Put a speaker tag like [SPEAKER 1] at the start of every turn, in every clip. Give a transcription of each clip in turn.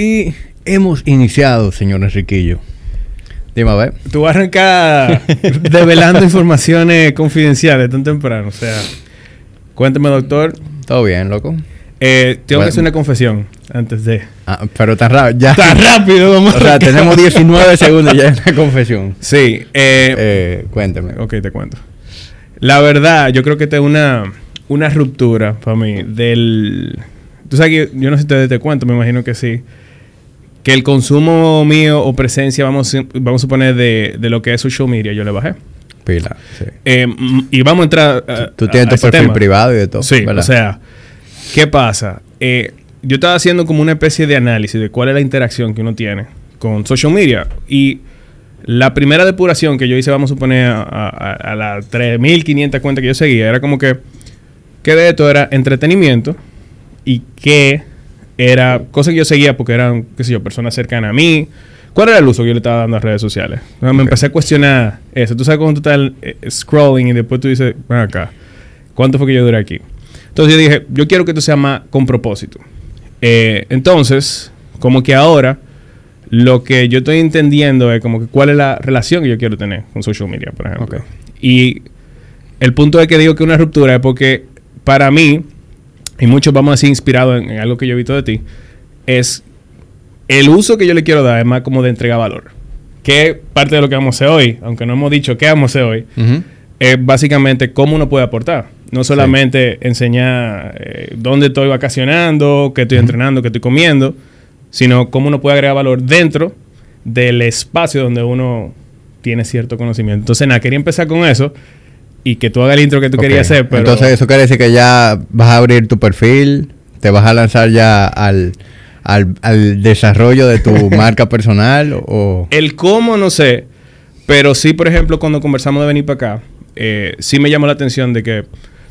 [SPEAKER 1] Y hemos iniciado, señor Enriquillo. Dime a ver.
[SPEAKER 2] Tú vas a arrancar develando informaciones confidenciales tan temprano. O sea, cuéntame, doctor.
[SPEAKER 1] ¿Todo bien, loco?
[SPEAKER 2] Eh, tengo que hacer una confesión antes de.
[SPEAKER 1] Ah, pero tan rápido. Ya.
[SPEAKER 2] Tan rápido, vamos.
[SPEAKER 1] O sea, tenemos 19 segundos ya en la confesión.
[SPEAKER 2] Sí. Eh,
[SPEAKER 1] Eh, cuéntame.
[SPEAKER 2] ok, te cuento. La verdad, yo creo que esta es una, una ruptura para mí del... Tú sabes que yo no sé si te, te cuento, me imagino que sí. Que el consumo mío o presencia, vamos, a- vamos a suponer, de, de lo que es social media, yo le bajé.
[SPEAKER 1] Pila. Sí.
[SPEAKER 2] Eh, y vamos a entrar a,
[SPEAKER 1] Tú tienes
[SPEAKER 2] a
[SPEAKER 1] tu perfil
[SPEAKER 2] tema.
[SPEAKER 1] privado y de todo.
[SPEAKER 2] Sí,
[SPEAKER 1] ¿verdad?
[SPEAKER 2] o sea, ¿qué pasa? Eh, yo estaba haciendo como una especie de análisis de cuál es la interacción que uno tiene con social media. Y la primera depuración que yo hice, vamos a suponer, a, a- a las 3.500 cuentas que yo seguía, era como que, que de esto era entretenimiento y que era cosas que yo seguía porque eran, qué sé yo, personas cercanas a mí. ¿Cuál era el uso que yo le estaba dando a redes sociales? O sea, Me empecé a cuestionar eso. Tú sabes cuando tú estás eh, scrolling y después tú dices, ven acá, ¿cuánto fue que yo duré aquí? Entonces yo dije, yo quiero que esto sea más con propósito. Eh, entonces, como que ahora, lo que yo estoy entendiendo es como que cuál es la relación que yo quiero tener con social media, por ejemplo. Y el punto de que digo que una ruptura es porque para mí, y muchos vamos así inspirados en, en algo que yo he visto de ti, es el uso que yo le quiero dar es más como de entregar valor. Que parte de lo que vamos a hacer hoy, aunque no hemos dicho qué vamos a hacer hoy, es básicamente cómo uno puede aportar. No solamente enseñar eh, dónde estoy vacacionando, qué estoy entrenando, qué estoy comiendo, sino cómo uno puede agregar valor dentro del espacio donde uno tiene cierto conocimiento. Entonces, nada, quería empezar con eso y que tú hagas el intro que tú querías hacer, pero
[SPEAKER 1] Entonces, eso quiere decir que ya vas a abrir tu perfil, te vas a lanzar ya al, al, al desarrollo de tu marca personal o...
[SPEAKER 2] el cómo no sé, pero sí, por ejemplo, cuando conversamos de venir para acá, eh, sí me llamó la atención de que,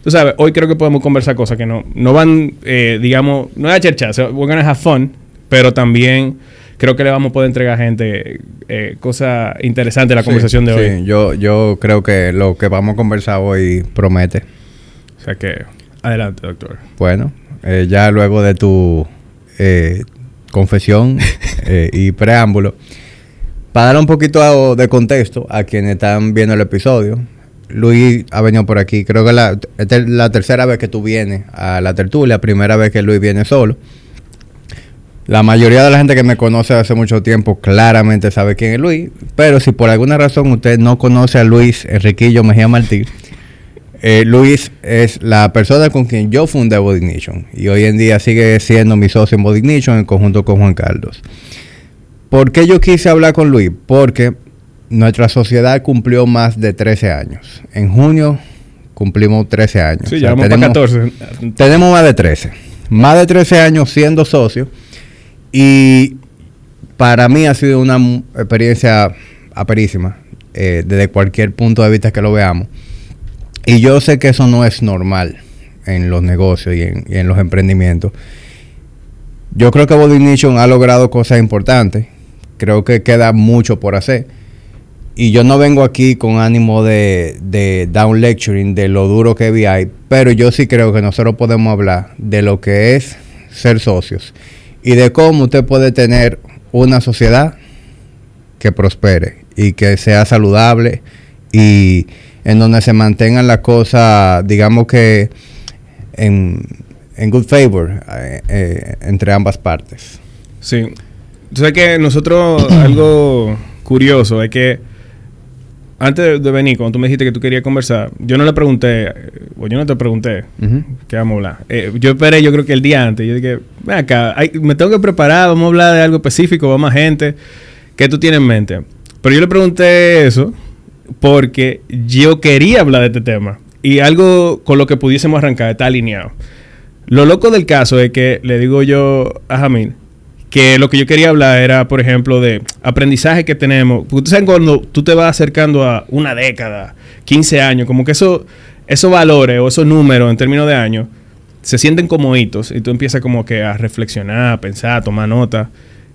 [SPEAKER 2] tú sabes, hoy creo que podemos conversar cosas que no, no van, eh, digamos, no es a cherchar, we're gonna have fun, pero también creo que le vamos a poder entregar a gente eh, cosas interesantes la
[SPEAKER 1] Sí,
[SPEAKER 2] conversación de
[SPEAKER 1] sí,
[SPEAKER 2] hoy.
[SPEAKER 1] yo, yo creo que lo que vamos a conversar hoy promete.
[SPEAKER 2] O sea que, adelante, doctor.
[SPEAKER 1] Bueno, eh, ya luego de tu eh, confesión eh, y preámbulo, para dar un poquito de contexto a quienes están viendo el episodio, Luis ha venido por aquí. Creo que la, esta es la tercera vez que tú vienes a la tertulia, primera vez que Luis viene solo. La mayoría de la gente que me conoce hace mucho tiempo claramente sabe quién es Luis, pero si por alguna razón usted no conoce a Luis Enriquillo Mejía Martí, eh, Luis es la persona con quien yo fundé Body Ignition y hoy en día sigue siendo mi socio en Body Ignition en conjunto con Juan Carlos. ¿Por qué yo quise hablar con Luis? Porque nuestra sociedad cumplió más de 13 años. En junio cumplimos 13 años.
[SPEAKER 2] Sí,
[SPEAKER 1] O sea,
[SPEAKER 2] ya vamos para
[SPEAKER 1] tenemos-
[SPEAKER 2] 14.
[SPEAKER 1] tenemos más de 13. Más de 13 años siendo socio. Y para mí ha sido una experiencia aperísima. eh, desde cualquier punto de vista que lo veamos. Y yo sé que eso no es normal en los negocios y en, los emprendimientos. Yo creo que Body Ignition ha logrado cosas importantes. Creo que queda mucho por hacer. Y yo no vengo aquí con ánimo de, de down lecturing de lo duro que vi ahí, pero yo sí creo que nosotros podemos hablar de lo que es ser socios y de cómo usted puede tener una sociedad que prospere y que sea saludable y en donde se mantengan las cosas, digamos que en, en good favor eh, eh, entre ambas partes.
[SPEAKER 2] Sí. Sabes que nosotros, algo curioso es que antes de, venir, cuando tú me dijiste que tú querías conversar, yo no le pregunté, o yo no te pregunté
[SPEAKER 1] Ujú.
[SPEAKER 2] qué vamos a hablar. Eh, yo esperé, yo creo que el día antes. Yo dije, ven acá, hay- me tengo que preparar, vamos a hablar de algo específico, vamos a gente. ¿Qué tú tienes en mente? Pero yo le pregunté eso porque yo quería hablar de este tema. Y algo con lo que pudiésemos arrancar está alineado. Lo loco del caso es que le digo yo a Jamil que lo que yo quería hablar era, por ejemplo, de aprendizaje que tenemos. Tú sabes cuando tú te vas acercando a una década, 15 años, como que eso, esos valores o esos números en términos de años se sienten como hitos y tú empiezas como que a reflexionar, a pensar, a tomar nota.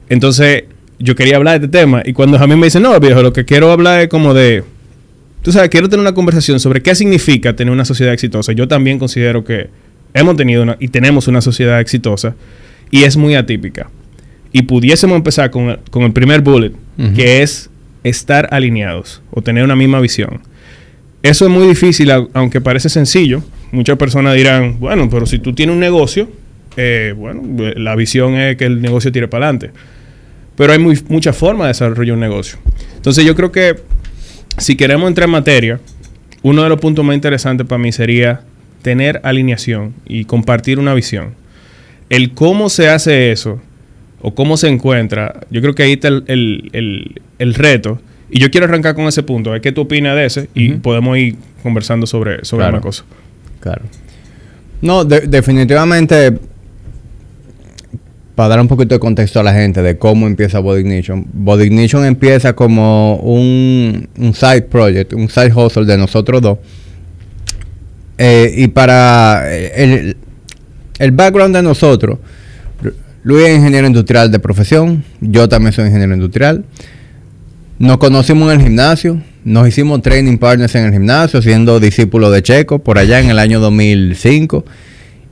[SPEAKER 2] Entonces, yo quería hablar de este tema y cuando Jamil me dice, no, viejo, lo que quiero hablar es como de... Tú sabes, quiero tener una conversación sobre qué significa tener una sociedad exitosa. Yo también considero que hemos tenido una, y tenemos una sociedad exitosa y es muy atípica. Y pudiésemos empezar con, el- con el primer bullet, que es estar alineados o tener una misma visión. Eso es muy difícil, au- aunque parece sencillo. Muchas personas dirán, bueno, pero si tú tienes un negocio, eh, bueno, eh, la visión es que el negocio tire para adelante. Pero hay muy, muchas formas de desarrollar un negocio. Entonces yo creo que si queremos entrar en materia, uno de los puntos más interesantes para mí sería tener alineación y compartir una visión. El cómo se hace eso o cómo se encuentra, yo creo que ahí está el, el- el- el reto. Y yo quiero arrancar con ese punto. Qué tú opinas de ese y podemos ir conversando sobre, sobre
[SPEAKER 1] Claro.
[SPEAKER 2] una cosa.
[SPEAKER 1] Claro. No, de- definitivamente, para dar un poquito de contexto a la gente de cómo empieza Body Ignition. Body Ignition empieza como un, un side project, un side hustle de nosotros dos. Eh, y para eh, el, el background de nosotros, Luis es ingeniero industrial de profesión, yo también soy ingeniero industrial. Nos conocimos en el gimnasio, nos hicimos training partners en el gimnasio, siendo discípulos de Checo por allá en el año 2005.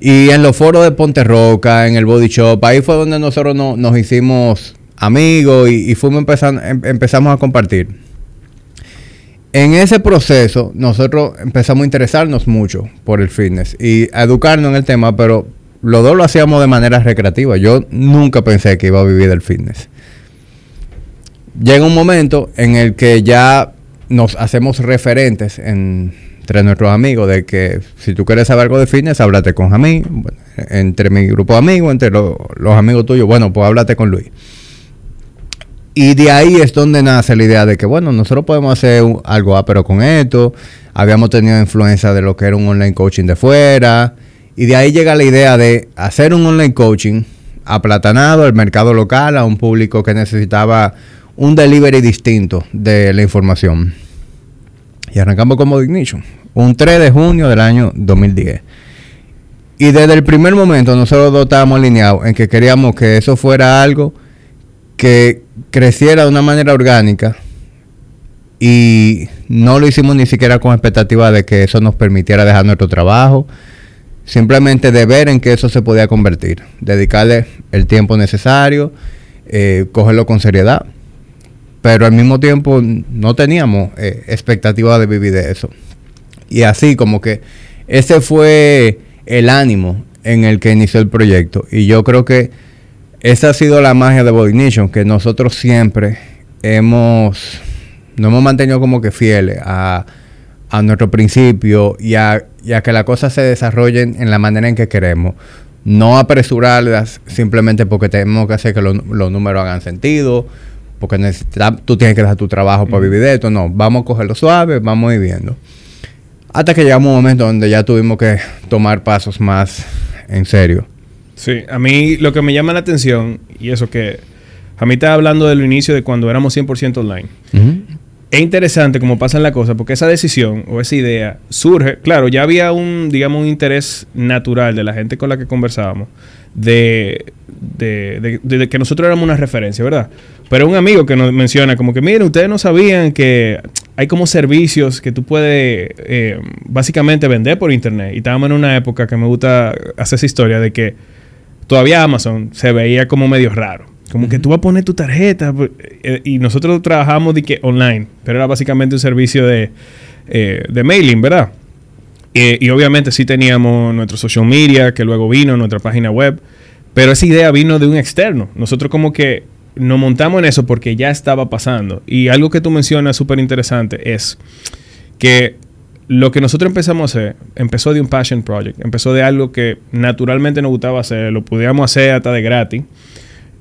[SPEAKER 1] Y en los foros de Ponte Roca, en el Body Shop, ahí fue donde nosotros no- nos hicimos amigos y, y fuimos empezando, em- empezamos a compartir. En ese proceso, nosotros empezamos a interesarnos mucho por el fitness y a educarnos en el tema, pero los dos lo hacíamos de manera recreativa. Yo nunca pensé que iba a vivir del fitness. Llega un momento en el que ya nos hacemos referentes en- entre nuestros amigos de que si tú quieres saber algo de fitness, háblate con Jamí, entre mi grupo de amigos, entre lo- los amigos tuyos, bueno, pues háblate con Luis. Y de ahí es donde nace la idea de que, bueno, nosotros podemos hacer algo, ah, pero con esto. Habíamos tenido influencia de lo que era un online coaching de fuera. Y de ahí llega la idea de hacer un online coaching aplatanado al mercado local, a un público que necesitaba un delivery distinto de la información. Y arrancamos como Ignition, un 3 de junio del año 2010. Y desde el primer momento nosotros dos estábamos alineados en que queríamos que eso fuera algo que creciera de una manera orgánica y no lo hicimos ni siquiera con expectativa de que eso nos permitiera dejar nuestro trabajo, simplemente de ver en qué eso se podía convertir, dedicarle el tiempo necesario, eh, cogerlo con seriedad, pero al mismo tiempo no teníamos eh, expectativa de vivir de eso. Y así como que ese fue el ánimo en el que inició el proyecto. Y yo creo que esa ha sido la magia de Body Nation, que nosotros siempre hemos, nos hemos mantenido como que fieles a, a nuestro principio y a, y a que las cosas se desarrollen en la manera en que queremos. No apresurarlas simplemente porque tenemos que hacer que los, los números hagan sentido, porque necesita- tú tienes que dejar tu trabajo para vivir de esto. No, vamos a cogerlo suave, vamos a ir viendo. Hasta que llegamos a un momento donde ya tuvimos que tomar pasos más en serio.
[SPEAKER 2] Sí, a mí lo que me llama la atención, y eso que a mí estaba hablando del inicio de cuando éramos 100% online. Es interesante cómo pasan las cosas, porque esa decisión o esa idea surge, claro, ya había un, digamos, un interés natural de la gente con la que conversábamos, de- de- de que nosotros éramos una referencia, ¿verdad? Pero un amigo que nos menciona como que, miren, ustedes no sabían que hay como servicios que tú puedes eh, básicamente vender por internet. Y estábamos en una época que me gusta hacer esa historia de que todavía Amazon se veía como medio raro. Como que tú vas a poner tu tarjeta eh, y nosotros trabajamos de que online, pero era básicamente un servicio de, eh, de mailing, ¿verdad? Eh, y obviamente sí teníamos nuestro social media, que luego vino, nuestra página web, pero esa idea vino de un externo. Nosotros como que nos montamos en eso porque ya estaba pasando. Y algo que tú mencionas súper interesante es que lo que nosotros empezamos a hacer empezó de un passion project, empezó de algo que naturalmente nos gustaba hacer, lo podíamos hacer hasta de gratis.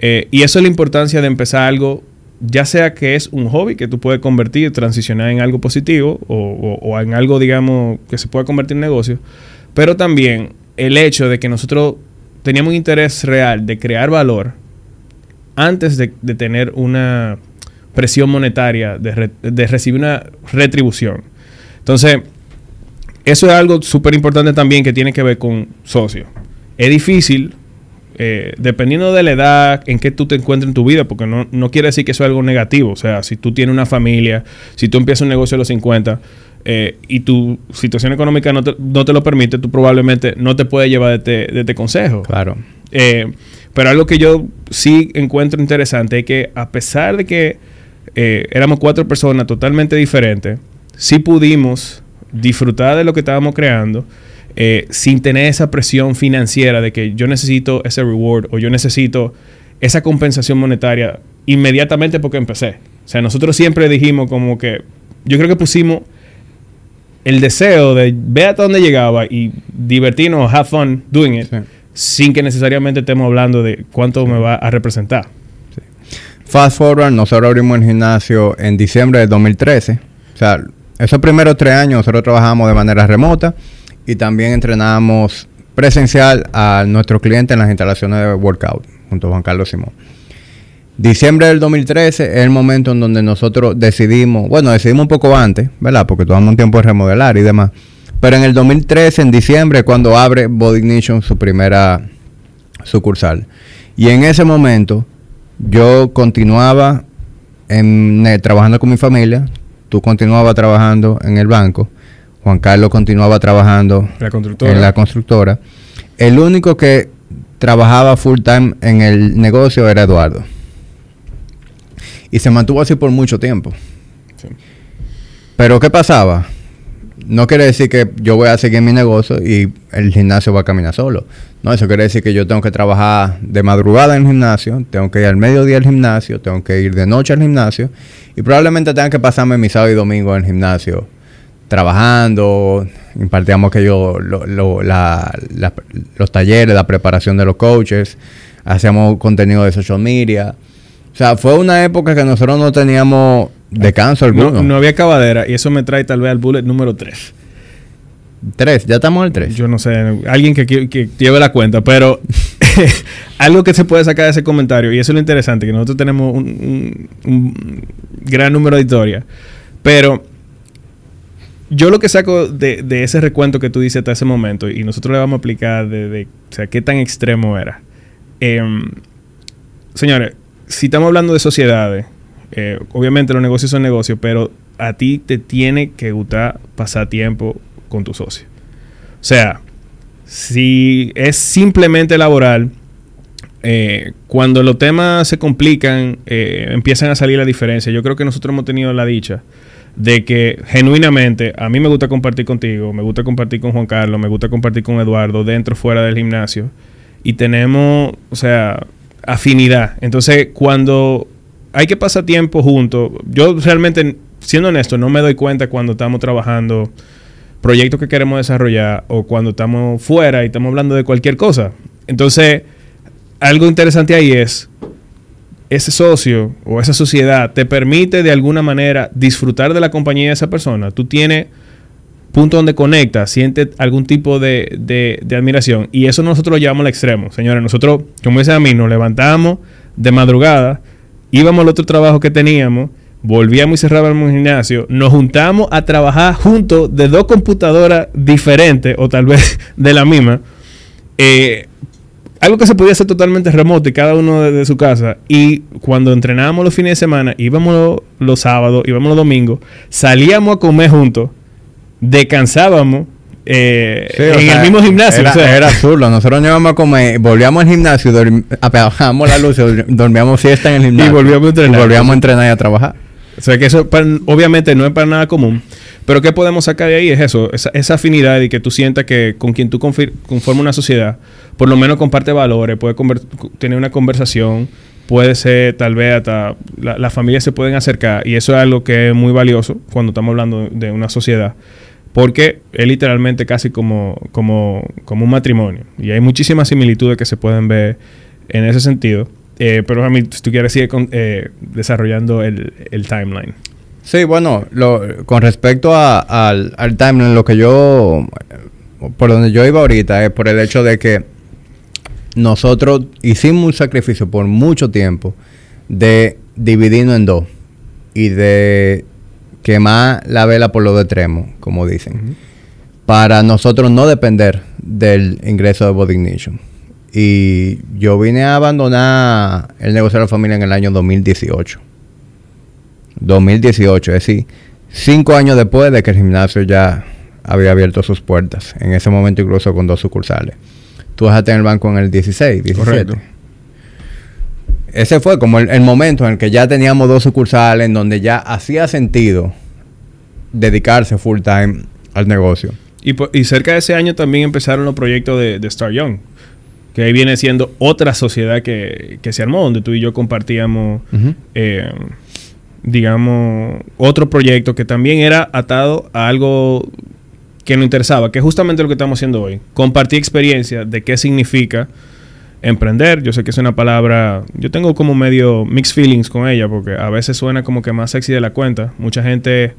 [SPEAKER 2] Eh, y eso es la importancia de empezar algo, ya sea que es un hobby que tú puedes convertir, transicionar en algo positivo o, en algo, digamos, que se pueda convertir en negocio, pero también el hecho de que nosotros teníamos un interés real de crear valor antes de, tener una presión monetaria, de, re- de recibir una retribución. Entonces, eso es algo súper importante también que tiene que ver con socios. Es difícil, eh, dependiendo de la edad en que tú te encuentres en tu vida, porque no, no quiere decir que eso es algo negativo. O sea, si tú tienes una familia, si tú empiezas un negocio a los 50 eh, y tu situación económica no te, no te lo permite, tú probablemente no te puedes llevar de este, de este consejo.
[SPEAKER 1] Claro.
[SPEAKER 2] Eh, Pero algo que yo sí encuentro interesante es que a pesar de que eh, éramos cuatro personas totalmente diferentes, sí pudimos disfrutar de lo que estábamos creando eh, sin tener esa presión financiera de que yo necesito ese reward o yo necesito esa compensación monetaria inmediatamente porque empecé. O sea, nosotros siempre dijimos como que, yo creo que pusimos el deseo de ver hasta dónde llegaba y divertirnos, have fun doing it, sin que necesariamente estemos hablando de cuánto me va a representar.
[SPEAKER 1] Fast forward, nosotros abrimos el gimnasio en diciembre de 2013. O sea, esos primeros tres años nosotros trabajamos de manera remota y también entrenábamos presencial a nuestros clientes en las instalaciones de workout junto a Juan Carlos Simón. Diciembre del 2013 es el momento en donde nosotros decidimos, bueno, decidimos un poco antes, ¿verdad? Porque tomamos un tiempo de remodelar y demás. Pero en el 2013, en diciembre, cuando abre Body Ignition su primera sucursal. Y en ese momento yo continuaba eh, trabajando con mi familia, tú continuabas trabajando en el banco, Juan Carlos continuaba trabajando en la constructora. El único que trabajaba full time en el negocio era Eduardo. Y se mantuvo así por mucho tiempo. Pero ¿qué pasaba? No quiere decir que yo voy a seguir mi negocio y el gimnasio va a caminar solo. No, eso quiere decir que yo tengo que trabajar de madrugada en el gimnasio, tengo que ir al mediodía al gimnasio, tengo que ir de noche al gimnasio y probablemente tenga que pasarme mi sábado y domingo en el gimnasio trabajando, impartíamos que yo los talleres, la preparación de los coaches, hacíamos contenido de social media. O sea, fue una época que nosotros no teníamos descanso alguno.
[SPEAKER 2] No, había acabadera y eso me trae tal vez al bullet número 3.
[SPEAKER 1] 3, ya estamos en el 3.
[SPEAKER 2] Yo no sé, alguien que, que, lleve la cuenta, pero algo que se puede sacar de ese comentario, y eso es lo interesante, que nosotros tenemos un, un gran número de historias, pero yo lo que saco de, ese recuento que tú dices hasta ese momento, y nosotros le vamos a aplicar de, o sea, qué tan extremo era. Em, señores, si estamos hablando de sociedades, eh, obviamente los negocios son negocios, pero a ti te tiene que gustar pasar tiempo con tu socio. O sea, si es simplemente laboral, eh, cuando los temas se complican, eh, empiezan a salir la diferencia. Yo creo que nosotros hemos tenido la dicha de que genuinamente a mí me gusta compartir contigo, me gusta compartir con Juan Carlos, me gusta compartir con Eduardo dentro, fuera del gimnasio. Y tenemos, o sea, afinidad. Entonces, cuando hay que pasar tiempo juntos, yo realmente, siendo honesto, no me doy cuenta cuando estamos trabajando proyectos que queremos desarrollar o cuando estamos fuera y estamos hablando de cualquier cosa. Entonces, algo interesante ahí es, ese socio o esa sociedad te permite de alguna manera disfrutar de la compañía de esa persona. Tú tienes punto donde conectas, sientes algún tipo de, de, admiración. Y eso nosotros lo llevamos al extremo. Señores, nosotros, como dice a mí, nos levantamos de madrugada, íbamos al otro trabajo que teníamos, volvíamos y cerrábamos el gimnasio, nos juntamos a trabajar juntos de dos computadoras diferentes, o tal vez de la misma, eh, algo que se podía hacer totalmente remoto y cada uno desde su casa. Y cuando entrenábamos los fines de semana, íbamos los, sábados, íbamos los domingos, salíamos a comer juntos, descansábamos. Eh, en el mismo gimnasio.
[SPEAKER 1] Era, o sea. era absurdo. Nosotros íbamos a comer, volvíamos al gimnasio, apagábamos la luz, dormíamos siesta en el gimnasio.
[SPEAKER 2] Y volvíamos a entrenar.
[SPEAKER 1] Y volvíamos a entrenar y a trabajar.
[SPEAKER 2] O sea que eso obviamente no es para nada común. Pero ¿qué podemos sacar de ahí? Es eso, esa, afinidad y que tú sientas que con quien tú conformas una sociedad, por lo menos comparte valores, puede tener una conversación, puede ser tal vez hasta las familias se pueden acercar y eso es algo que es muy valioso cuando estamos hablando de una sociedad. Porque es literalmente casi como, como, como un matrimonio. Y hay muchísimas similitudes que se pueden ver en ese sentido. Eh, pero a mí, si tú quieres, sigue eh, desarrollando el, el timeline.
[SPEAKER 1] Sí, bueno, con respecto al, al timeline, lo que yo, por donde yo iba ahorita es por el hecho de que nosotros hicimos un sacrificio por mucho tiempo de dividirnos en dos y de quemar la vela por los extremos, como dicen, para nosotros no depender del ingreso de Body Ignition. Y yo vine a abandonar el negocio de la familia en el año 2018. 2018, es decir, cinco años después de que el gimnasio ya había abierto sus puertas. En ese momento incluso con dos sucursales. Tú dejaste en el banco en el 16, 17. ese fue como el, el momento en el que ya teníamos dos sucursales, en donde ya hacía sentido dedicarse full time al negocio.
[SPEAKER 2] Y cerca de ese año también empezaron los proyectos de, de Star Young, que ahí viene siendo otra sociedad que, que se armó, donde tú y yo compartíamos, eh, digamos, otro proyecto que también era atado a algo que nos interesaba, que es justamente lo que estamos haciendo hoy. Compartir experiencia de qué significa emprender. Yo sé que es una palabra, yo tengo como medio mixed feelings con ella, porque a veces suena como que más sexy de la cuenta. Mucha gente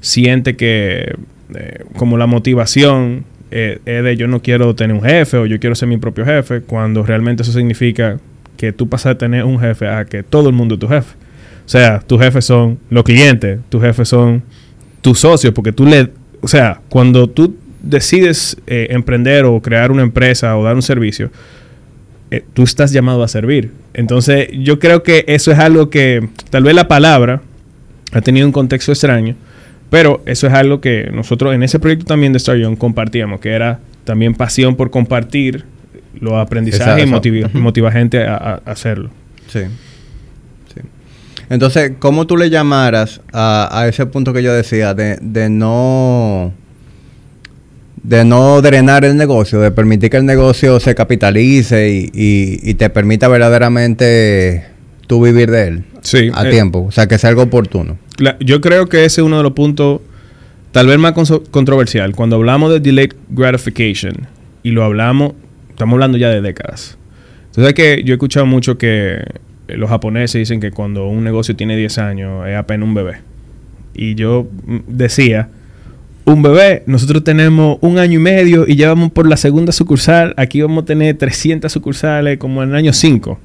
[SPEAKER 2] siente que eh, como la motivación eh, es de yo no quiero tener un jefe o yo quiero ser mi propio jefe, cuando realmente eso significa que tú pasas de tener un jefe a que todo el mundo es tu jefe. O sea, tus jefes son los clientes, tus jefes son tus socios, porque tú le... O sea, cuando tú decides eh, emprender o crear una empresa o dar un servicio, eh, tú estás llamado a servir. Entonces, yo creo que eso es algo que tal vez la palabra ha tenido un contexto extraño, pero eso es algo que nosotros en ese proyecto también de Star Young compartíamos, que era también pasión por compartir los aprendizajes y motiva, motiva gente a, a- a hacerlo.
[SPEAKER 1] Sí. Sí. Entonces, ¿cómo tú le llamaras a, a ese punto que yo decía de, de no de no drenar el negocio, de permitir que el negocio se capitalice y, y- y te permita verdaderamente tú vivir de él
[SPEAKER 2] Sí,
[SPEAKER 1] a
[SPEAKER 2] eh,
[SPEAKER 1] tiempo? O sea, que sea algo oportuno.
[SPEAKER 2] Yo creo que ese es uno de los puntos tal vez más controversial. Cuando hablamos de delayed gratification y lo hablamos, estamos hablando ya de décadas. Entonces, que yo he escuchado mucho que eh, los japoneses dicen que cuando un negocio tiene 10 años es apenas un bebé. Y yo mm, decía, un bebé, nosotros tenemos un año y medio y ya vamos por la segunda sucursal. Aquí vamos a tener 300 sucursales como en el año 5.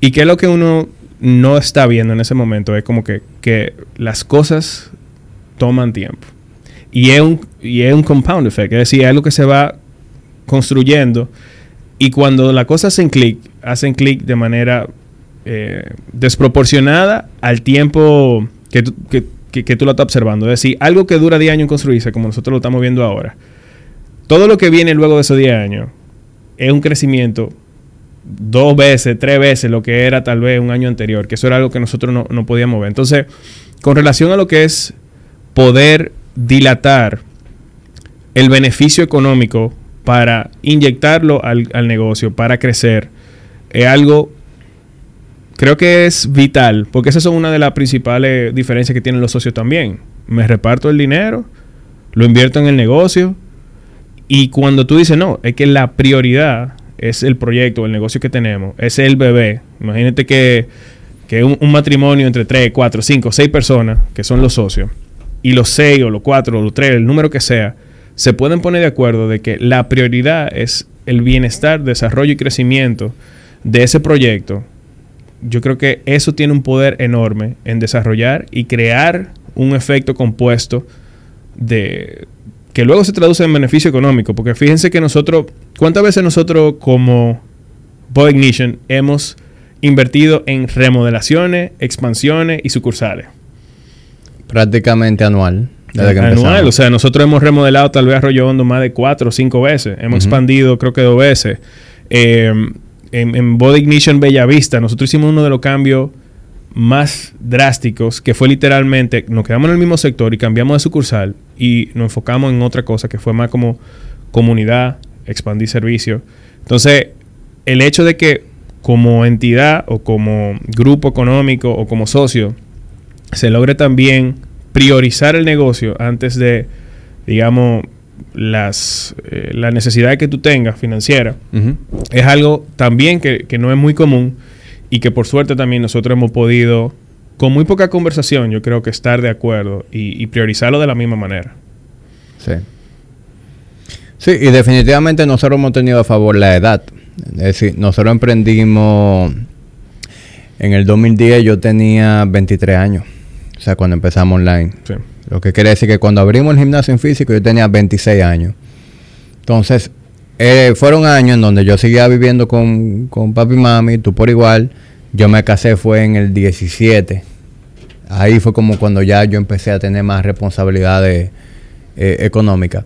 [SPEAKER 2] ¿Y qué es lo que uno no está viendo en ese momento? Es como que, las cosas toman tiempo. Y es, un, y es un compound effect, es decir, es algo que se va construyendo. Y cuando las cosas hacen clic, hacen clic de manera eh, desproporcionada al tiempo que tú, que, que- que tú lo estás observando. Es decir, algo que dura 10 años en construirse, como nosotros lo estamos viendo ahora. Todo lo que viene luego de esos 10 años es un crecimiento dos veces, tres veces lo que era tal vez un año anterior, que eso era algo que nosotros no, no podíamos ver. Entonces, con relación a lo que es poder dilatar el beneficio económico para inyectarlo al, al negocio, para crecer, es algo, creo que es vital, porque esas son una de las principales diferencias que tienen los socios también. Me reparto el dinero, lo invierto en el negocio, y cuando tú dices, no, es que la prioridad es el proyecto, el negocio que tenemos, es el bebé. Imagínate que, que un, matrimonio entre 3, 4, 5, 6 personas, que son los socios, y los 6 o los 4 o los 3, el número que sea, se pueden poner de acuerdo de que la prioridad es el bienestar, desarrollo y crecimiento de ese proyecto. Yo creo que eso tiene un poder enorme en desarrollar y crear un efecto compuesto de que luego se traduce en beneficio económico, porque fíjense que nosotros, ¿cuántas veces nosotros como Boy Ignition hemos invertido en remodelaciones, expansiones y sucursales?
[SPEAKER 1] Prácticamente anual. Desde que
[SPEAKER 2] Anual,
[SPEAKER 1] empezamos.
[SPEAKER 2] o sea, nosotros hemos remodelado tal vez Arroyo Hondo más de cuatro o cinco veces, hemos expandido creo que dos veces. Eh, en, en Body Ignition Bellavista, nosotros hicimos uno de los cambios más drásticos, que fue literalmente, nos quedamos en el mismo sector y cambiamos de sucursal y nos enfocamos en otra cosa que fue más como comunidad, expandir servicio. Entonces, el hecho de que como entidad o como grupo económico o como socio se logre también priorizar el negocio antes de, digamos, las, eh, la necesidad que tú tengas financiera, es algo también que, que no es muy común y que por suerte también nosotros hemos podido, con muy poca conversación, yo creo que estar de acuerdo y, y priorizarlo de la misma manera.
[SPEAKER 1] Sí. Sí, y definitivamente nosotros hemos tenido a favor la edad. Es decir, nosotros emprendimos en el 2010, yo tenía 23 años. O sea, cuando empezamos online.
[SPEAKER 2] Sí.
[SPEAKER 1] Lo que quiere decir que cuando abrimos el gimnasio en físico, yo tenía 26 años. Entonces, eh, fueron años en donde yo seguía viviendo con, con papi y mami, tú por igual. Yo me casé fue en el 17. Ahí fue como cuando ya yo empecé a tener más responsabilidades eh, económicas.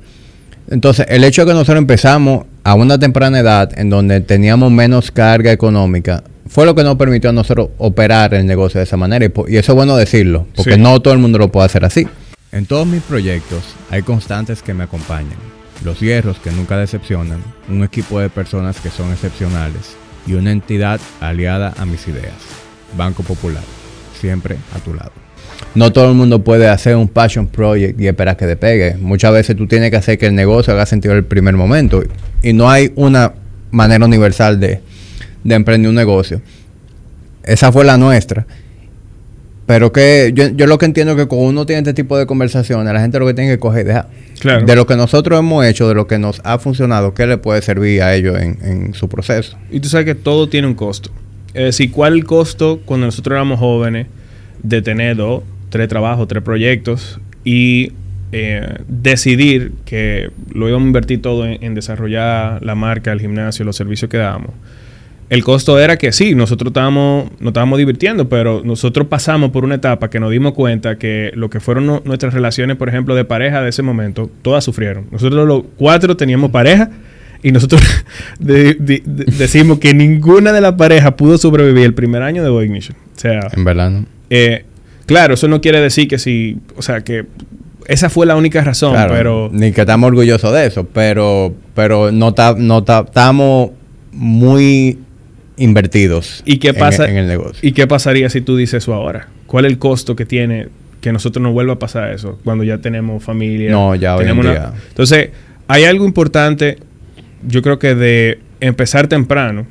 [SPEAKER 1] Entonces, el hecho de que nosotros empezamos a una temprana edad en donde teníamos menos carga económica, fue lo que nos permitió a nosotros operar el negocio de esa manera. Y, eso es bueno decirlo, porque no todo el mundo lo puede hacer así. En todos mis proyectos hay constantes que me acompañan. Los hierros que nunca decepcionan, un equipo de personas que son excepcionales y una entidad aliada a mis ideas. Banco Popular, siempre a tu lado. No todo el mundo puede hacer un passion project y esperar que te pegue. Muchas veces tú tienes que hacer que el negocio haga sentido en el primer momento. Y no hay una manera universal de, de emprender un negocio. Esa fue la nuestra. Pero que yo, yo, lo que entiendo es que cuando uno tiene este tipo de conversaciones, la gente lo que tiene que coger dejar. De lo que nosotros hemos hecho, de lo que nos ha funcionado, ¿qué le puede servir a ellos en, en su proceso?
[SPEAKER 2] Y tú sabes que todo tiene un costo. Es decir, ¿cuál el costo cuando nosotros éramos jóvenes de tener dos, tres trabajos, tres proyectos y eh, decidir que lo íbamos a invertir todo en, en desarrollar la marca, el gimnasio, los servicios que dábamos? El costo era que sí, nosotros estábamos, nos estábamos divirtiendo, pero nosotros pasamos por una etapa que nos dimos cuenta que lo que fueron nuestras relaciones, por ejemplo, de pareja de ese momento, todas sufrieron. Nosotros los cuatro teníamos pareja y nosotros decimos que ninguna de las parejas pudo sobrevivir el primer año de Boy Ignition. O sea,
[SPEAKER 1] en verdad, ¿no?
[SPEAKER 2] Eh, claro, eso no quiere decir que si, o sea, que esa fue la única razón, pero...
[SPEAKER 1] Ni que estamos orgullosos de eso, pero, pero no estamos muy invertidos
[SPEAKER 2] ¿Y qué pasa, en, el negocio. ¿Y qué pasaría si tú dices eso ahora? ¿Cuál es el costo que tiene que nosotros no vuelva a pasar eso cuando ya tenemos familia?
[SPEAKER 1] No, ya tenemos
[SPEAKER 2] Entonces, hay algo importante, yo creo que de empezar temprano,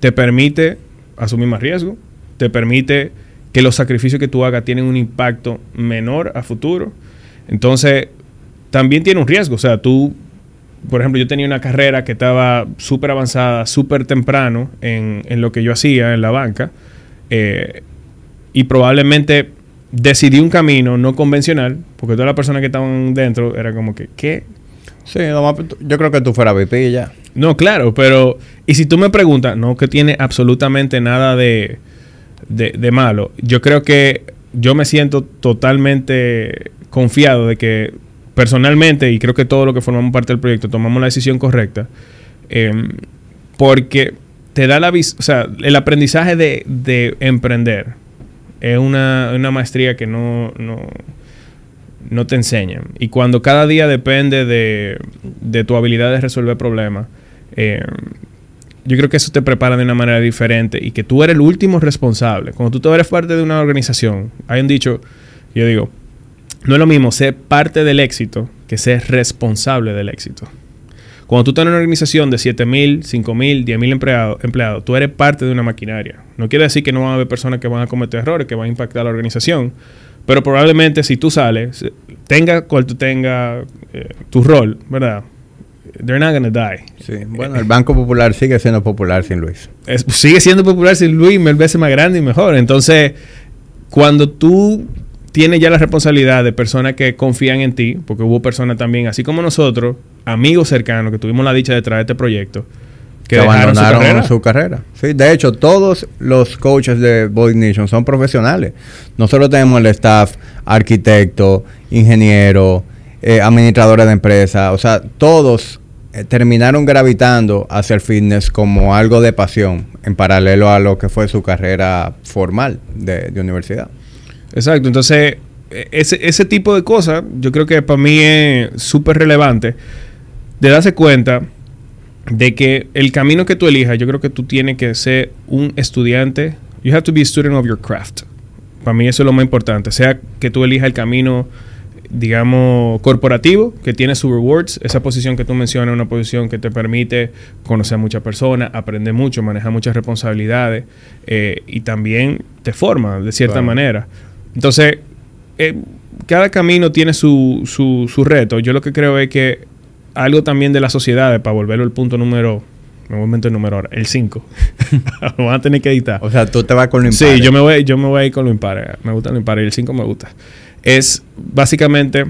[SPEAKER 2] te permite asumir más riesgo, te permite que los sacrificios que tú hagas tienen un impacto menor a futuro. Entonces, también tiene un riesgo. O sea, tú por ejemplo, yo tenía una carrera que estaba súper avanzada, súper temprano en, lo que yo hacía en la banca. Eh, y probablemente decidí un camino no convencional, porque todas las personas que estaban dentro era como que, ¿qué?
[SPEAKER 1] Sí, yo creo que tú fueras VP ya.
[SPEAKER 2] No, claro, pero... Y si tú me preguntas, no que tiene absolutamente nada de, de malo. Yo creo que yo me siento totalmente confiado de que personalmente, y creo que todo lo que formamos parte del proyecto, tomamos la decisión correcta, em, porque te da la o sea, el aprendizaje de, emprender es una, maestría que no, no, te enseñan. Y cuando cada día depende de, tu habilidad de resolver problemas, em, yo creo que eso te prepara de una manera diferente y que tú eres el último responsable. Cuando tú eres parte de una organización, hay un dicho, yo digo, no es lo mismo ser parte del éxito que ser responsable del éxito. Cuando tú tienes una organización de 7.000, 5.000, 10.000 empleados, empleados, tú eres parte de una maquinaria. No quiere decir que no van a haber personas que van a cometer errores, que van a impactar a la organización. Pero probablemente si tú sales, tenga cual tú tengas eh, tu rol, ¿verdad? They're not gonna die.
[SPEAKER 1] Sí. Bueno, el Banco Popular sigue siendo popular sin Luis.
[SPEAKER 2] sigue siendo popular sin Luis, mil veces más grande y mejor. Entonces, cuando tú tiene ya la responsabilidad de personas que confían en ti, porque hubo personas también, así como nosotros, amigos cercanos, que tuvimos la dicha de traer este proyecto,
[SPEAKER 1] que, abandonaron su carrera. Sí, de hecho, todos los coaches de Boy Nation son profesionales. Nosotros tenemos el staff, arquitecto, ingeniero, eh, administradores de empresa, o sea, todos eh, terminaron gravitando hacia el fitness como algo de pasión, en paralelo a lo que fue su carrera formal de universidad.
[SPEAKER 2] Exacto, entonces e, ese, ese tipo de cosas yo creo que para mí es súper relevante de darse cuenta de que el camino que tú elijas, yo creo que tú tienes que ser un estudiante. You have to be a student of your craft. Para mí eso es lo más importante. Sea que tú elijas el camino, digamos, corporativo, que tiene sus rewards. Esa posición que tú mencionas es una posición que te permite conocer a muchas personas, aprender mucho, manejar muchas responsabilidades eh, y también te forma de cierta manera. Entonces, eh, cada camino tiene su, su, reto. Yo lo que creo es que algo también de la sociedad, para volverlo al punto número me voy a el número ahora, el 5. lo van a tener que editar.
[SPEAKER 1] O sea, tú te vas con lo
[SPEAKER 2] impar. Sí, yo me voy, yo me voy a ir con lo impar. Me gusta lo impar y el 5 me gusta. Es básicamente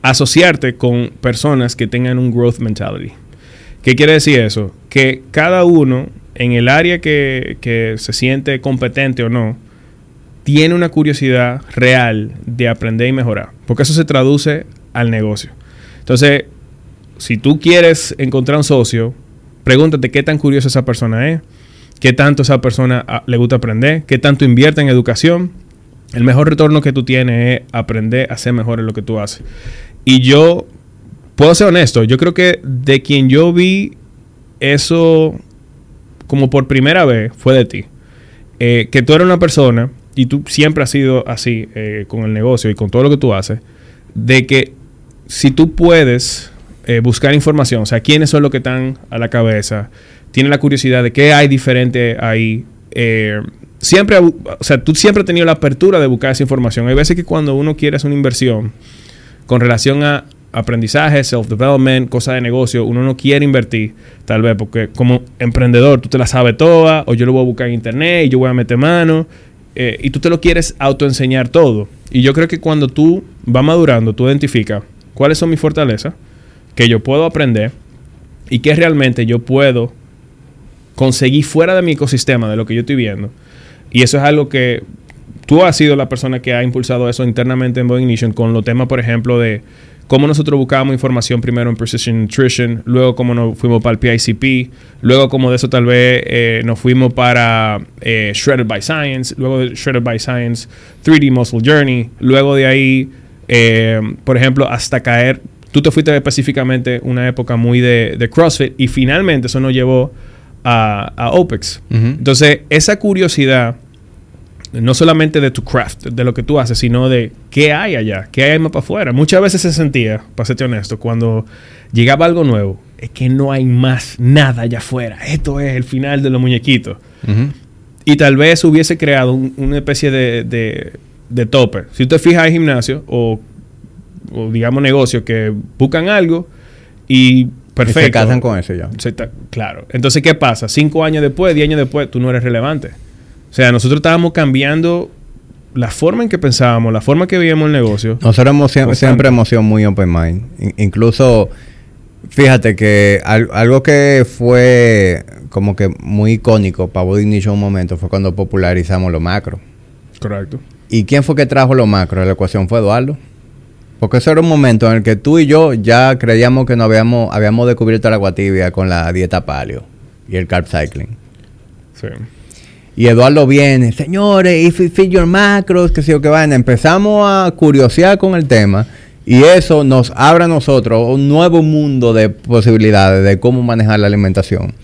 [SPEAKER 2] asociarte con personas que tengan un growth mentality. ¿Qué quiere decir eso? Que cada uno en el área que, que se siente competente o no, tiene una curiosidad real de aprender y mejorar, porque eso se traduce al negocio. Entonces, si tú quieres encontrar un socio, pregúntate qué tan curiosa esa persona es, qué tanto esa persona ah, le gusta aprender, qué tanto invierte en educación. El mejor retorno que tú tienes es aprender a ser mejor en lo que tú haces. Y yo puedo ser honesto, yo creo que de quien yo vi eso como por primera vez fue de ti. Eh, que tú eres una persona, y tú siempre has sido así eh, con el negocio y con todo lo que tú haces, de que si tú puedes eh, buscar información, o sea, quiénes son los que están a la cabeza, tienes la curiosidad de qué hay diferente ahí, siempre, o sea, tú siempre has tenido la apertura de buscar esa información. Hay veces que cuando uno quiere hacer una inversión con relación a aprendizaje, self-development, cosas de negocio, uno no quiere invertir, tal vez, porque como emprendedor tú te la sabes toda, o yo lo voy a buscar en internet y yo voy a meter mano, eh, y tú te lo quieres autoenseñar todo. Y yo creo que cuando tú vas madurando, tú identificas cuáles son mis fortalezas, que yo puedo aprender y que realmente yo puedo conseguir fuera de mi ecosistema, de lo que yo estoy viendo. Y eso es algo que tú has sido la persona que ha impulsado eso internamente en Boeing Ignition con los temas, por ejemplo, de cómo nosotros buscábamos información primero en Precision Nutrition, luego cómo nos fuimos para el PICP, luego como de eso tal vez eh, nos fuimos para eh, Shredded by Science, luego de Shredded by Science 3D Muscle Journey, luego de ahí, eh, por ejemplo, hasta caer, tú te fuiste específicamente una época muy de, CrossFit y finalmente eso nos llevó a, OPEX. Entonces, esa curiosidad no solamente de tu craft, de lo que tú haces, sino de qué hay allá, qué hay más para afuera. Muchas veces se sentía, para serte honesto, cuando llegaba algo nuevo, es que no hay más nada allá afuera. Esto es el final de los muñequitos. Y tal vez hubiese creado una especie de, de, tope. Si usted fija en gimnasio o, digamos negocios que buscan algo y perfecto. Y
[SPEAKER 1] se casan con eso ya.
[SPEAKER 2] claro. Entonces, ¿qué pasa? Cinco años después, diez años después, tú no eres relevante. O sea, nosotros estábamos cambiando la forma en que pensábamos, la forma que veíamos el negocio.
[SPEAKER 1] Nosotros siempre, hemos sido muy open mind. incluso, fíjate que algo que fue como que muy icónico para Body en un momento fue cuando popularizamos los macros.
[SPEAKER 2] Correcto.
[SPEAKER 1] ¿Y quién fue que trajo los macros a la ecuación? Fue Eduardo. Porque ese era un momento en el que tú y yo ya creíamos que no habíamos, habíamos descubierto la agua tibia con la dieta paleo y el carb cycling. Sí. Y Eduardo viene, señores, if you fit your macros, que sé yo que van. Empezamos a curiosear con el tema y eso nos abre a nosotros un nuevo mundo de posibilidades de cómo manejar la alimentación.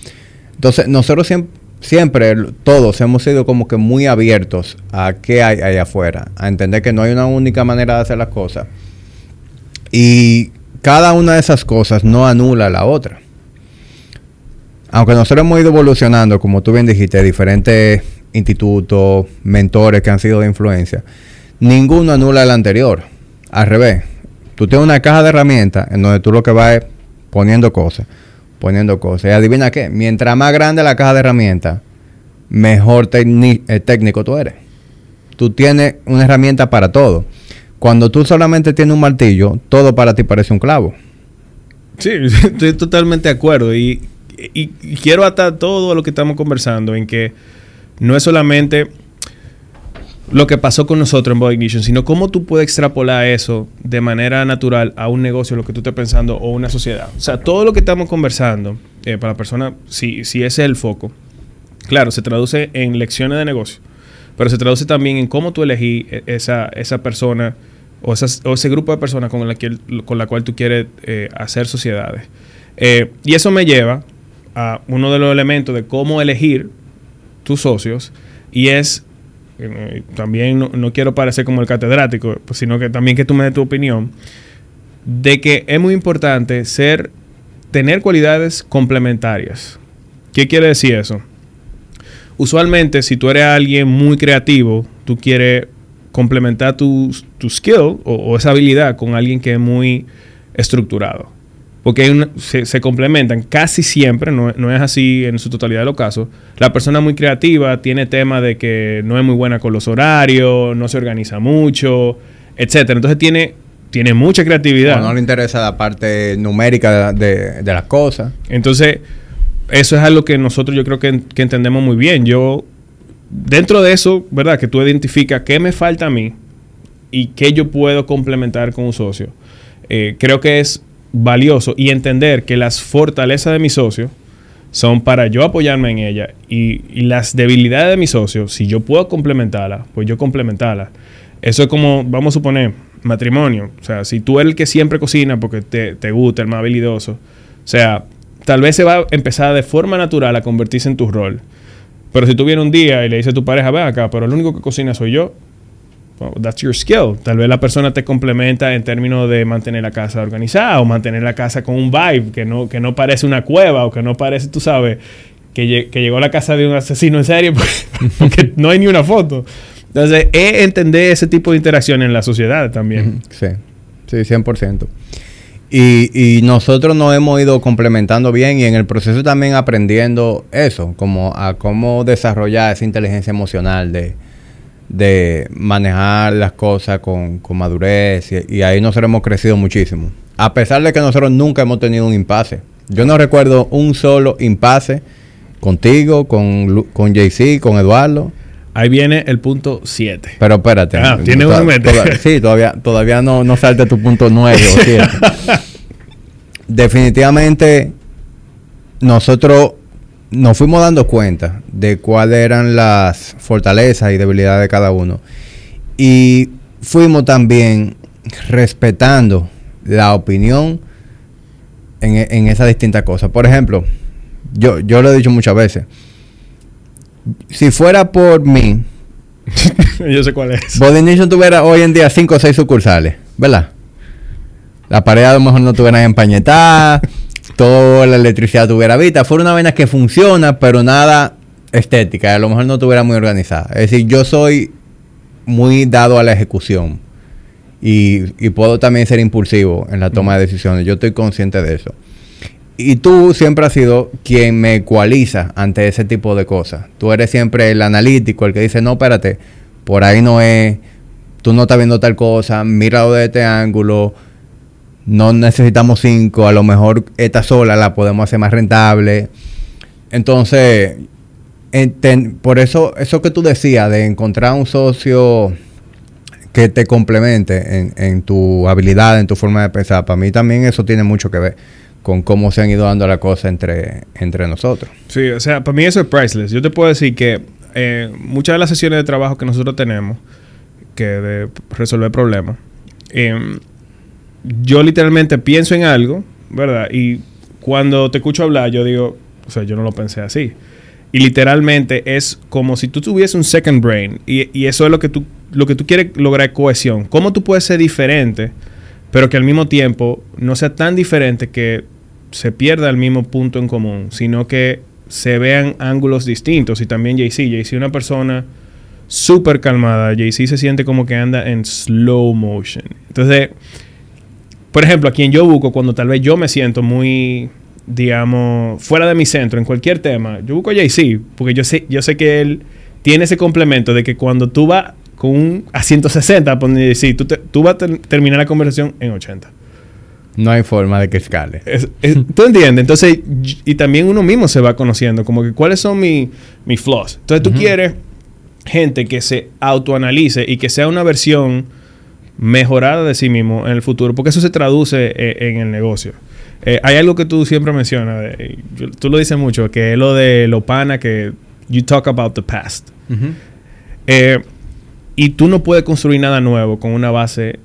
[SPEAKER 1] Entonces, nosotros siempre, siempre todos hemos sido como que muy abiertos a qué hay allá afuera, a entender que no hay una única manera de hacer las cosas. Y cada una de esas cosas no anula la otra aunque nosotros hemos ido evolucionando, como tú bien dijiste, diferentes institutos, mentores que han sido de influencia, ninguno anula el anterior. Al revés, tú tienes una caja de herramientas en donde tú lo que vas es poniendo cosas, poniendo cosas. Y adivina qué, mientras más grande la caja de herramientas, mejor eh, técnico tú eres. Tú tienes una herramienta para todo. Cuando tú solamente tienes un martillo, todo para ti parece un clavo.
[SPEAKER 2] Sí, estoy totalmente de acuerdo. Y y, quiero atar todo lo que estamos conversando en que no es solamente lo que pasó con nosotros en Body Ignition, sino cómo tú puedes extrapolar eso de manera natural a un negocio, lo que tú estés pensando, o una sociedad. O sea, todo lo que estamos conversando, eh, para la persona, si, si ese es el foco, claro, se traduce en lecciones de negocio, pero se traduce también en cómo tú elegí e, esa, esa persona o, ese grupo de personas con la, que, con la cual tú quieres eh, hacer sociedades. Eh, y eso me lleva uno de los elementos de cómo elegir tus socios y es, eh, también no, quiero parecer como el catedrático, pues, sino que también que tú me des tu opinión, de que es muy importante ser, tener cualidades complementarias. ¿Qué quiere decir eso? Usualmente, si tú eres alguien muy creativo, tú quieres complementar tu, tu skill o esa habilidad con alguien que es muy estructurado porque se, complementan casi siempre, no, es así en su totalidad de los casos. La persona muy creativa tiene tema de que no es muy buena con los horarios, no se organiza mucho, etcétera. Entonces tiene, tiene mucha creatividad.
[SPEAKER 1] no le interesa la parte numérica de, las cosas.
[SPEAKER 2] Entonces, eso es algo que nosotros yo creo que, que entendemos muy bien. Yo, dentro de eso, ¿verdad? Que tú identificas qué me falta a mí y qué yo puedo complementar con un socio. Eh, creo que es valioso y entender que las fortalezas de mi socio son para yo apoyarme en ella y, las debilidades de mi socio, si yo puedo complementarlas, pues yo complementarlas. Eso es como, vamos a suponer, matrimonio. O sea, si tú eres el que siempre cocina porque te, te gusta, el más habilidoso, o sea, tal vez se va a empezar de forma natural a convertirse en tu rol. Pero si tú vienes un día y le dices a tu pareja, ve acá, pero el único que cocina soy yo, that's your skill. Tal vez la persona te complementa en términos de mantener la casa organizada o mantener la casa con un vibe que no, que no parece una cueva o que no parece, tú sabes, que, que llegó a la casa de un asesino en serie porque, porque no hay ni una foto. Entonces, es entender ese tipo de interacción en la sociedad también.
[SPEAKER 1] Sí, sí, 100%. Y, y nosotros nos hemos ido complementando bien y en el proceso también aprendiendo eso, como a cómo desarrollar esa inteligencia emocional de, de manejar las cosas con, con madurez y, y ahí nosotros hemos crecido muchísimo. A pesar de que nosotros nunca hemos tenido un impasse. Yo no recuerdo un solo impasse contigo, con, con JC, con Eduardo.
[SPEAKER 2] Ahí viene el punto 7.
[SPEAKER 1] Pero espérate.
[SPEAKER 2] Ah, tiene en mente.
[SPEAKER 1] toda- sí, todavía, todavía no, no salte tu punto 9 o 7. Definitivamente, nosotros nos fuimos dando cuenta de cuáles eran las fortalezas y debilidades de cada uno. Y fuimos también respetando la opinión en, e- en esas distintas cosas. Por ejemplo, yo, yo lo he dicho muchas veces. Si fuera por mí,
[SPEAKER 2] Yo sé cuál es.
[SPEAKER 1] Body Nation tuviera hoy en día 5 o 6 sucursales, ¿verdad? La pared a lo mejor no tuviera empañetada, toda la electricidad tuviera vista. Fuera una vaina que funciona, pero nada estética. A lo mejor no tuviera muy organizada. Es decir, yo soy muy dado a la ejecución. Y, y puedo también ser impulsivo en la toma de decisiones. Yo estoy consciente de eso. Y tú siempre has sido quien me ecualiza ante ese tipo de cosas. Tú eres siempre el analítico, el que dice, no, espérate, por ahí no es, tú no estás viendo tal cosa, míralo de este ángulo, no necesitamos cinco, a lo mejor esta sola la podemos hacer más rentable. Entonces, por eso, eso que tú decías de encontrar un socio que te complemente en, en tu habilidad, en tu forma de pensar, para mí también eso tiene mucho que ver con cómo se han ido dando las cosas entre, entre nosotros.
[SPEAKER 2] Sí, o sea, para mí eso es priceless. Yo te puedo decir que eh, muchas de las sesiones de trabajo que nosotros tenemos, que de resolver problemas, eh, yo literalmente pienso en algo, ¿verdad? Y cuando te escucho hablar, yo digo, o sea, yo no lo pensé así. Y literalmente es como si tú tuvieses un second brain. Y, y eso es lo que tú, lo que tú quieres lograr cohesión. ¿Cómo tú puedes ser diferente, pero que al mismo tiempo no sea tan diferente que se pierda el mismo punto en común, sino que se vean ángulos distintos. Y también JC es una persona súper calmada. JC se siente como que anda en slow motion. Entonces, por ejemplo, a quien yo busco cuando tal vez yo me siento muy, digamos, fuera de mi centro en cualquier tema, yo busco a JC, porque yo sé, yo sé que él tiene ese complemento de que cuando tú vas con un a 160, poner JC, tú, te- tú vas a ter- terminar la conversación en 80.
[SPEAKER 1] No hay forma de que escale.
[SPEAKER 2] Es- es- ¿Tú entiendes? Entonces, y- también uno mismo se va conociendo, como que cuáles son mi- mis flaws. Entonces, tú quieres gente que se autoanalice y que sea una versión mejorada de sí mismo en el futuro, porque eso se traduce eh, en el negocio. Eh, hay algo que tú siempre mencionas, yo- tú lo dices mucho, que es lo de lo pana, que you talk about the past. Eh, y tú no puedes construir nada nuevo con una base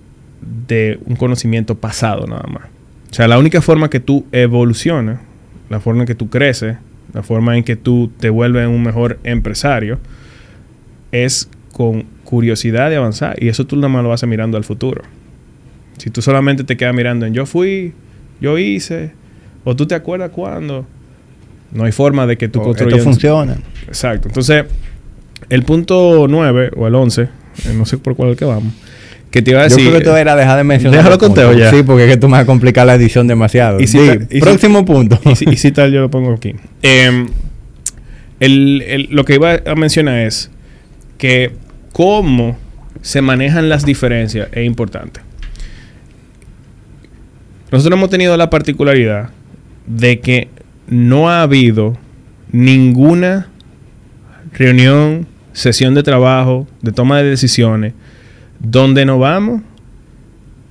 [SPEAKER 2] de un conocimiento pasado nada más. O sea, la única forma que tú evolucionas, la forma en que tú creces, la forma en que tú te vuelves un mejor empresario, es con curiosidad de avanzar. Y eso tú nada más lo vas a mirando al futuro. Si tú solamente te quedas mirando en yo fui, yo hice, o tú te acuerdas cuándo, no hay forma de que tú
[SPEAKER 1] O
[SPEAKER 2] construyas...
[SPEAKER 1] Esto funciona.
[SPEAKER 2] Exacto. Entonces, el punto 9 o el 11, eh, no sé por cuál es el que vamos, que te iba a
[SPEAKER 1] Yo
[SPEAKER 2] decir...
[SPEAKER 1] creo que tú era dejar de mencionar.
[SPEAKER 2] Déjalo conteo ya.
[SPEAKER 1] Sí, porque es que tú me vas a complicar la edición demasiado.
[SPEAKER 2] Y si y
[SPEAKER 1] próximo punto.
[SPEAKER 2] y, si, y si tal, yo lo pongo aquí. Em, el- el- lo que iba a mencionar es que cómo se manejan las diferencias es importante. Nosotros hemos tenido la particularidad de que no ha habido ninguna reunión, sesión de trabajo, de toma de decisiones, donde nos vamos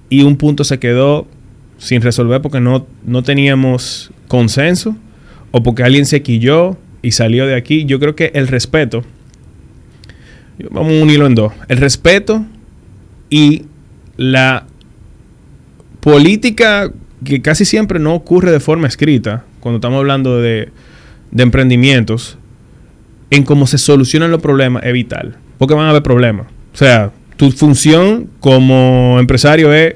[SPEAKER 2] y un punto se quedó sin resolver porque no, no teníamos consenso o porque alguien se quilló y salió de aquí. Yo creo que el respeto, vamos a unirlo en dos, el respeto y la política que casi siempre no ocurre de forma escrita, cuando estamos hablando de, emprendimientos, en cómo se solucionan los problemas es vital. Porque van a haber problemas. O sea, tu función como empresario es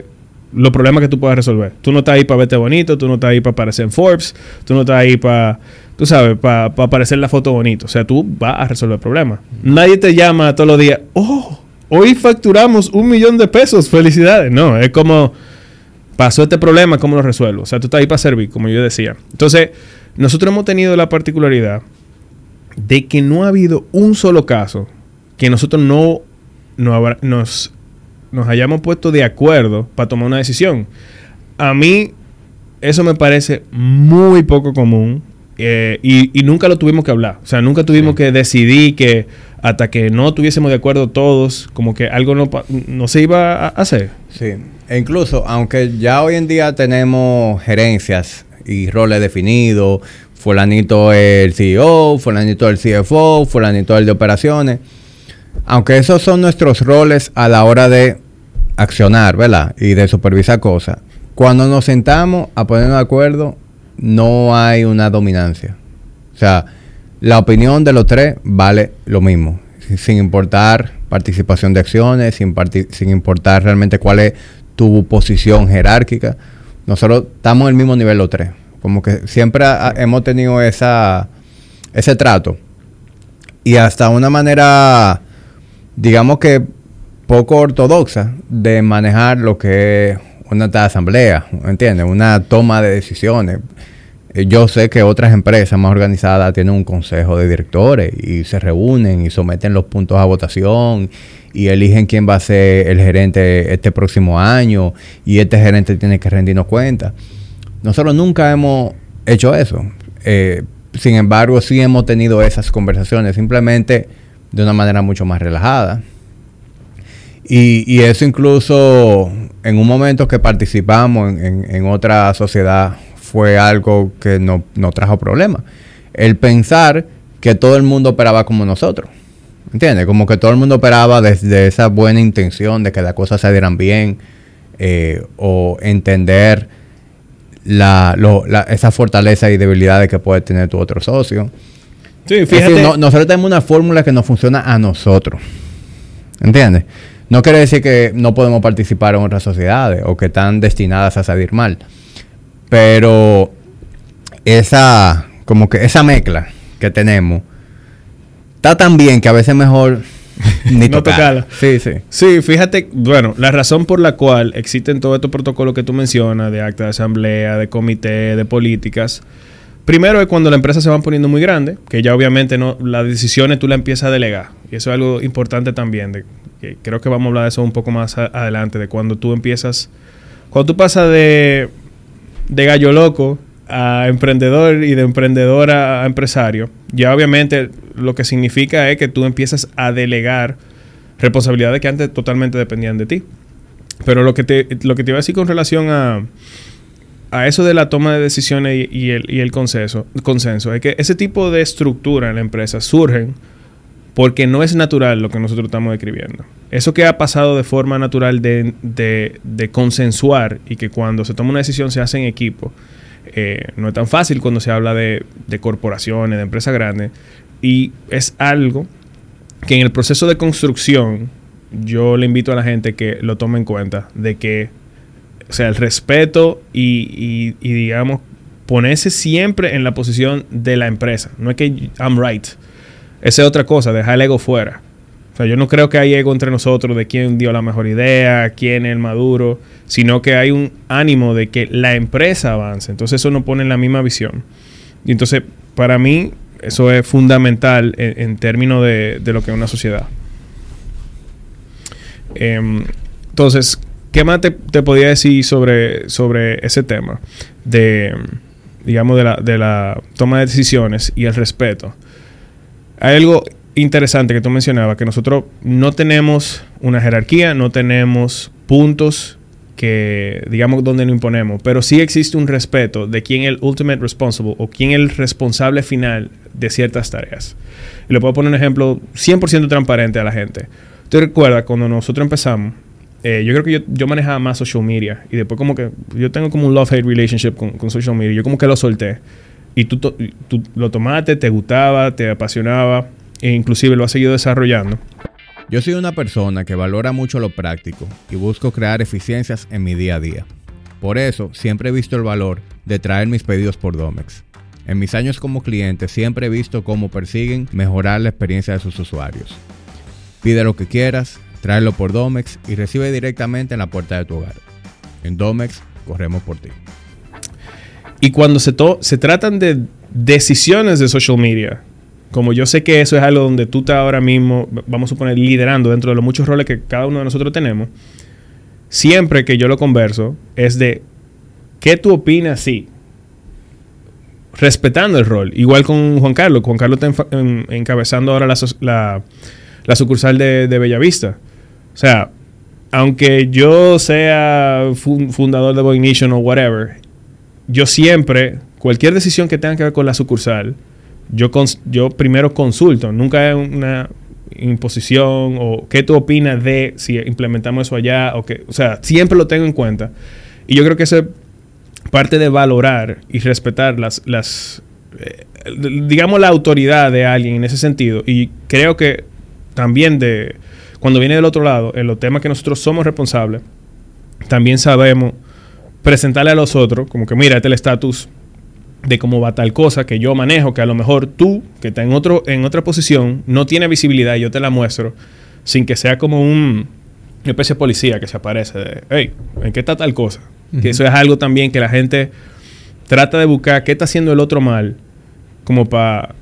[SPEAKER 2] los problemas que tú puedas resolver. Tú no estás ahí para verte bonito, tú no estás ahí para aparecer en Forbes, tú no estás ahí para, tú sabes, para, aparecer la foto bonito. O sea, tú vas a resolver problemas. Nadie te llama todos los días, oh, hoy facturamos un millón de pesos, felicidades. No, es como, pasó este problema, ¿cómo lo resuelvo? O sea, tú estás ahí para servir, como yo decía. Entonces, nosotros hemos tenido la particularidad de que no ha habido un solo caso que nosotros no, nos, nos hayamos puesto de acuerdo para tomar una decisión. A mí eso me parece muy poco común eh, y, nunca lo tuvimos que hablar. O sea, nunca tuvimos que decidir que hasta que no tuviésemos de acuerdo todos, como que algo no, no se iba a hacer.
[SPEAKER 1] Sí, e incluso aunque ya hoy en día tenemos gerencias y roles definidos, fulanito el CEO, fulanito el CFO, fulanito el de operaciones, aunque esos son nuestros roles a la hora de accionar, ¿verdad? Y de supervisar cosas. Cuando nos sentamos a ponernos de acuerdo, no hay una dominancia. O sea, la opinión de los tres vale lo mismo, sin importar participación de acciones, sin, sin importar realmente cuál es tu posición jerárquica. Nosotros estamos en el mismo nivel los tres. Como que siempre hemos tenido esa, ese trato. Y hasta una manera, digamos que poco ortodoxa de manejar lo que es una asamblea, ¿entiendes? Una toma de decisiones. Eh, yo sé que otras empresas más organizadas tienen un consejo de directores y se reúnen y someten los puntos a votación y eligen quién va a ser el gerente este próximo año y este gerente tiene que rendirnos cuenta. Nosotros nunca hemos hecho eso. Eh, sin embargo, sí hemos tenido esas conversaciones, simplemente de una manera mucho más relajada. Y, eso incluso en un momento que participamos en, otra sociedad fue algo que no, nos trajo problemas. El pensar que todo el mundo operaba como nosotros. ¿Entiendes? Como que todo el mundo operaba desde esa buena intención de que las cosas se dieran bien eh, o entender la, esa fortaleza y debilidades que puede tener tu otro socio. Sí, fíjate. nosotros tenemos una fórmula que nos funciona a nosotros. ¿Entiendes? No quiere decir que no podemos participar en otras sociedades o que están destinadas a salir mal. Pero esa, como que esa mezcla que tenemos está tan bien que a veces mejor
[SPEAKER 2] ni no tocarla. Sí, sí. Sí, fíjate, bueno, la razón por la cual existen todos estos protocolos que tú mencionas, de acta de asamblea, de comité, de políticas, primero es cuando la empresa se va poniendo muy grande, que ya obviamente no, las decisiones tú la empiezas a delegar. Y eso es algo importante también, de, creo que vamos a hablar de eso un poco más adelante, de cuando tú empiezas, cuando tú pasas de, de gallo loco a emprendedor y de emprendedor a, empresario, ya obviamente lo que significa es que tú empiezas a delegar responsabilidades que antes totalmente dependían de ti. Pero lo que te, lo que te iba a decir con relación a, a eso de la toma de decisiones y, el, y el consenso, consenso es que ese tipo de estructura en la empresa surgen porque no es natural lo que nosotros estamos describiendo. Eso que ha pasado de forma natural de, de, consensuar y que cuando se toma una decisión se hace en equipo, eh, no es tan fácil cuando se habla de, corporaciones, de empresas grandes, y es algo que en el proceso de construcción yo le invito a la gente que lo tome en cuenta, de que, sea, el respeto y, y, digamos, ponerse siempre en la posición de la empresa. No es que I'm right. Esa es otra cosa, dejar el ego fuera. O sea, yo no creo que hay ego entre nosotros de quién dio la mejor idea, quién es el maduro, sino que hay un ánimo de que la empresa avance. Entonces eso nos pone en la misma visión. Y entonces, para mí, eso es fundamental en, términos de, lo que es una sociedad. Em, entonces, ¿qué más te, podía decir sobre, sobre ese tema? De, digamos, de la, de la toma de decisiones y el respeto. Hay algo interesante que tú mencionabas, que nosotros no tenemos una jerarquía, no tenemos puntos que, digamos, donde nos imponemos, pero sí existe un respeto de quién es el ultimate responsible o quién es el responsable final de ciertas tareas. Y le puedo poner un ejemplo 100% transparente a la gente. ¿Tú recuerdas cuando nosotros empezamos? Eh, yo creo que yo, manejaba más social media y después como que yo tengo como un love-hate relationship con, social media. Yo como que lo solté y tú, lo tomaste, te gustaba, te apasionaba e inclusive lo has seguido desarrollando.
[SPEAKER 1] Yo soy una persona que valora mucho lo práctico y busco crear eficiencias en mi día a día. Por eso siempre he visto el valor de traer mis pedidos por Domex. En mis años como cliente siempre he visto cómo persiguen mejorar la experiencia de sus usuarios. Pide lo que quieras, tráelo por Domex y recibe directamente en la puerta de tu hogar. En Domex corremos por ti.
[SPEAKER 2] Y cuando se, se tratan de decisiones de social media, como yo sé que eso es algo donde tú estás ahora mismo, vamos a suponer, liderando dentro de los muchos roles que cada uno de nosotros tenemos, siempre que yo lo converso es de, ¿qué tú opinas? Sí. Respetando el rol. Igual con Juan Carlos. Juan Carlos está encabezando ahora la, sucursal de, de Bellavista. O sea, aunque yo sea fundador de Boy Nation o whatever, yo siempre, cualquier decisión que tenga que ver con la sucursal, yo, yo primero consulto, nunca es una imposición o qué tú opinas de si implementamos eso allá o que, o sea, siempre lo tengo en cuenta. Y yo creo que eso es parte de valorar y respetar las, las eh, digamos, la autoridad de alguien en ese sentido. Y creo que también de, cuando viene del otro lado, en los temas que nosotros somos responsables, también sabemos presentarle a los otros, como que mira, este es el estatus de cómo va tal cosa que yo manejo, que a lo mejor tú, que estás en, otro, en otra posición, no tiene visibilidad y yo te la muestro, sin que sea como un, una especie de policía que se aparece de, hey, ¿en qué está tal cosa? Que eso es algo también que la gente trata de buscar qué está haciendo el otro mal, como para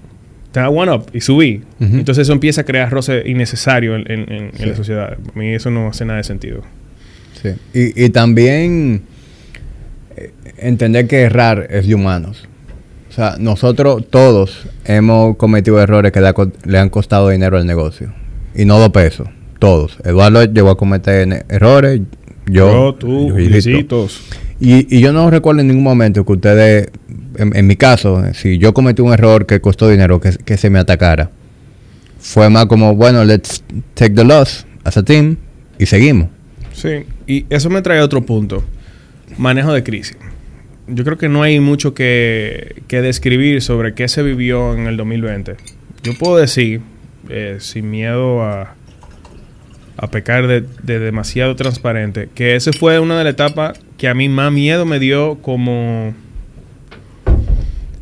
[SPEAKER 2] tener one up y subir. Entonces eso empieza a crear roce innecesario en, la sociedad. A mí eso no hace nada de sentido.
[SPEAKER 1] Sí. Y, y también entender que errar es de humanos. O sea, nosotros todos hemos cometido errores que le, han costado dinero al negocio. Y no dos pesos. Todos. Eduardo llegó a cometer errores. Yo,
[SPEAKER 2] yo tú,
[SPEAKER 1] y, y, yo no recuerdo en ningún momento que ustedes, en, mi caso, si yo cometí un error que costó dinero, que, que se me atacara, fue más como, bueno, let's take the loss as a team y seguimos.
[SPEAKER 2] Sí, y eso me trae a otro punto. Manejo de crisis yo creo que no hay mucho que, describir sobre qué se vivió en el 2020. Yo puedo decir, eh, sin miedo a, pecar de, demasiado transparente, que esa fue una de las etapas que a mí más miedo me dio como,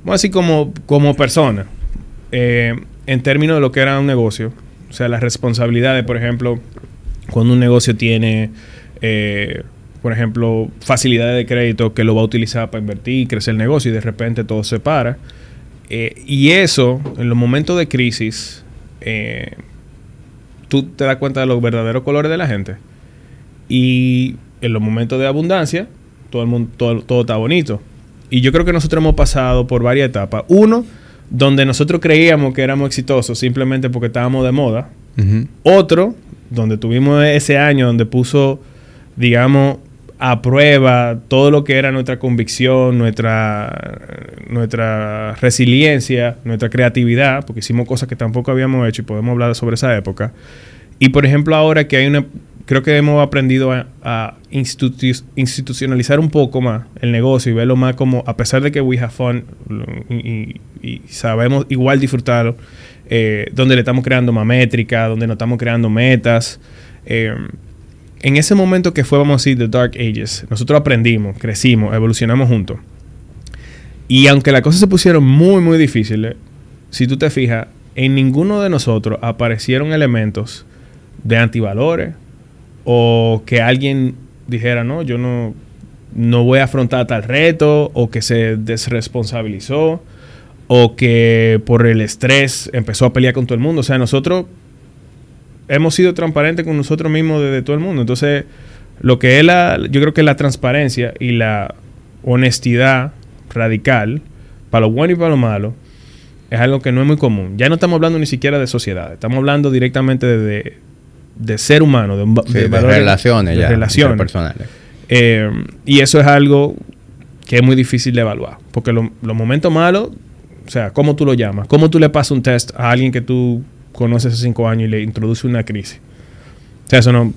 [SPEAKER 2] así como, como persona, eh, en términos de lo que era un negocio. O sea, las responsabilidades, por ejemplo, cuando un negocio tiene... Eh, por ejemplo, facilidades de crédito que lo va a utilizar para invertir y crecer el negocio y de repente todo se para. Eh, y eso, en los momentos de crisis, eh, tú te das cuenta de los verdaderos colores de la gente. Y en los momentos de abundancia, todo, el mundo, todo, está bonito. Y yo creo que nosotros hemos pasado por varias etapas. Uno, donde nosotros creíamos que éramos exitosos simplemente porque estábamos de moda. Otro, donde tuvimos ese año donde puso, digamos, a prueba todo lo que era nuestra convicción, nuestra, nuestra resiliencia, nuestra creatividad, porque hicimos cosas que tampoco habíamos hecho y podemos hablar sobre esa época. Y por ejemplo ahora que hay una, creo que hemos aprendido a, institucionalizar un poco más el negocio y verlo más como, a pesar de que we have fun y, sabemos igual disfrutarlo, eh, donde le estamos creando más métrica, donde nos estamos creando metas. Eh, en ese momento que fue, vamos a decir, The Dark Ages, nosotros aprendimos, crecimos, evolucionamos juntos. Y aunque las cosas se pusieron muy, muy difíciles, si tú te fijas, en ninguno de nosotros aparecieron elementos de antivalores o que alguien dijera, no, yo no, no voy a afrontar tal reto o que se desresponsabilizó o que por el estrés empezó a pelear con todo el mundo. O sea, nosotros hemos sido transparentes con nosotros mismos desde todo el mundo. Entonces, lo que es la, yo creo que la transparencia y la honestidad radical, para lo bueno y para lo malo, es algo que no es muy común. Ya no estamos hablando ni siquiera de sociedad, estamos hablando directamente de, de ser humano, de,
[SPEAKER 1] relaciones,
[SPEAKER 2] relaciones.
[SPEAKER 1] personales.
[SPEAKER 2] Eh, y eso es algo que es muy difícil de evaluar. Porque lo- los momentos malos, o sea, ¿cómo tú lo llamas? ¿Cómo tú le pasas un test a alguien que tú conoces hace cinco años y le introduce una crisis? O sea, eso no...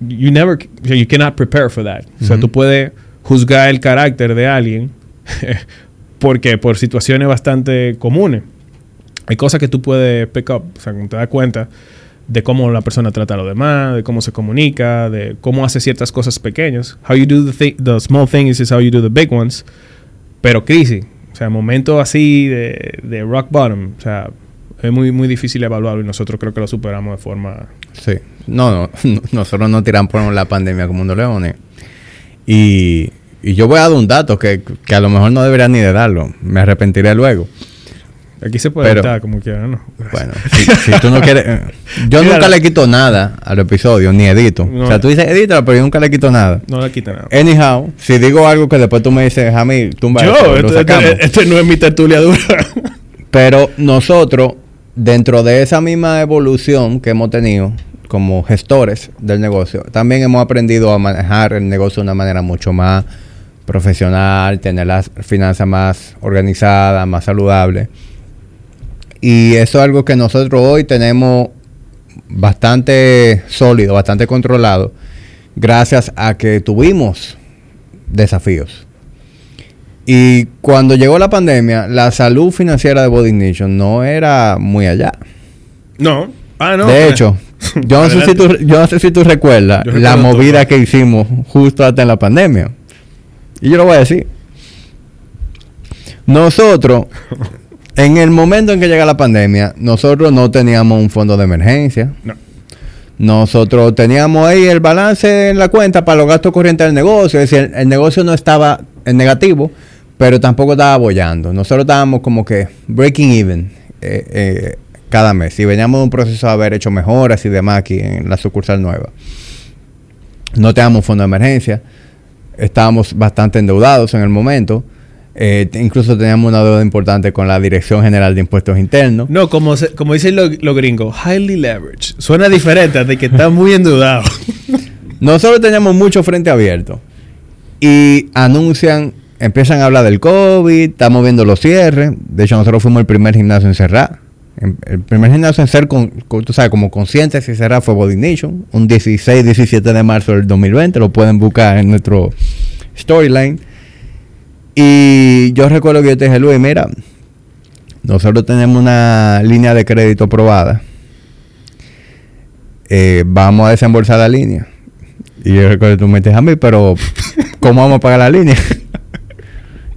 [SPEAKER 2] You never... You cannot prepare for that. O sea, tú puedes juzgar el carácter de alguien porque por situaciones bastante comunes. Hay cosas que tú puedes pick up, o sea, cuando te das cuenta de cómo la persona trata a los demás, de cómo se comunica, de cómo hace ciertas cosas pequeñas. How you do the, thi- the small things is how you do the big ones. Pero crisis, o sea, momentos así de, de rock bottom, o sea, es muy, muy difícil evaluarlo y nosotros creo que lo superamos de forma...
[SPEAKER 1] Sí. No, no, no, nosotros no tiramos por la pandemia como unos leones. Y, y yo voy a dar un dato que, que a lo mejor no debería ni de darlo. Me arrepentiré luego.
[SPEAKER 2] Aquí se puede editar como quiera, ¿no?
[SPEAKER 1] Bueno, si, si tú no quieres... eh, Yo
[SPEAKER 2] Mira,
[SPEAKER 1] nunca
[SPEAKER 2] la-
[SPEAKER 1] le quito nada al episodio, ni edito.
[SPEAKER 2] No.
[SPEAKER 1] O sea, tú dices edítalo, pero yo nunca le quito nada.
[SPEAKER 2] No le quita nada.
[SPEAKER 1] Anyhow, si digo algo que después tú me dices, Jamie, tumba
[SPEAKER 2] Yo, este, este- este no es mi tertulia dura.
[SPEAKER 1] Pero nosotros, dentro de esa misma evolución que hemos tenido como gestores del negocio, también hemos aprendido a manejar el negocio de una manera mucho más profesional, tener las finanzas más organizadas, más saludables. Y eso es algo que nosotros hoy tenemos bastante sólido, bastante controlado, gracias a que tuvimos desafíos. Y cuando llegó la pandemia, la salud financiera de Body Nation no era muy allá.
[SPEAKER 2] no. Ah, no.
[SPEAKER 1] de
[SPEAKER 2] eh.
[SPEAKER 1] hecho, yo no, sé si tú, yo no sé si tú recuerdas la movida
[SPEAKER 2] todo.
[SPEAKER 1] que hicimos justo hasta en la pandemia. Y yo lo voy a decir. Nosotros, en el momento en que llega la pandemia, nosotros no teníamos un fondo de emergencia.
[SPEAKER 2] No.
[SPEAKER 1] Nosotros teníamos ahí el balance en la cuenta para los gastos corrientes del negocio. Es decir, el, el negocio no estaba en negativo, pero tampoco estaba bollando. Nosotros estábamos como que breaking even eh, eh, cada mes. Y veníamos de un proceso de haber hecho mejoras y demás aquí en la sucursal nueva. No teníamos fondo de emergencia. Estábamos bastante endeudados en el momento. Eh, incluso teníamos una deuda importante con la Dirección General de Impuestos Internos.
[SPEAKER 2] No, como, se- como dicen los los gringos, highly leveraged. Suena diferente de que está muy endeudado.
[SPEAKER 1] Nosotros teníamos mucho frente abierto. Y anuncian, empiezan a hablar del COVID, estamos viendo los cierres. De hecho, nosotros fuimos el primer gimnasio en cerrar. En- El primer gimnasio en ser, con, con- sabes, como conscientes y cerrar fue Body Nation. Un 16-17 de marzo del 2020. Lo pueden buscar en nuestro storyline. Y yo recuerdo que yo te dije, Luis, mira, nosotros tenemos una línea de crédito aprobada. Eh, vamos a desembolsar la línea. Y yo recuerdo que tú me dices a mí, pero ¿cómo vamos a pagar la línea?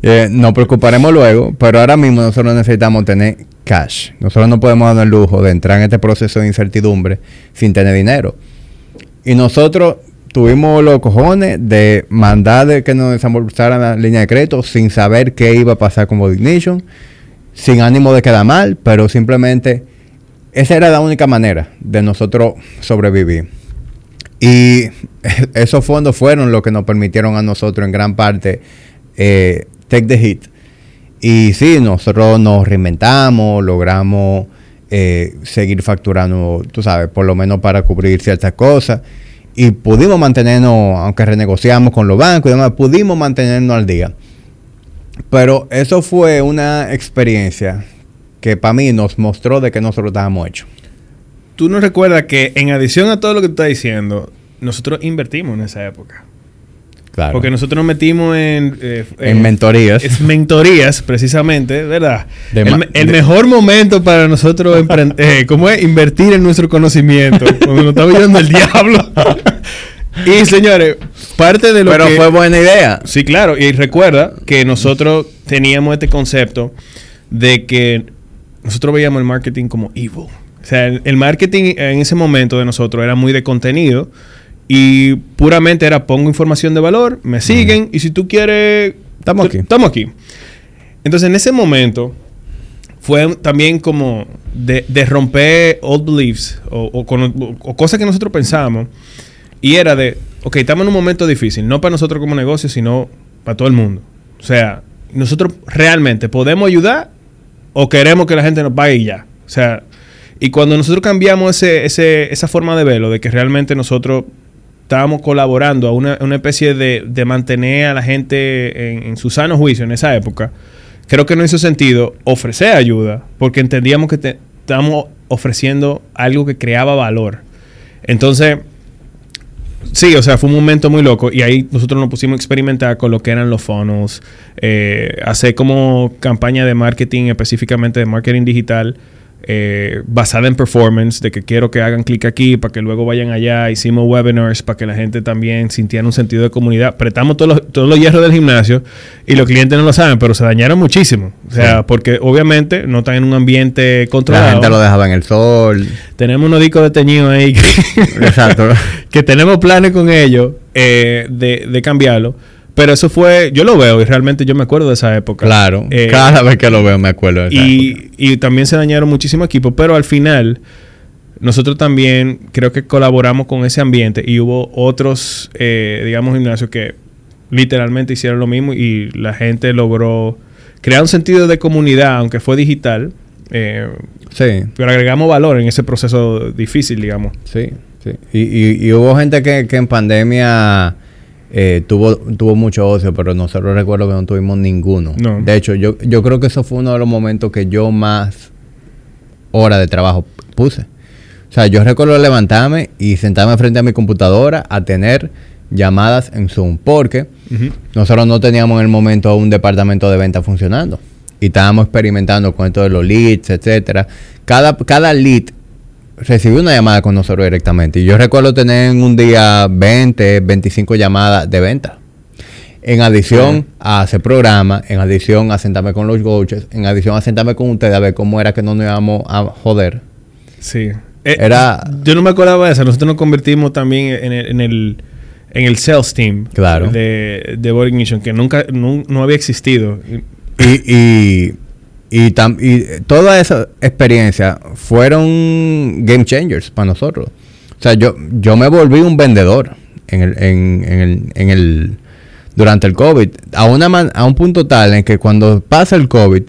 [SPEAKER 1] Eh, nos preocuparemos luego, pero ahora mismo nosotros necesitamos tener cash. Nosotros no podemos darnos el lujo de entrar en este proceso de incertidumbre sin tener dinero. Y nosotros tuvimos los cojones de mandar de que nos desembolsaran la línea de crédito sin saber qué iba a pasar con Body Nation, sin ánimo de quedar mal, pero simplemente esa era la única manera de nosotros sobrevivir. Y esos fondos fueron los que nos permitieron a nosotros en gran parte eh, take the hit. Y sí, nosotros nos reinventamos, logramos eh, seguir facturando, tú sabes, por lo menos para cubrir ciertas cosas. Y pudimos mantenernos, aunque renegociamos con los bancos y demás, pudimos mantenernos al día. Pero eso fue una experiencia que para mí nos mostró de que nosotros estábamos hechos.
[SPEAKER 2] Tú no recuerdas que en adición a todo lo que tú estás diciendo, nosotros invertimos en esa época.
[SPEAKER 1] Claro.
[SPEAKER 2] Porque nosotros nos metimos en... eh,
[SPEAKER 1] en mentorías.
[SPEAKER 2] es mentorías, precisamente, ¿verdad?
[SPEAKER 1] De
[SPEAKER 2] el
[SPEAKER 1] de-
[SPEAKER 2] mejor momento para nosotros emprend- eh, ¿cómo es? invertir en nuestro conocimiento. cuando nos está viendo el diablo. y señores, parte de lo
[SPEAKER 1] Pero
[SPEAKER 2] que...
[SPEAKER 1] fue buena idea.
[SPEAKER 2] Sí, claro. Y recuerda que nosotros teníamos este concepto de que nosotros veíamos el marketing como evil. O sea, el, el marketing en ese momento de nosotros era muy de contenido y puramente era pongo información de valor, me siguen y si tú quieres...
[SPEAKER 1] Estamos aquí.
[SPEAKER 2] Estamos aquí. Entonces, en ese momento fue también como de, de romper old beliefs o, o con- o cosas que nosotros pensábamos. Y era de, ok, estamos en un momento difícil, no para nosotros como negocio, sino para todo el mundo. O sea, nosotros realmente podemos ayudar o queremos que la gente nos pague y ya. O sea, y cuando nosotros cambiamos ese, ese, esa forma de verlo, de que realmente nosotros estábamos colaborando a una, una especie de, de, mantener a la gente en, su sano juicio en esa época, creo que no hizo sentido ofrecer ayuda, porque entendíamos que te, estábamos ofreciendo algo que creaba valor. Entonces, sí, o sea, fue un momento muy loco y ahí nosotros nos pusimos a experimentar con lo que eran los funnels, eh, hacer como campaña de marketing, específicamente de marketing digital, eh, basada en performance, de que quiero que hagan clic aquí para que luego vayan allá. Hicimos webinars para que la gente también sintiera un sentido de comunidad. Prestamos todos los, todos los hierros del gimnasio y los clientes no lo saben, pero se dañaron muchísimo. O sea, sí. porque obviamente no están en un ambiente controlado.
[SPEAKER 1] La gente lo dejaba en el sol.
[SPEAKER 2] Tenemos unos discos de teñido ahí que,
[SPEAKER 1] Exacto.
[SPEAKER 2] que tenemos planes con ellos eh, de, de cambiarlo. Pero eso fue, yo lo veo y realmente yo me acuerdo de esa época.
[SPEAKER 1] Claro, eh, cada vez que lo veo me acuerdo de esa
[SPEAKER 2] y,
[SPEAKER 1] época.
[SPEAKER 2] y también se dañaron muchísimos equipos, pero al final nosotros también creo que colaboramos con ese ambiente y hubo otros, eh, digamos, gimnasios que literalmente hicieron lo mismo y la gente logró crear un sentido de comunidad, aunque fue digital. Eh,
[SPEAKER 1] sí.
[SPEAKER 2] Pero agregamos valor en ese proceso difícil, digamos.
[SPEAKER 1] Sí, sí. Y, y, y hubo gente que, que en pandemia eh, tuvo, tuvo mucho ocio, pero nosotros recuerdo que no tuvimos ninguno.
[SPEAKER 2] No.
[SPEAKER 1] De hecho, yo, yo creo que eso fue uno de los momentos que yo más horas de trabajo puse. O sea, yo recuerdo levantarme y sentarme frente a mi computadora a tener llamadas en Zoom, porque uh -huh. nosotros no teníamos en el momento un departamento de venta funcionando. Y estábamos experimentando con esto de los leads, etcétera. Cada, cada lead recibí una llamada con nosotros directamente. Y yo recuerdo tener en un día 20, 25 llamadas de venta. En adición sí. a hacer programa, en adición a sentarme con los coaches, en adición a sentarme con ustedes a ver cómo era que no nos íbamos a joder.
[SPEAKER 2] Sí. Eh, era, yo no me acordaba de eso. Nosotros nos convertimos también en el, en el, en el sales team
[SPEAKER 1] claro.
[SPEAKER 2] de, de Body Ignition, que nunca no, no había existido.
[SPEAKER 1] Y, y y, tam, y toda esa experiencia fueron game changers para nosotros. O sea, yo, yo me volví un vendedor en el, en, en el, en el, durante el COVID. A, una a un punto tal en que cuando pasa el COVID,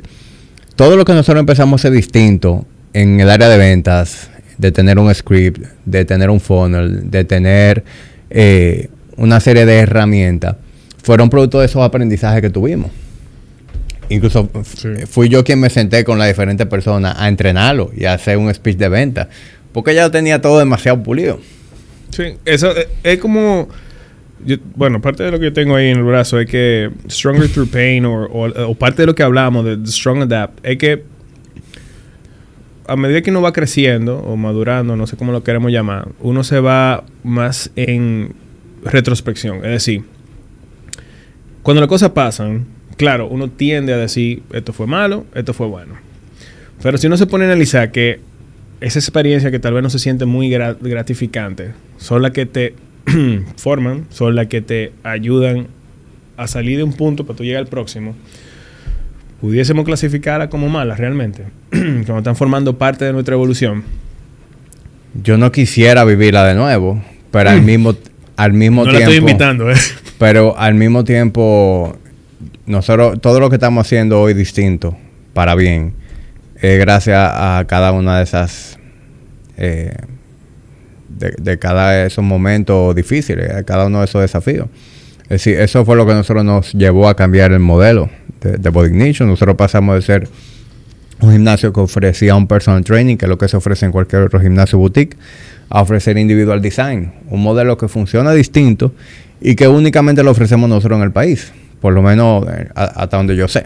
[SPEAKER 1] todo lo que nosotros empezamos a hacer distinto en el área de ventas, de tener un script, de tener un funnel, de tener eh, una serie de herramientas, fueron producto de esos aprendizajes que tuvimos. Incluso sí. fui yo quien me senté con las diferentes personas a entrenarlo y a hacer un speech de venta. Porque ya lo tenía todo demasiado pulido.
[SPEAKER 2] Sí, eso es, es como... Yo, bueno, parte de lo que yo tengo ahí en el brazo es que Stronger Through Pain o, o, o parte de lo que hablamos de Strong Adapt es que a medida que uno va creciendo o madurando, no sé cómo lo queremos llamar, uno se va más en retrospección. Es decir, cuando las cosas pasan, claro, uno tiende a decir, esto fue malo, esto fue bueno. Pero si uno se pone a analizar que esa experiencia que tal vez no se siente muy grat gratificante, son las que te forman, son las que te ayudan a salir de un punto para tú llegar al próximo, pudiésemos clasificarla como malas realmente, como están formando parte de nuestra evolución.
[SPEAKER 1] Yo no quisiera vivirla de nuevo, pero al mismo, al mismo
[SPEAKER 2] no
[SPEAKER 1] tiempo...
[SPEAKER 2] La estoy invitando, ¿eh?
[SPEAKER 1] Pero al mismo tiempo nosotros, todo lo que estamos haciendo hoy distinto, para bien, es gracias a cada una de esas, eh, de, de, cada esos momentos difíciles, a cada uno de esos desafíos. Es decir, eso fue lo que nosotros nos llevó a cambiar el modelo de, de Body Ignition. Nosotros pasamos de ser un gimnasio que ofrecía un personal training, que es lo que se ofrece en cualquier otro gimnasio boutique, a ofrecer individual design, un modelo que funciona distinto y que únicamente lo ofrecemos nosotros en el país por lo menos eh, hasta donde yo sé.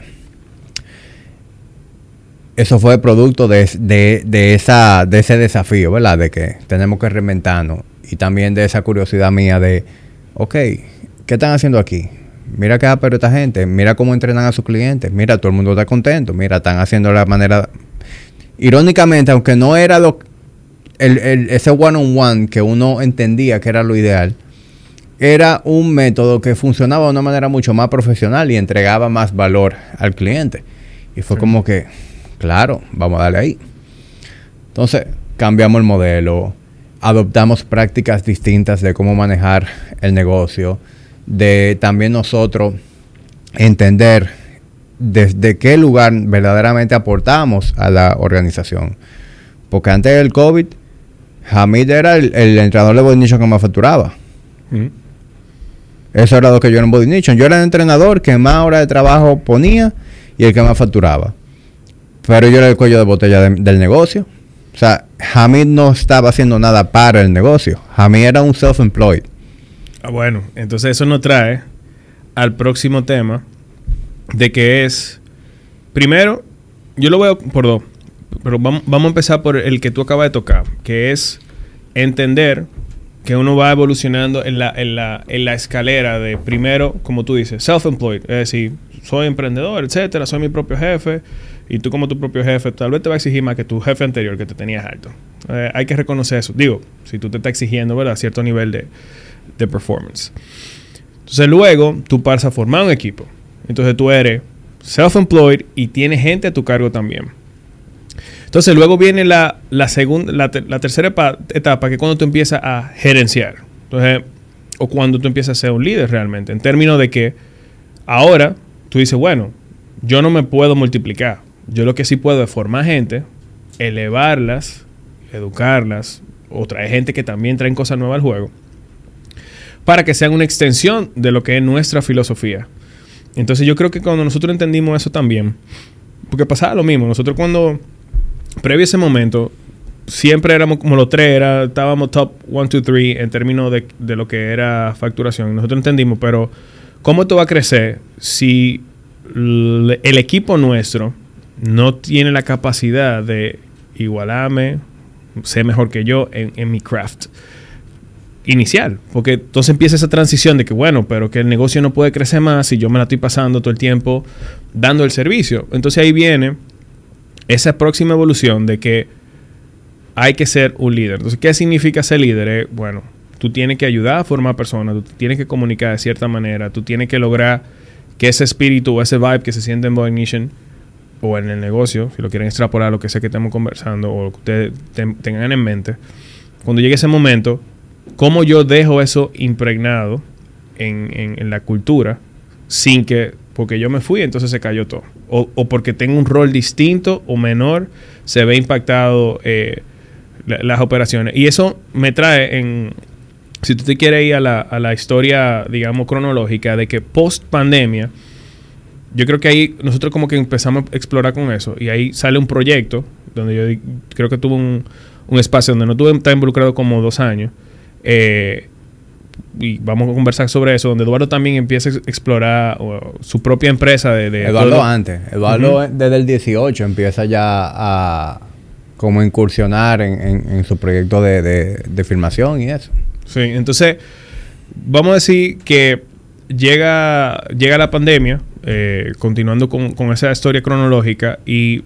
[SPEAKER 1] Eso fue producto de, de, de, esa, de ese desafío, ¿verdad? De que tenemos que reinventarnos y también de esa curiosidad mía de, ok, ¿qué están haciendo aquí? Mira qué pero esta gente, mira cómo entrenan a sus clientes, mira, todo el mundo está contento, mira, están haciendo la manera... Irónicamente, aunque no era lo, el, el, ese one-on-one -on -one que uno entendía que era lo ideal, era un método que funcionaba de una manera mucho más profesional y entregaba más valor al cliente. Y fue sí. como que, claro, vamos a darle ahí. Entonces, cambiamos el modelo, adoptamos prácticas distintas de cómo manejar el negocio, de también nosotros entender desde qué lugar verdaderamente aportamos a la organización. Porque antes del COVID, Hamid era el, el entrenador de Bonicho que más facturaba
[SPEAKER 2] Mm.
[SPEAKER 1] Eso era lo que yo era en Body Nation. Yo era el entrenador que más horas de trabajo ponía y el que más facturaba. Pero yo era el cuello de botella de- del negocio. O sea, Hamid no estaba haciendo nada para el negocio. Hamid era un self-employed.
[SPEAKER 2] Ah, bueno, entonces eso nos trae al próximo tema de que es, primero, yo lo veo por dos, pero vamos, vamos a empezar por el que tú acabas de tocar, que es entender que uno va evolucionando en la, en la, en la escalera de primero, como tú dices, self-employed, es decir, soy emprendedor, etcétera, soy mi propio jefe, y tú como tu propio jefe, tal vez te va a exigir más que tu jefe anterior que te tenías alto. Eh, hay que reconocer eso. Digo, si tú te estás exigiendo, ¿verdad? Cierto nivel de, de performance. Entonces luego tú pasas a formar un equipo. Entonces tú eres self-employed y tienes gente a tu cargo también. Entonces luego viene la, la segunda, la, ter- la tercera etapa, que es cuando tú empiezas a gerenciar. Entonces, o cuando tú empiezas a ser un líder realmente. En términos de que ahora tú dices, bueno, yo no me puedo multiplicar. Yo lo que sí puedo es formar gente, elevarlas, educarlas, o traer gente que también traen cosas nuevas al juego, para que sean una extensión de lo que es nuestra filosofía. Entonces yo creo que cuando nosotros entendimos eso también, porque pasaba lo mismo, nosotros cuando, previo a ese momento, siempre éramos como los tres, estábamos top 1, 2, 3 en términos de, de lo que era facturación. Nosotros entendimos, pero ¿cómo esto va a crecer si el equipo nuestro no tiene la capacidad de igualarme, ser mejor que yo en, en mi craft? inicial, porque entonces empieza esa transición de que bueno, pero que el negocio no puede crecer más si yo me la estoy pasando todo el tiempo dando el servicio. Entonces ahí viene esa próxima evolución de que hay que ser un líder. Entonces, ¿qué significa ser líder? Eh, bueno, tú tienes que ayudar a formar personas, tú tienes que comunicar de cierta manera, tú tienes que lograr que ese espíritu o ese vibe que se siente en Boy Ignition o en el negocio, si lo quieren extrapolar lo que sé que estamos conversando o lo que ustedes ten- tengan en mente, cuando llegue ese momento, cómo yo dejo eso impregnado en, en- en la cultura sin que, porque yo me fui, entonces se cayó todo. O, o porque tengo un rol distinto o menor, se ve impactado eh, la- las operaciones. Y eso me trae en, si tú te quieres ir a la, a la historia, digamos, cronológica de que post pandemia, yo creo que ahí nosotros como que empezamos a explorar con eso. Y ahí sale un proyecto donde yo creo que tuve un, un espacio donde no tuve estar involucrado como dos años. Eh, y vamos a conversar sobre eso, donde Eduardo también empieza a ex- explorar o, su propia empresa de... de
[SPEAKER 1] Eduardo
[SPEAKER 2] todo-
[SPEAKER 1] antes. Eduardo desde el 18 empieza ya a como incursionar en, en- en su proyecto de, de- de filmación y eso.
[SPEAKER 2] Sí, entonces vamos a decir que llega, llega la pandemia, eh, continuando con, con esa historia cronológica, y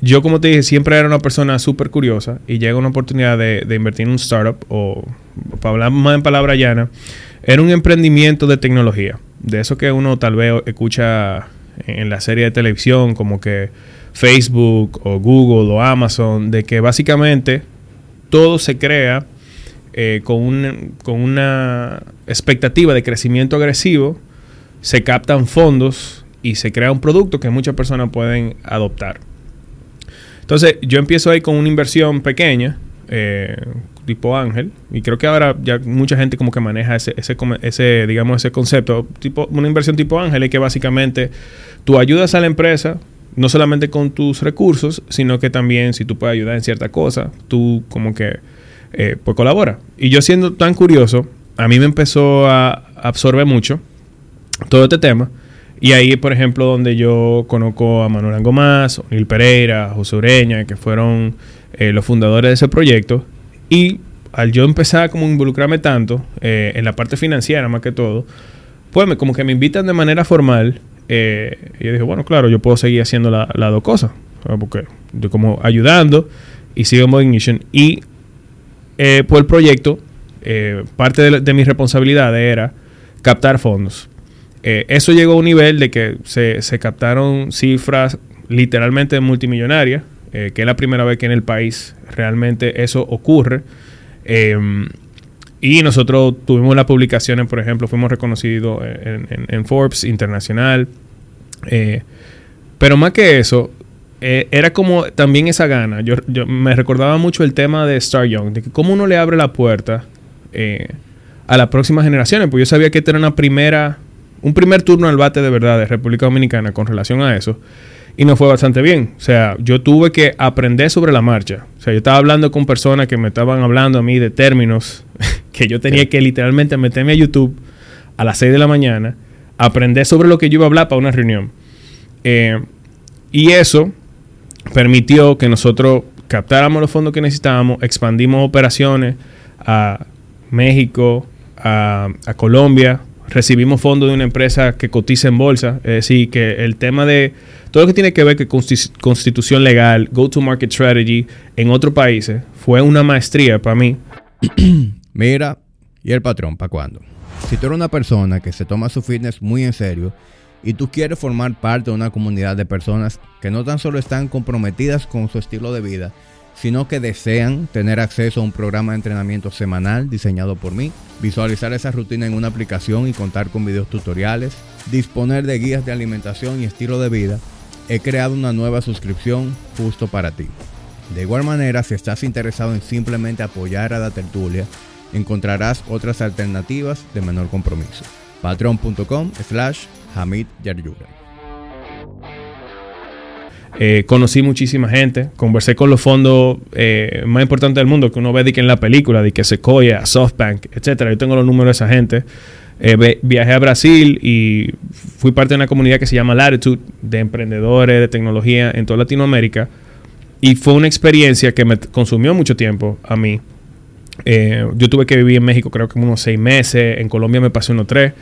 [SPEAKER 2] yo como te dije, siempre era una persona súper curiosa, y llega una oportunidad de, de invertir en un startup, o para hablar más en palabra llana, era un emprendimiento de tecnología, de eso que uno tal vez escucha en la serie de televisión, como que Facebook o Google o Amazon, de que básicamente todo se crea eh, con, un- con una expectativa de crecimiento agresivo, se captan fondos y se crea un producto que muchas personas pueden adoptar. Entonces, yo empiezo ahí con una inversión pequeña, eh, tipo ángel, y creo que ahora ya mucha gente como que maneja ese, ese, digamos, ese concepto, tipo, una inversión tipo ángel, es que básicamente tú ayudas a la empresa, no solamente con tus recursos, sino que también si tú puedes ayudar en cierta cosa, tú como que eh, pues colabora. Y yo siendo tan curioso, a mí me empezó a absorber mucho todo este tema. Y ahí, por ejemplo, donde yo conozco a Manuel Angomás, O'Neill Pereira, José Ureña, que fueron eh, los fundadores de ese proyecto. Y al yo empezar como involucrarme tanto eh, en la parte financiera más que todo, pues me- como que me invitan de manera formal. eh, y yo dije, bueno, claro, yo puedo seguir haciendo la- las dos cosas. Porque yo como ayudando y sigo en Ignition. Y eh, por el proyecto, parte de, de mis responsabilidades era captar fondos. Eso llegó a un nivel de que se, se captaron cifras literalmente multimillonarias, eh, que es la primera vez que en el país realmente eso ocurre. Eh, y nosotros tuvimos las publicaciones, por ejemplo, fuimos reconocidos en, Forbes Internacional. Eh, pero más que eso, eh, era como también esa gana. Yo, me recordaba mucho el tema de Star Young, de que cómo uno le abre la puerta a las próximas generaciones, pues yo sabía que era una primera, un primer turno al bate de verdad de República Dominicana con relación a eso. Y no fue bastante bien. O sea, yo tuve que aprender sobre la marcha. O sea, yo estaba hablando con personas que me estaban hablando a mí de términos que yo tenía que literalmente meterme a YouTube a las 6 de la mañana, aprender sobre lo que yo iba a hablar para una reunión. Eh, y eso permitió que nosotros captáramos los fondos que necesitábamos, expandimos operaciones a México, a, Colombia, recibimos fondos de una empresa que cotiza en bolsa, es decir, que el tema de todo lo que tiene que ver con constitución legal, go-to-market strategy en otros países, fue una maestría para mí.
[SPEAKER 1] Mira, ¿y el patrón para cuándo? Si tú eres una persona que se toma su fitness muy en serio y tú quieres formar parte de una comunidad de personas que no tan solo están comprometidas con su estilo de vida, sino que desean tener acceso a un programa de entrenamiento semanal diseñado por mí, visualizar esa rutina en una aplicación y contar con videos tutoriales, disponer de guías de alimentación y estilo de vida, he creado una nueva suscripción justo para ti. De igual manera, si estás interesado en simplemente apoyar a la tertulia, encontrarás otras alternativas de menor compromiso. patreon.com slash Hamid
[SPEAKER 2] eh, conocí muchísima gente, conversé con los fondos eh, más importantes del mundo que uno ve de que en la película, de que Sequoia, SoftBank, etcétera. Yo tengo los números de esa gente. Eh, viajé a Brasil y fui parte de una comunidad que se llama Latitude, de emprendedores de tecnología en toda Latinoamérica. Y fue una experiencia que me consumió mucho tiempo a mí. yo tuve que vivir en México creo que unos seis meses, en Colombia me pasé unos tres.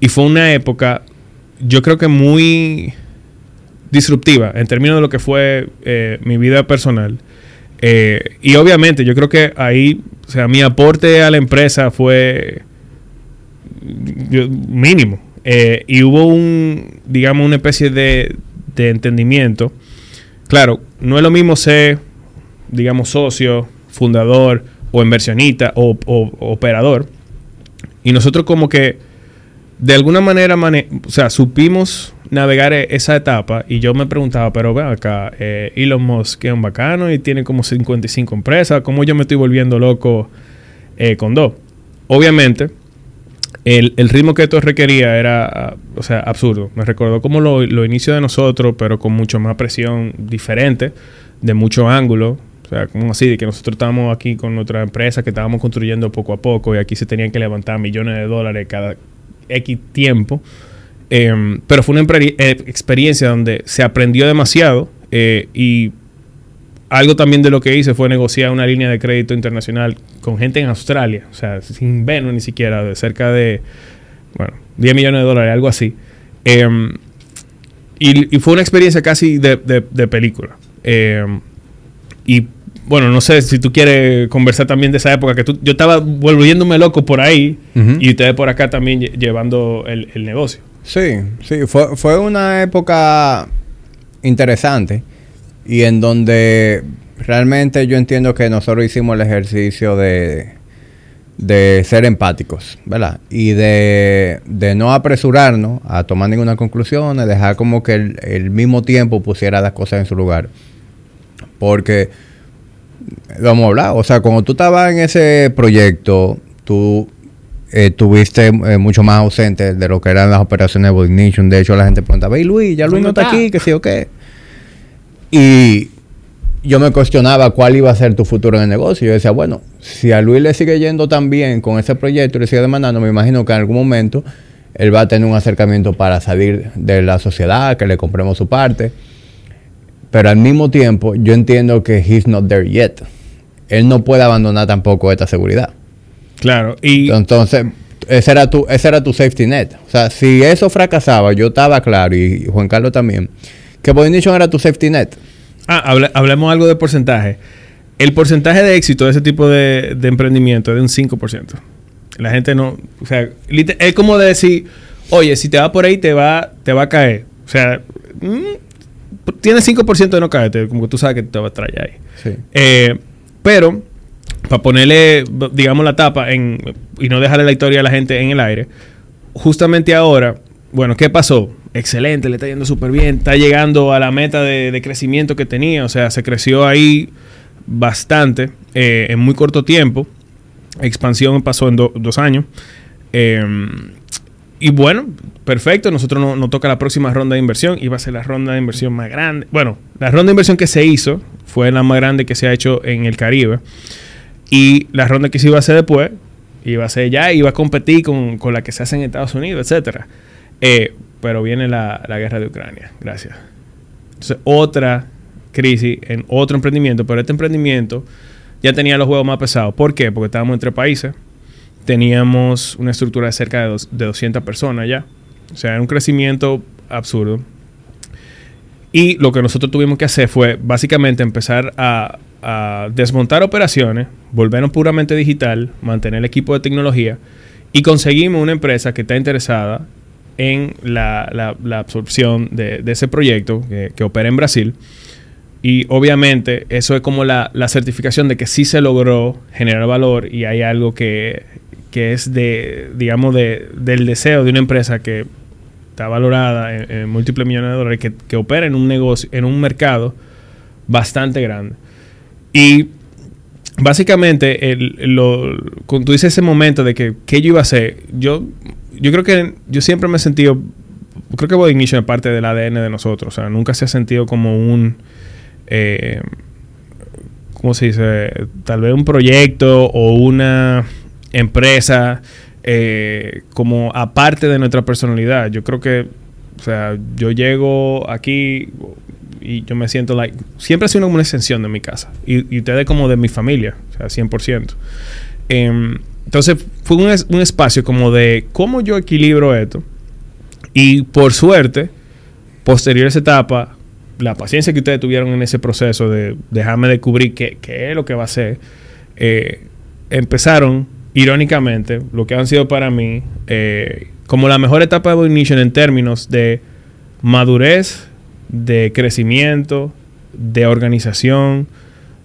[SPEAKER 2] Y fue una época, yo creo que muy disruptiva en términos de lo que fue eh, mi vida personal. Eh, y obviamente yo creo que ahí, o sea, mi aporte a la empresa fue mínimo. Eh, y hubo un, digamos, una especie de, de entendimiento. Claro, no es lo mismo ser, digamos, socio, fundador o inversionista o, o operador. Y nosotros como que de alguna manera, o sea, supimos navegar e-, esa etapa y yo me preguntaba, pero ve acá, eh, Elon Musk es un bacano y tiene como 55 empresas, ¿cómo yo me estoy volviendo loco eh, con dos? Obviamente, el, ritmo que esto requería era, o sea, absurdo. Me recordó como lo, lo inicio de nosotros, pero con mucho más presión diferente, de mucho ángulo. O sea, como así, de que nosotros estábamos aquí con nuestra empresa que estábamos construyendo poco a poco y aquí se tenían que levantar millones de dólares cada X tiempo. Em, pero fue una eh, experiencia donde se aprendió demasiado eh, y algo también de lo que hice fue negociar una línea de crédito internacional con gente en Australia, o sea, sin Venus ni siquiera, de cerca de, bueno, 10 millones de dólares, algo así. Em, y, fue una experiencia casi de, película. Em, y bueno, no sé si tú quieres conversar también de esa época, que tú, yo estaba volviéndome loco por ahí y ustedes por acá también llevando el, negocio.
[SPEAKER 1] Sí, sí, fue, fue una época interesante y en donde realmente yo entiendo que nosotros hicimos el ejercicio de, de ser empáticos, ¿verdad? Y de, no apresurarnos a tomar ninguna conclusión, de dejar como que el, el mismo tiempo pusiera las cosas en su lugar. Porque lo hemos hablado. O sea, cuando tú estabas en ese proyecto, tú eh, estuviste eh, mucho más ausente de lo que eran las operaciones de Ignition. De hecho, la gente preguntaba, ¿y Luis? ¿Ya Luis no está aquí? ¿Qué sí o qué? Y yo me cuestionaba cuál iba a ser tu futuro en el negocio. Yo decía, bueno, si a Luis le sigue yendo tan bien con ese proyecto y le sigue demandando, me imagino que en algún momento él va a tener un acercamiento para salir de la sociedad, que le compremos su parte. Pero al mismo tiempo, yo entiendo que he's not there yet. Él no puede abandonar tampoco esta seguridad.
[SPEAKER 2] Claro, y...
[SPEAKER 1] Entonces, ese era tu, ese era tu safety net. O sea, si eso fracasaba, yo estaba claro, y Juan Carlos también, que Bonition era tu safety net.
[SPEAKER 2] Ah, hablemos algo de porcentaje. El porcentaje de éxito de ese tipo de, emprendimiento es de un 5%. La gente no... O sea, es como de decir, oye, si te va por ahí, te va, te va a caer. O sea, mm, tiene 5% de no caerte, como que tú sabes que te va a traer ahí. Eh, pero, para ponerle, digamos, la tapa en, y no dejarle la historia a la gente en el aire, justamente ahora, bueno, ¿qué pasó? Excelente, le está yendo súper bien, está llegando a la meta de, crecimiento que tenía, o sea, se creció ahí bastante eh, en muy corto tiempo. expansión pasó en dos años. Em, y bueno, perfecto. Nosotros nos no toca la próxima ronda de inversión. Iba a ser la ronda de inversión más grande. Bueno, la ronda de inversión que se hizo fue la más grande que se ha hecho en el Caribe. Y la ronda que se iba a hacer después, iba a ser ya, iba a competir con, la que se hace en Estados Unidos, etcétera. Eh, pero viene la, la, guerra de Ucrania. Gracias. Entonces, otra crisis en otro emprendimiento. Pero este emprendimiento ya tenía los juegos más pesados. ¿Por qué? Porque estábamos entre países teníamos una estructura de cerca de, de 200 personas ya. O sea, era un crecimiento absurdo. Y lo que nosotros tuvimos que hacer fue básicamente empezar a, desmontar operaciones, volvernos puramente digital, mantener el equipo de tecnología y conseguimos una empresa que está interesada en la, absorción de, ese proyecto que, opera en Brasil. Y obviamente eso es como la, certificación de que sí se logró generar valor y hay algo que que es de, digamos, de, del deseo de una empresa que está valorada en, múltiples millones de dólares, que, opera en un negocio, en un mercado bastante grande. Y básicamente, el, lo, cuando tú dices ese momento de que qué yo iba a hacer, yo, yo creo que yo siempre me he sentido, creo que Body Ignition es parte del ADN de nosotros, o sea, nunca se ha sentido como un... Eh, ¿Cómo se dice? Tal vez un proyecto o una empresa, eh, como aparte de nuestra personalidad. Yo creo que, o sea, yo llego aquí y yo me siento like, siempre ha sido una extensión de mi casa y, ustedes como de mi familia, o sea, 100%. Em, entonces fue un, espacio como de cómo yo equilibro esto y por suerte, posterior a esa etapa, la paciencia que ustedes tuvieron en ese proceso de dejarme descubrir qué, qué es lo que va a ser, eh, empezaron irónicamente, lo que han sido para mí eh, como la mejor etapa de Ignition en términos de madurez, de crecimiento, de organización,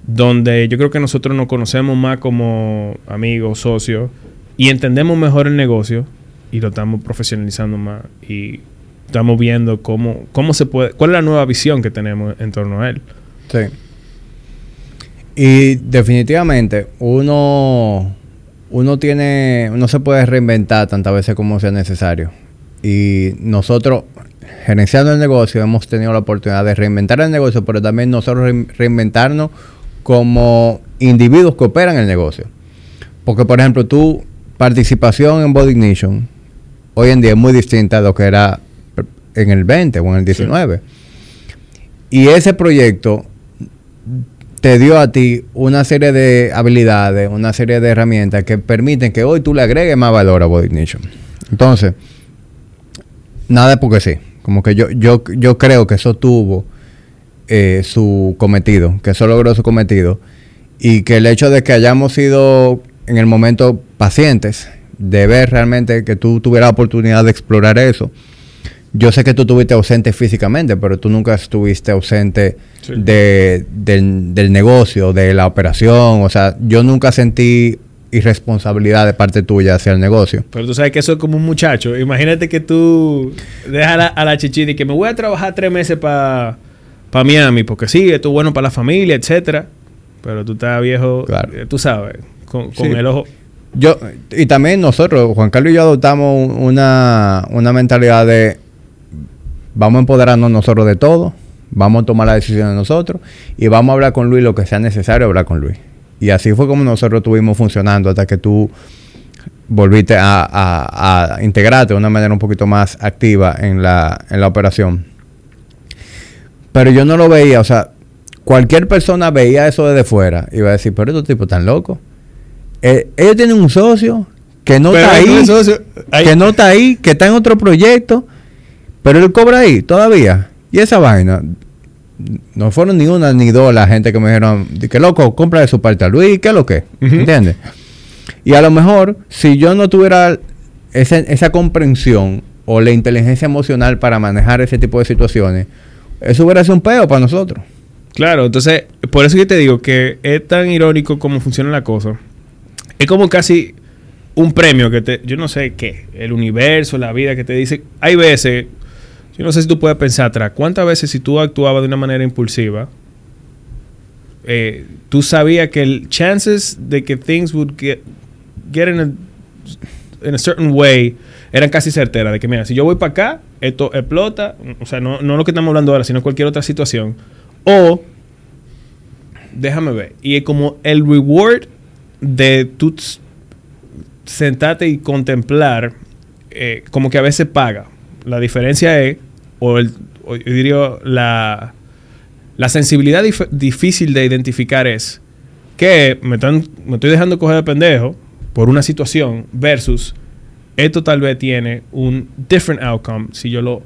[SPEAKER 2] donde yo creo que nosotros nos conocemos más como amigos, socios, y entendemos mejor el negocio y lo estamos profesionalizando más y estamos viendo cómo, cómo se puede, cuál es la nueva visión que tenemos en torno a él.
[SPEAKER 1] Sí. Y definitivamente uno uno tiene, uno se puede reinventar tantas veces como sea necesario. Y nosotros, gerenciando el negocio, hemos tenido la oportunidad de reinventar el negocio, pero también nosotros reinventarnos como individuos que operan el negocio. Porque, por ejemplo, tu participación en Body Ignition hoy en día es muy distinta a lo que era en el 20 o en el 19. Y ese proyecto te dio a ti una serie de habilidades, una serie de herramientas que permiten que hoy tú le agregues más valor a Body Ignition. Entonces, nada porque sí. Como que yo, yo, yo creo que eso tuvo eh, su cometido, que eso logró su cometido. Y que el hecho de que hayamos sido en el momento pacientes, de ver realmente que tú tuvieras la oportunidad de explorar eso, yo sé que tú estuviste ausente físicamente, pero tú nunca estuviste ausente de, del, negocio, de la operación. O sea, yo nunca sentí irresponsabilidad de parte tuya hacia el negocio.
[SPEAKER 2] Pero tú sabes que eso es como un muchacho. Imagínate que tú dejas a la, a la chichita y que me voy a trabajar tres meses para pa Miami, porque sí, esto es bueno para la familia, etcétera. Pero tú estás viejo, eh, tú sabes, con, con el ojo.
[SPEAKER 1] Yo, y también nosotros, Juan Carlos y yo adoptamos una, una mentalidad de vamos a empoderarnos nosotros de todo, vamos a tomar la decisión de nosotros y vamos a hablar con Luis lo que sea necesario hablar con Luis. Y así fue como nosotros estuvimos funcionando hasta que tú volviste a, integrarte de una manera un poquito más activa en la, en la operación. Pero yo no lo veía, o sea, cualquier persona veía eso desde fuera y iba a decir, pero estos tipos están locos. Eh, ellos tienen un socio que no está ahí, que no está ahí, que está en otro proyecto pero él cobra ahí todavía. Y esa vaina, no fueron ni una ni dos la gente que me dijeron, que loco, compra de su parte a Luis, ¿qué es lo que? ¿Entiendes? Y a lo mejor, si yo no tuviera esa, esa comprensión o la inteligencia emocional para manejar ese tipo de situaciones, eso hubiera sido un peo para nosotros.
[SPEAKER 2] Claro, entonces, por eso que te digo que es tan irónico cómo funciona la cosa. Es como casi un premio que te, yo no sé qué, el universo, la vida que te dice, hay veces yo no sé si tú puedes pensar atrás, ¿cuántas veces si tú actuabas de una manera impulsiva, eh, tú sabías que el chances de que things would get get in a, in a certain way, eran casi certeras de que, mira, si yo voy para acá, esto explota, o sea, no, no lo que estamos hablando ahora, sino cualquier otra situación, o déjame ver, y es como el reward de tú sentarte y contemplar, eh, como que a veces paga. La diferencia es, o, el, o yo diría, la, la sensibilidad dif- difícil de identificar es que me, están, me estoy dejando coger de pendejo por una situación versus esto tal vez tiene un different outcome si yo lo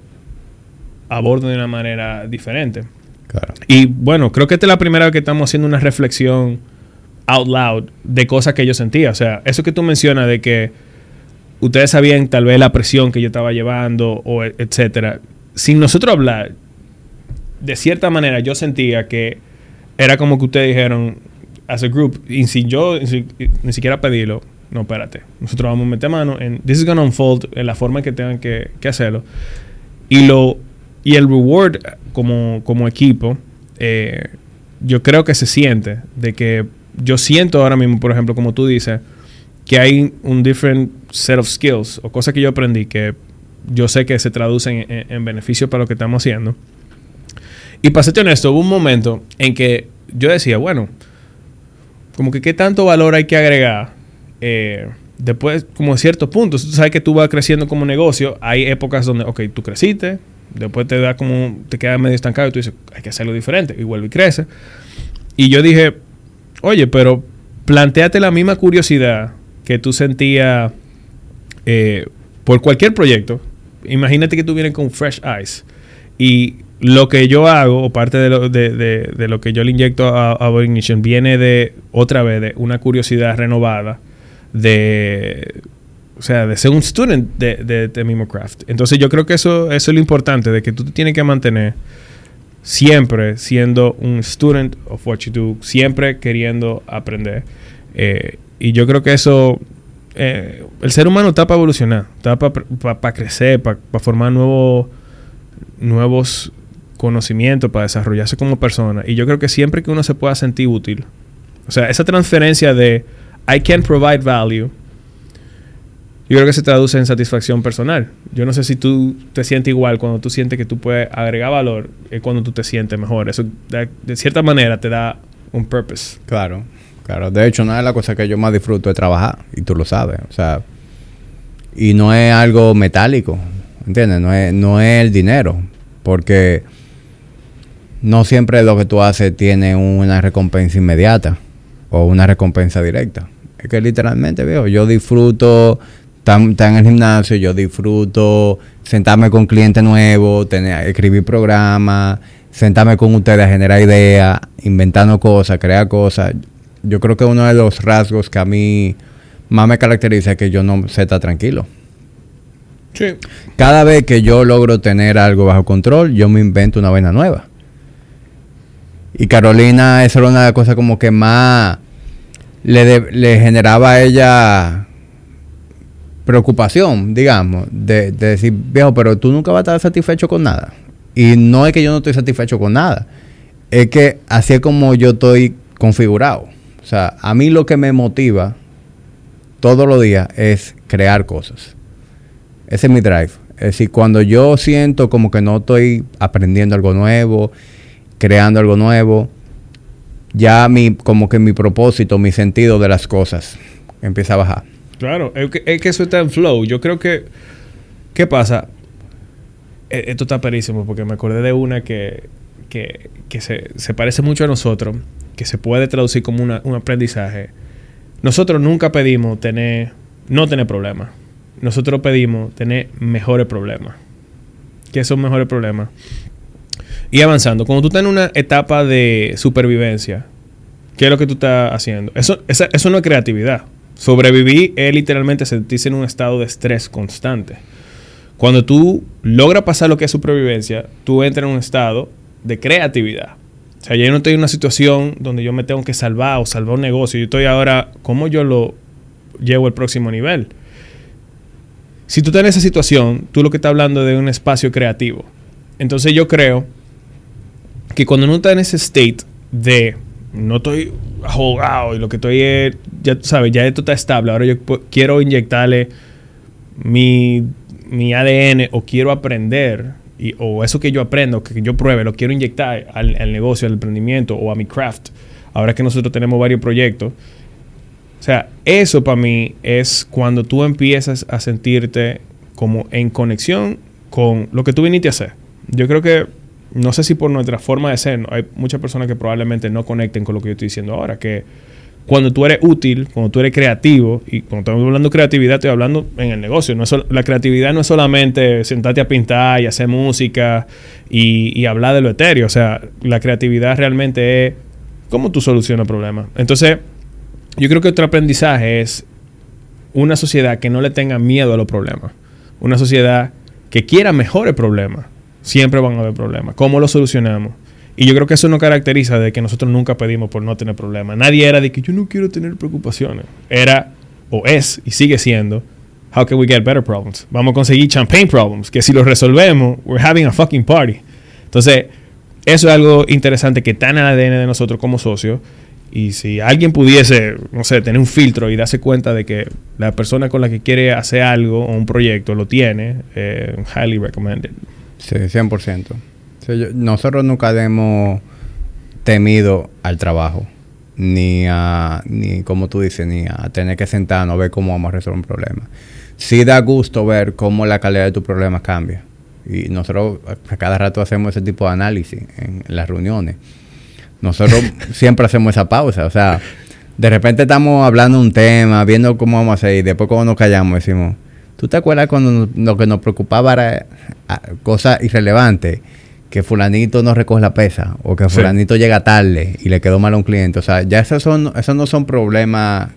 [SPEAKER 2] abordo de una manera diferente.
[SPEAKER 1] Claro.
[SPEAKER 2] Y bueno, creo que esta es la primera vez que estamos haciendo una reflexión out loud de cosas que yo sentía. O sea, eso que tú mencionas de que ustedes sabían tal vez la presión que yo estaba llevando o e- etcétera. Sin nosotros hablar, de cierta manera yo sentía que era como que ustedes dijeron as a group y sin yo ni, si- ni siquiera pedirlo, no, espérate, nosotros vamos a meter mano en this is gonna unfold en la forma que tengan que, que hacerlo. Y lo y el reward como, como equipo eh, yo creo que se siente de que yo siento ahora mismo por ejemplo como tú dices que hay un different set of skills o cosas que yo aprendí que yo sé que se traducen en, en beneficio para lo que estamos haciendo y para serte honesto hubo un momento en que yo decía bueno como que qué tanto valor hay que agregar eh, después, como ciertos puntos, tú sabes que tú vas creciendo como negocio, hay épocas donde, ok, tú creciste, después te da como, te quedas medio estancado y tú dices, hay que hacerlo diferente, y vuelve y crece. Y yo dije, oye, pero planteate la misma curiosidad que tú sentías eh, por cualquier proyecto. Imagínate que tú vienes con fresh eyes y lo que yo hago, o parte de lo, de, lo que yo le inyecto a, a Ignition, viene de, otra vez, de una curiosidad renovada de, o sea, de ser un student de, de. Entonces yo creo que eso, eso es lo importante, de que tú te tienes que mantener siempre siendo un student of what you do, siempre queriendo aprender. Eh, y yo creo que eso, eh, el ser humano está para evolucionar, está para crecer, para formar nuevos nuevos conocimientos, para desarrollarse como persona. Y yo creo que siempre que uno se pueda sentir útil, o sea, esa transferencia de I can provide value, yo creo que se traduce en satisfacción personal. Yo no sé si tú te sientes igual cuando tú sientes que tú puedes agregar valor, es cuando tú te sientes mejor. Eso da- de cierta manera te da un purpose.
[SPEAKER 1] Claro, claro. De hecho, una de las cosas que yo más disfruto es trabajar, y tú lo sabes. O sea, y no es algo metálico, ¿entiendes? No es, no es el dinero, porque no siempre lo que tú haces tiene una recompensa inmediata o una recompensa directa. Es que literalmente, veo, yo disfruto estar en el gimnasio, yo disfruto sentarme con clientes nuevos, tener, escribir programas, sentarme con ustedes generar ideas, inventando cosas, crear cosas. Yo creo que uno de los rasgos que a mí más me caracteriza es que yo no sé estar tranquilo.
[SPEAKER 2] Sí.
[SPEAKER 1] Cada vez que yo logro tener algo bajo control, yo me invento una vaina nueva. Y Carolina, esa era una de las cosas como que más le, de- le generaba a ella preocupación, digamos, de, de decir, viejo, pero tú nunca vas a estar satisfecho con nada. Y no es que yo no estoy satisfecho con nada, es que así es como yo estoy configurado. O sea, a mí lo que me motiva todos los días es crear cosas. Ese es mi drive. Es decir, cuando yo siento como que no estoy aprendiendo algo nuevo, creando algo nuevo, ya mi, como que mi propósito, mi sentido de las cosas empieza a bajar.
[SPEAKER 2] Claro, es que, es que eso está en flow. Yo creo que. ¿Qué pasa? E- Esto está perísimo porque me acordé de una que, que, que se, se parece mucho a nosotros, que se puede traducir como una- un aprendizaje. Nosotros nunca pedimos tener, no tener problemas. Nosotros pedimos tener mejores problemas. ¿Qué son mejores problemas? Y avanzando, cuando tú estás en una etapa de supervivencia, ¿qué es lo que tú estás haciendo? Eso, eso no es creatividad. Sobrevivir es literalmente sentirse en un estado de estrés constante. Cuando tú logras pasar lo que es supervivencia, tú entras en un estado de creatividad. O sea, yo no estoy en una situación donde yo me tengo que salvar o salvar un negocio. Yo estoy ahora, ¿cómo yo lo llevo al próximo nivel? Si tú estás en esa situación, tú lo que estás hablando es de un espacio creativo. Entonces yo creo que cuando uno está en ese state de no estoy ahogado y lo que estoy es, ya tú sabes, ya esto está estable. Ahora yo quiero inyectarle mi, mi ADN o quiero aprender, o eso que yo aprendo, que yo pruebe, lo quiero inyectar al, negocio, al emprendimiento o a mi craft. Ahora que nosotros tenemos varios proyectos. O sea, eso para mí es cuando tú empiezas a sentirte como en conexión con lo que tú viniste a hacer. Yo creo que, no sé si por nuestra forma de ser, hay muchas personas que probablemente no conecten con lo que yo estoy diciendo ahora, que cuando tú eres útil, cuando tú eres creativo, y cuando estamos hablando de creatividad, estoy hablando en el negocio. No es la creatividad no es solamente sentarte a pintar y hacer música y, y hablar de lo etéreo. O sea, la creatividad realmente es cómo tú solucionas problemas. Entonces, yo creo que otro aprendizaje es una sociedad que no le tenga miedo a los problemas. Una sociedad que quiera mejores problemas. Siempre van a haber problemas. ¿Cómo los solucionamos? Y yo creo que eso nos caracteriza de que nosotros nunca pedimos por no tener problemas. Nadie era de que yo no quiero tener preocupaciones. Era, o es, y sigue siendo, how can we get better problems? Vamos a conseguir champagne problems, que si los resolvemos, we're having a fucking party. Entonces, eso es algo interesante que está en el ADN de nosotros como socios. Y si alguien pudiese, no sé, tener un filtro y darse cuenta de que la persona con la que quiere hacer algo o un proyecto lo tiene, eh, highly recommended.
[SPEAKER 1] Sí, 100%. Sí, yo- nosotros nunca hemos temido al trabajo, ni a, ni como tú dices, ni a tener que sentarnos a ver cómo vamos a resolver un problema. Sí da gusto ver cómo la calidad de tus problemas cambia. Y nosotros a cada rato hacemos ese tipo de análisis en las reuniones. Nosotros siempre hacemos esa pausa, o sea, de repente estamos hablando un tema, viendo cómo vamos a hacer y después cuando nos callamos decimos, ¿tú te acuerdas cuando nos- lo que nos preocupaba era ah, cosas irrelevantes? Que fulanito no recoge la pesa o que
[SPEAKER 2] Sí.
[SPEAKER 1] fulanito llega tarde y le quedó mal a un cliente. O sea, ya esos, son, esos no son problemas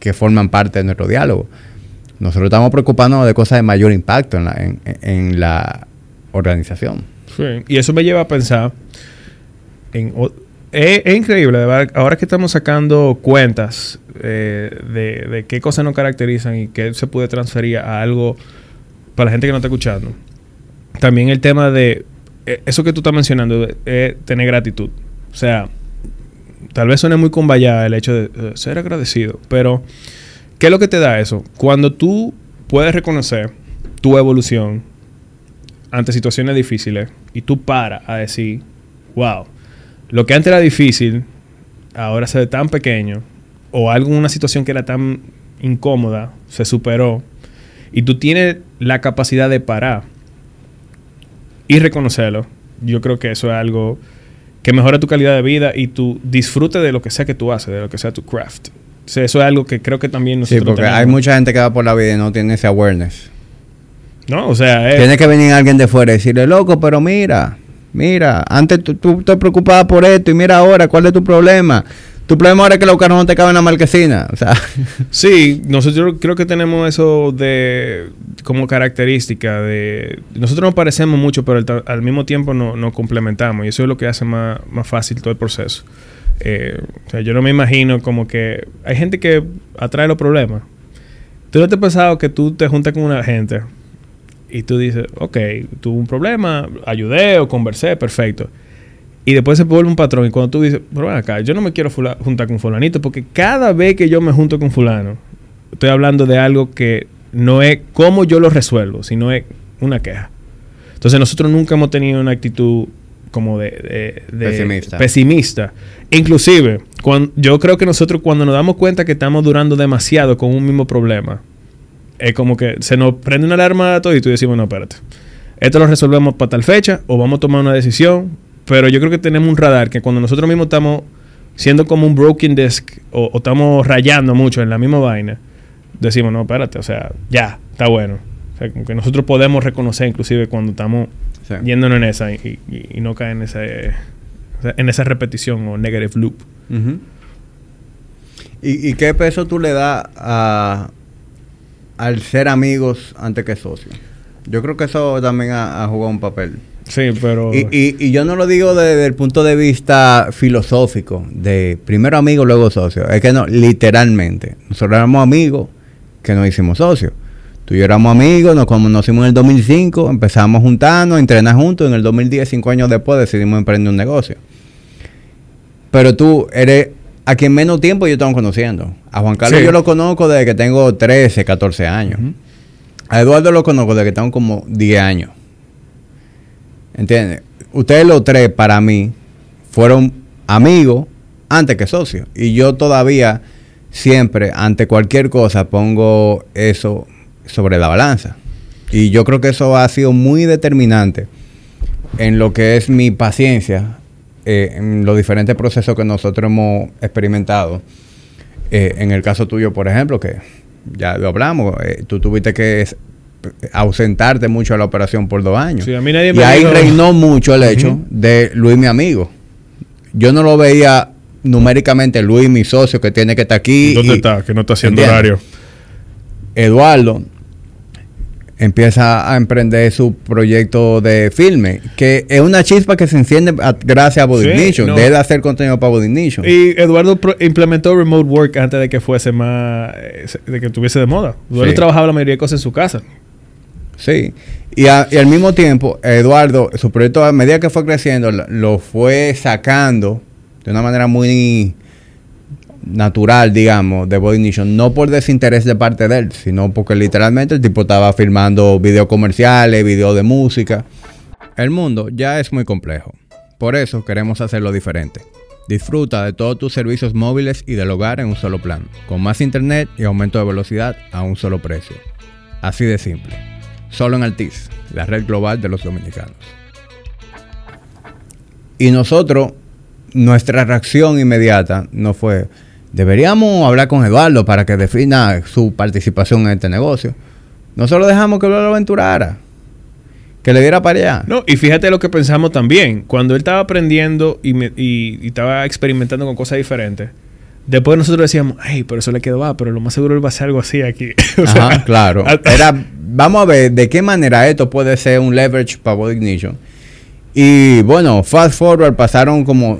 [SPEAKER 1] que forman parte de nuestro diálogo. Nosotros estamos preocupándonos de cosas de mayor impacto en la, en, en la organización.
[SPEAKER 2] Sí, Y eso me lleva a pensar en... Es, es increíble, ahora que estamos sacando cuentas eh, de, de qué cosas nos caracterizan y qué se puede transferir a algo para la gente que no está escuchando. También el tema de eh, eso que tú estás mencionando, eh, tener gratitud. O sea, tal vez suene muy convallada el hecho de eh, ser agradecido, pero ¿qué es lo que te da eso? Cuando tú puedes reconocer tu evolución ante situaciones difíciles y tú paras a decir, wow, lo que antes era difícil, ahora se ve tan pequeño, o algo en una situación que era tan incómoda, se superó, y tú tienes la capacidad de parar y reconocerlo, yo creo que eso es algo que mejora tu calidad de vida y tu disfrute de lo que sea que tú haces, de lo que sea tu craft. O sea, eso es algo que creo que también
[SPEAKER 1] Sí,
[SPEAKER 2] nosotros
[SPEAKER 1] porque hay
[SPEAKER 2] tenemos.
[SPEAKER 1] mucha gente que va por la vida y no tiene ese awareness.
[SPEAKER 2] ¿No? O sea,
[SPEAKER 1] Tiene que venir alguien de fuera y decirle, loco, pero mira, mira, antes tú, tú te preocupabas por esto y mira ahora, ¿cuál es tu problema? Tu problema ahora es que los carros no te caben en la marquesina. O sea,
[SPEAKER 2] Sí, nosotros creo que tenemos eso de como característica de nosotros nos parecemos mucho, pero al, mismo tiempo no- nos complementamos y eso es lo que hace más, más fácil todo el proceso. Eh, o sea, yo no me imagino como que hay gente que atrae los problemas. ¿Tú no te has pensado que tú te juntas con una gente y tú dices, ok, tuve un problema, ayudé o conversé, perfecto. Y después se vuelve un patrón. Y cuando tú dices, pero ven acá, yo no me quiero fula- juntar con fulanito porque cada vez que yo me junto con fulano, estoy hablando de algo que no es cómo yo lo resuelvo, sino es una queja. Entonces nosotros nunca hemos tenido una actitud como de, de- de-
[SPEAKER 1] Pesimista.
[SPEAKER 2] pesimista. Inclusive, cuando, yo creo que nosotros cuando nos damos cuenta que estamos durando demasiado con un mismo problema, es como que se nos prende una alarma a todo y tú decimos, no, espérate. Esto lo resolvemos para tal fecha o vamos a tomar una decisión. Pero yo creo que tenemos un radar que cuando nosotros mismos estamos siendo como un broken disc o, o estamos rayando mucho en la misma vaina, decimos, no, espérate, o sea, ya, está bueno. O sea, como que nosotros podemos reconocer inclusive cuando estamos
[SPEAKER 1] Sí.
[SPEAKER 2] yéndonos en esa y, y- y no caer en, sea, en esa repetición o negative loop.
[SPEAKER 1] ¿Y, y qué peso tú le das a, al ser amigos antes que socios? Yo creo que eso también ha, ha jugado un papel.
[SPEAKER 2] Sí, pero...
[SPEAKER 1] Y, y- y yo no lo digo desde el punto de vista filosófico, de primero amigo, luego socio. Es que no, literalmente. Nosotros éramos amigos que nos hicimos socios. Tú y yo éramos amigos, nos conocimos en el 2005, empezamos a entrenar juntos. En el 2010, cinco años después, decidimos emprender un negocio. Pero tú eres a quien menos tiempo yo tengo conociendo. A Juan Carlos
[SPEAKER 2] Sí.
[SPEAKER 1] yo lo conozco desde que tengo 13, 14 años. A Eduardo lo conozco desde que tengo como 10 años. ¿Entiendes? Ustedes los tres, para mí, fueron amigos antes que socios. Y yo todavía, siempre, ante cualquier cosa, pongo eso sobre la balanza. Y yo creo que eso ha sido muy determinante en lo que es mi paciencia, eh, en los diferentes procesos que nosotros hemos experimentado. Eh, en el caso tuyo, por ejemplo, que ya lo hablamos, eh, tú tuviste que ausentarte mucho de la operación por dos años.
[SPEAKER 2] Sí, a mí nadie
[SPEAKER 1] y
[SPEAKER 2] me
[SPEAKER 1] ahí
[SPEAKER 2] dijo-
[SPEAKER 1] reinó mucho el hecho de Luis, mi amigo. Yo no lo veía numéricamente Luis, mi socio, que tiene que estar aquí.
[SPEAKER 2] ¿Dónde
[SPEAKER 1] y
[SPEAKER 2] está? Que no está haciendo
[SPEAKER 1] ¿Entiendes?
[SPEAKER 2] horario.
[SPEAKER 1] Eduardo empieza a emprender su proyecto de filme, que es una chispa que se enciende a- gracias a Body
[SPEAKER 2] Sí, no.
[SPEAKER 1] Debe de hacer contenido para Body Ignition.
[SPEAKER 2] Y Eduardo pro- implementó remote work antes de que fuese más. eh, de que estuviese de moda. Eduardo
[SPEAKER 1] Sí.
[SPEAKER 2] trabajaba la mayoría de cosas en su casa.
[SPEAKER 1] Sí. Y, al mismo tiempo, Eduardo, su proyecto a medida que fue creciendo, lo- fue sacando de una manera muy natural, digamos, de Body Ignition. No por desinterés de parte de él, sino porque literalmente el tipo estaba filmando videos comerciales, videos de música. El mundo ya es muy complejo. Por eso queremos hacerlo diferente. Disfruta de todos tus servicios móviles y del hogar en un solo plan, con más internet y aumento de velocidad a un solo precio. Así de simple. Solo en Altiz, la red global de los dominicanos. Y nosotros, nuestra reacción inmediata no fue, deberíamos hablar con Eduardo para que defina su participación en este negocio. Nosotros dejamos que lo aventurara, que le diera para allá.
[SPEAKER 2] No, y fíjate lo que pensamos también. Cuando él estaba aprendiendo y, me- y estaba experimentando con cosas diferentes, después nosotros decíamos, ay, pero eso le quedó ah, pero lo más seguro él va a hacer algo así aquí. O sea,
[SPEAKER 1] Ajá, claro.
[SPEAKER 2] a-
[SPEAKER 1] Era, vamos a ver de qué manera esto puede ser un leverage para Body Ignition. Y bueno, fast forward, pasaron como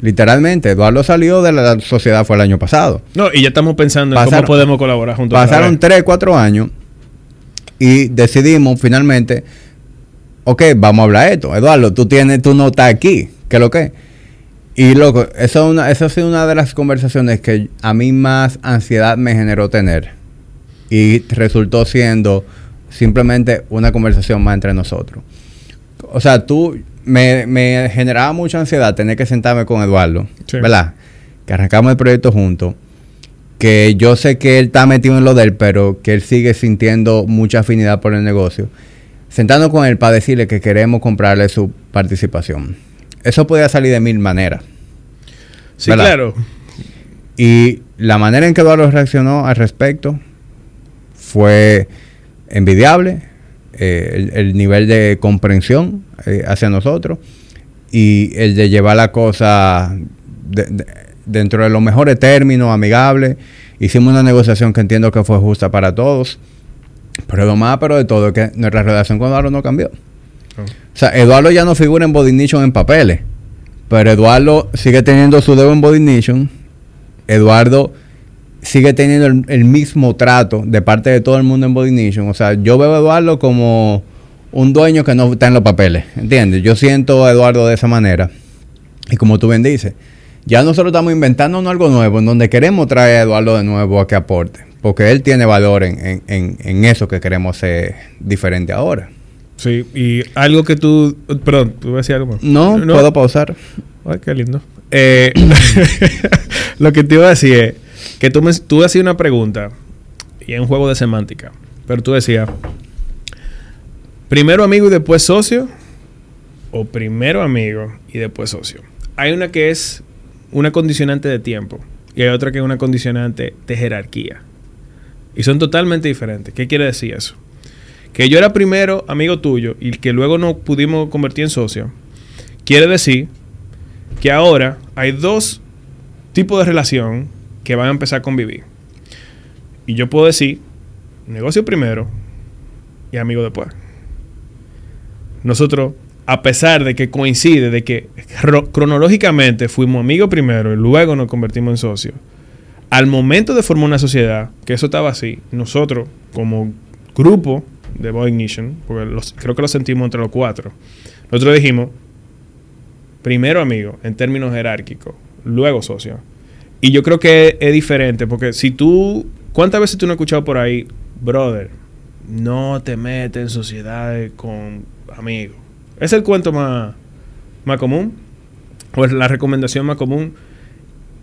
[SPEAKER 1] literalmente, Eduardo salió de la sociedad fue el año pasado.
[SPEAKER 2] No, y ya estamos pensando en cómo podemos colaborar juntos.
[SPEAKER 1] Pasaron
[SPEAKER 2] vez.
[SPEAKER 1] 3, 4 años y decidimos finalmente, ok, vamos a hablar de esto. Eduardo, tú tienes, tú no estás aquí, ¿qué es lo que? Y loco, eso, es una, eso ha sido una de las conversaciones que a mí más ansiedad me generó tener. Y resultó siendo simplemente una conversación más entre nosotros. O sea, tú me, me generaba mucha ansiedad tener que sentarme con Eduardo,
[SPEAKER 2] Sí.
[SPEAKER 1] ¿verdad? Que arrancamos el proyecto juntos. Que yo sé que él está metido en lo de él, pero que él sigue sintiendo mucha afinidad por el negocio. Sentando con él para decirle que queremos comprarle su participación. Eso podía salir de mil maneras.
[SPEAKER 2] Sí,
[SPEAKER 1] ¿verdad?
[SPEAKER 2] claro.
[SPEAKER 1] Y la manera en que Eduardo reaccionó al respecto fue envidiable. eh, el, el nivel de comprensión eh, hacia nosotros y el de llevar la cosa de- de- dentro de los mejores términos, amigable. Hicimos una negociación que entiendo que fue justa para todos. Pero lo más pero de todo es que nuestra relación con Eduardo no cambió. O sea, Eduardo ya no figura en Body Ignition en papeles. Pero Eduardo sigue teniendo su dedo en Body Ignition. Eduardo sigue teniendo el, mismo trato de parte de todo el mundo en Body Ignition. O sea, yo veo a Eduardo como un dueño que no está en los papeles. ¿Entiendes? Yo siento a Eduardo de esa manera. Y como tú bien dices, ya nosotros estamos inventándonos algo nuevo en donde queremos traer a Eduardo de nuevo a que aporte. Porque él tiene valor en, en- eso que queremos ser diferente ahora.
[SPEAKER 2] Sí, y algo que tú. Perdón, tú vas a decir algo más.
[SPEAKER 1] No, puedo pausar.
[SPEAKER 2] Ay, qué lindo. Eh, lo que te iba a decir es que tú, me, tú hacías una pregunta y es un juego de semántica, pero tú decías, primero amigo y después socio o primero amigo y después socio. Hay una que es una condicionante de tiempo y hay otra que es una condicionante de jerarquía. Y son totalmente diferentes. ¿Qué quiere decir eso? Que yo era primero amigo tuyo y que luego nos pudimos convertir en socio. Quiere decir que ahora hay dos tipos de relación que van a empezar a convivir. Y yo puedo decir, negocio primero y amigo después. Nosotros, a pesar de que coincide, de que ro- cronológicamente fuimos amigos primero y luego nos convertimos en socios, al momento de formar una sociedad, que eso estaba así, nosotros como grupo de Boy Ignition, porque creo que lo sentimos entre los cuatro, nosotros dijimos, primero amigo en términos jerárquicos, luego socio. Y yo creo que es diferente, porque si tú, ¿cuántas veces tú no has escuchado por ahí, brother, no te metes en sociedades con amigos? Es el cuento más, más común, o es la recomendación más común.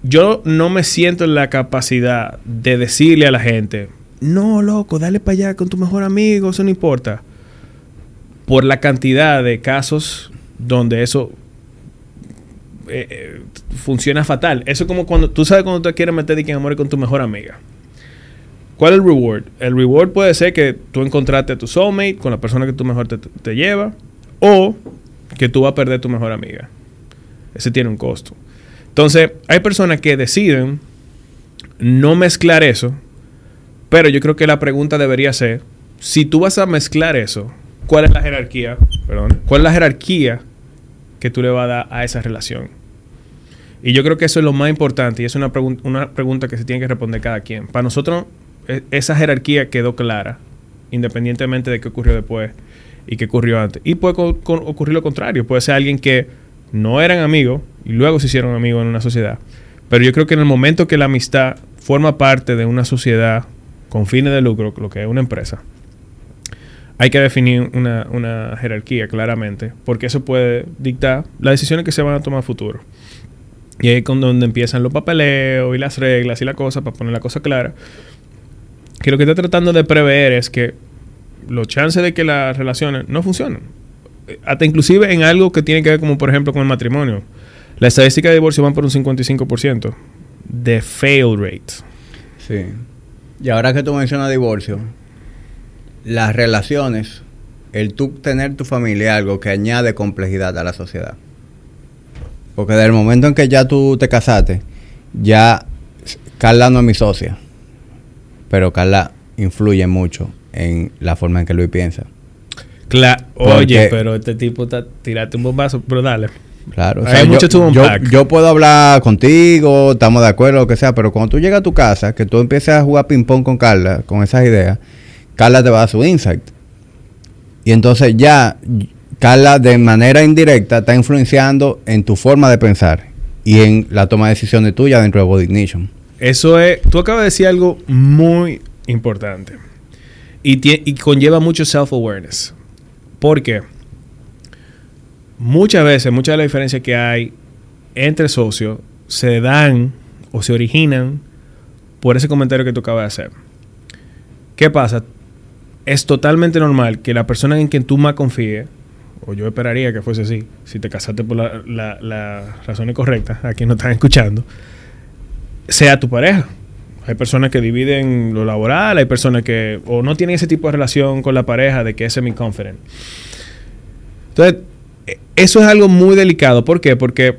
[SPEAKER 2] Yo no me siento en la capacidad de decirle a la gente, no, loco, dale para allá con tu mejor amigo, eso no importa. Por la cantidad de casos donde eso eh, eh, funciona fatal. Eso es como cuando tú sabes cuando tú quieres meter en amor con tu mejor amiga. ¿Cuál es el reward? El reward puede ser que tú encontraste a tu soulmate con la persona que tú mejor te, te lleva o que tú vas a perder tu mejor amiga. Ese tiene un costo. Entonces, hay personas que deciden no mezclar eso, pero yo creo que la pregunta debería ser, si tú vas a mezclar eso, ¿cuál es la jerarquía? Perdón, ¿cuál es la jerarquía que tú le vas a dar a esa relación? Y yo creo que eso es lo más importante y es una, una pregunta que se tiene que responder cada quien. Para nosotros, e, esa jerarquía quedó clara, independientemente de qué ocurrió después y qué ocurrió antes. Y puede ocurrir lo contrario. Puede ser alguien que no eran amigos y luego se hicieron amigos en una sociedad. Pero yo creo que en el momento que la amistad forma parte de una sociedad con fines de lucro, lo que es una empresa, hay que definir una, una jerarquía claramente, porque eso puede dictar las decisiones que se van a tomar a futuro. Y ahí es con donde empiezan los papeleos y las reglas y la cosa, para poner la cosa clara. Que lo que está tratando de prever es que los chances de que las relaciones no funcionen. Hasta inclusive en algo que tiene que ver como por ejemplo con el matrimonio. La estadística de divorcio van por un 55% de fail rate.
[SPEAKER 1] Sí. Y ahora que tú mencionas divorcio, las relaciones, el tú tener tu familia es algo que añade complejidad a la sociedad. Porque desde el momento en que ya tú te casaste, ya Carla no es mi socia. Pero Carla influye mucho en la forma en que Luis piensa.
[SPEAKER 2] Claro. Oye, pero este tipo está tirate un bombazo, pero dale.
[SPEAKER 1] Claro, o sea, Hay mucho yo, yo, yo, puedo hablar contigo, estamos de acuerdo, lo que sea, pero cuando tú llegas a tu casa, que tú empieces a jugar ping-pong con Carla, con esas ideas, Carla te va a dar su insight. Y entonces ya Carla de manera indirecta está influenciando en tu forma de pensar y en la toma de decisiones tuya dentro de Body Ignition.
[SPEAKER 2] Eso es, tú acabas de decir algo muy importante y, y conlleva mucho self-awareness. ¿Por qué? Muchas veces, muchas de las diferencias que hay entre socios se dan o se originan por ese comentario que tú acabas de hacer. ¿Qué pasa? Es totalmente normal que la persona en quien tú más confíes, o yo esperaría que fuese así, si te casaste por las la, razones correctas, a quien no están escuchando, sea tu pareja. Hay personas que dividen lo laboral, hay personas que o no tienen ese tipo de relación con la pareja de que es semi-confident. Entonces, eso es algo muy delicado. ¿Por qué? Porque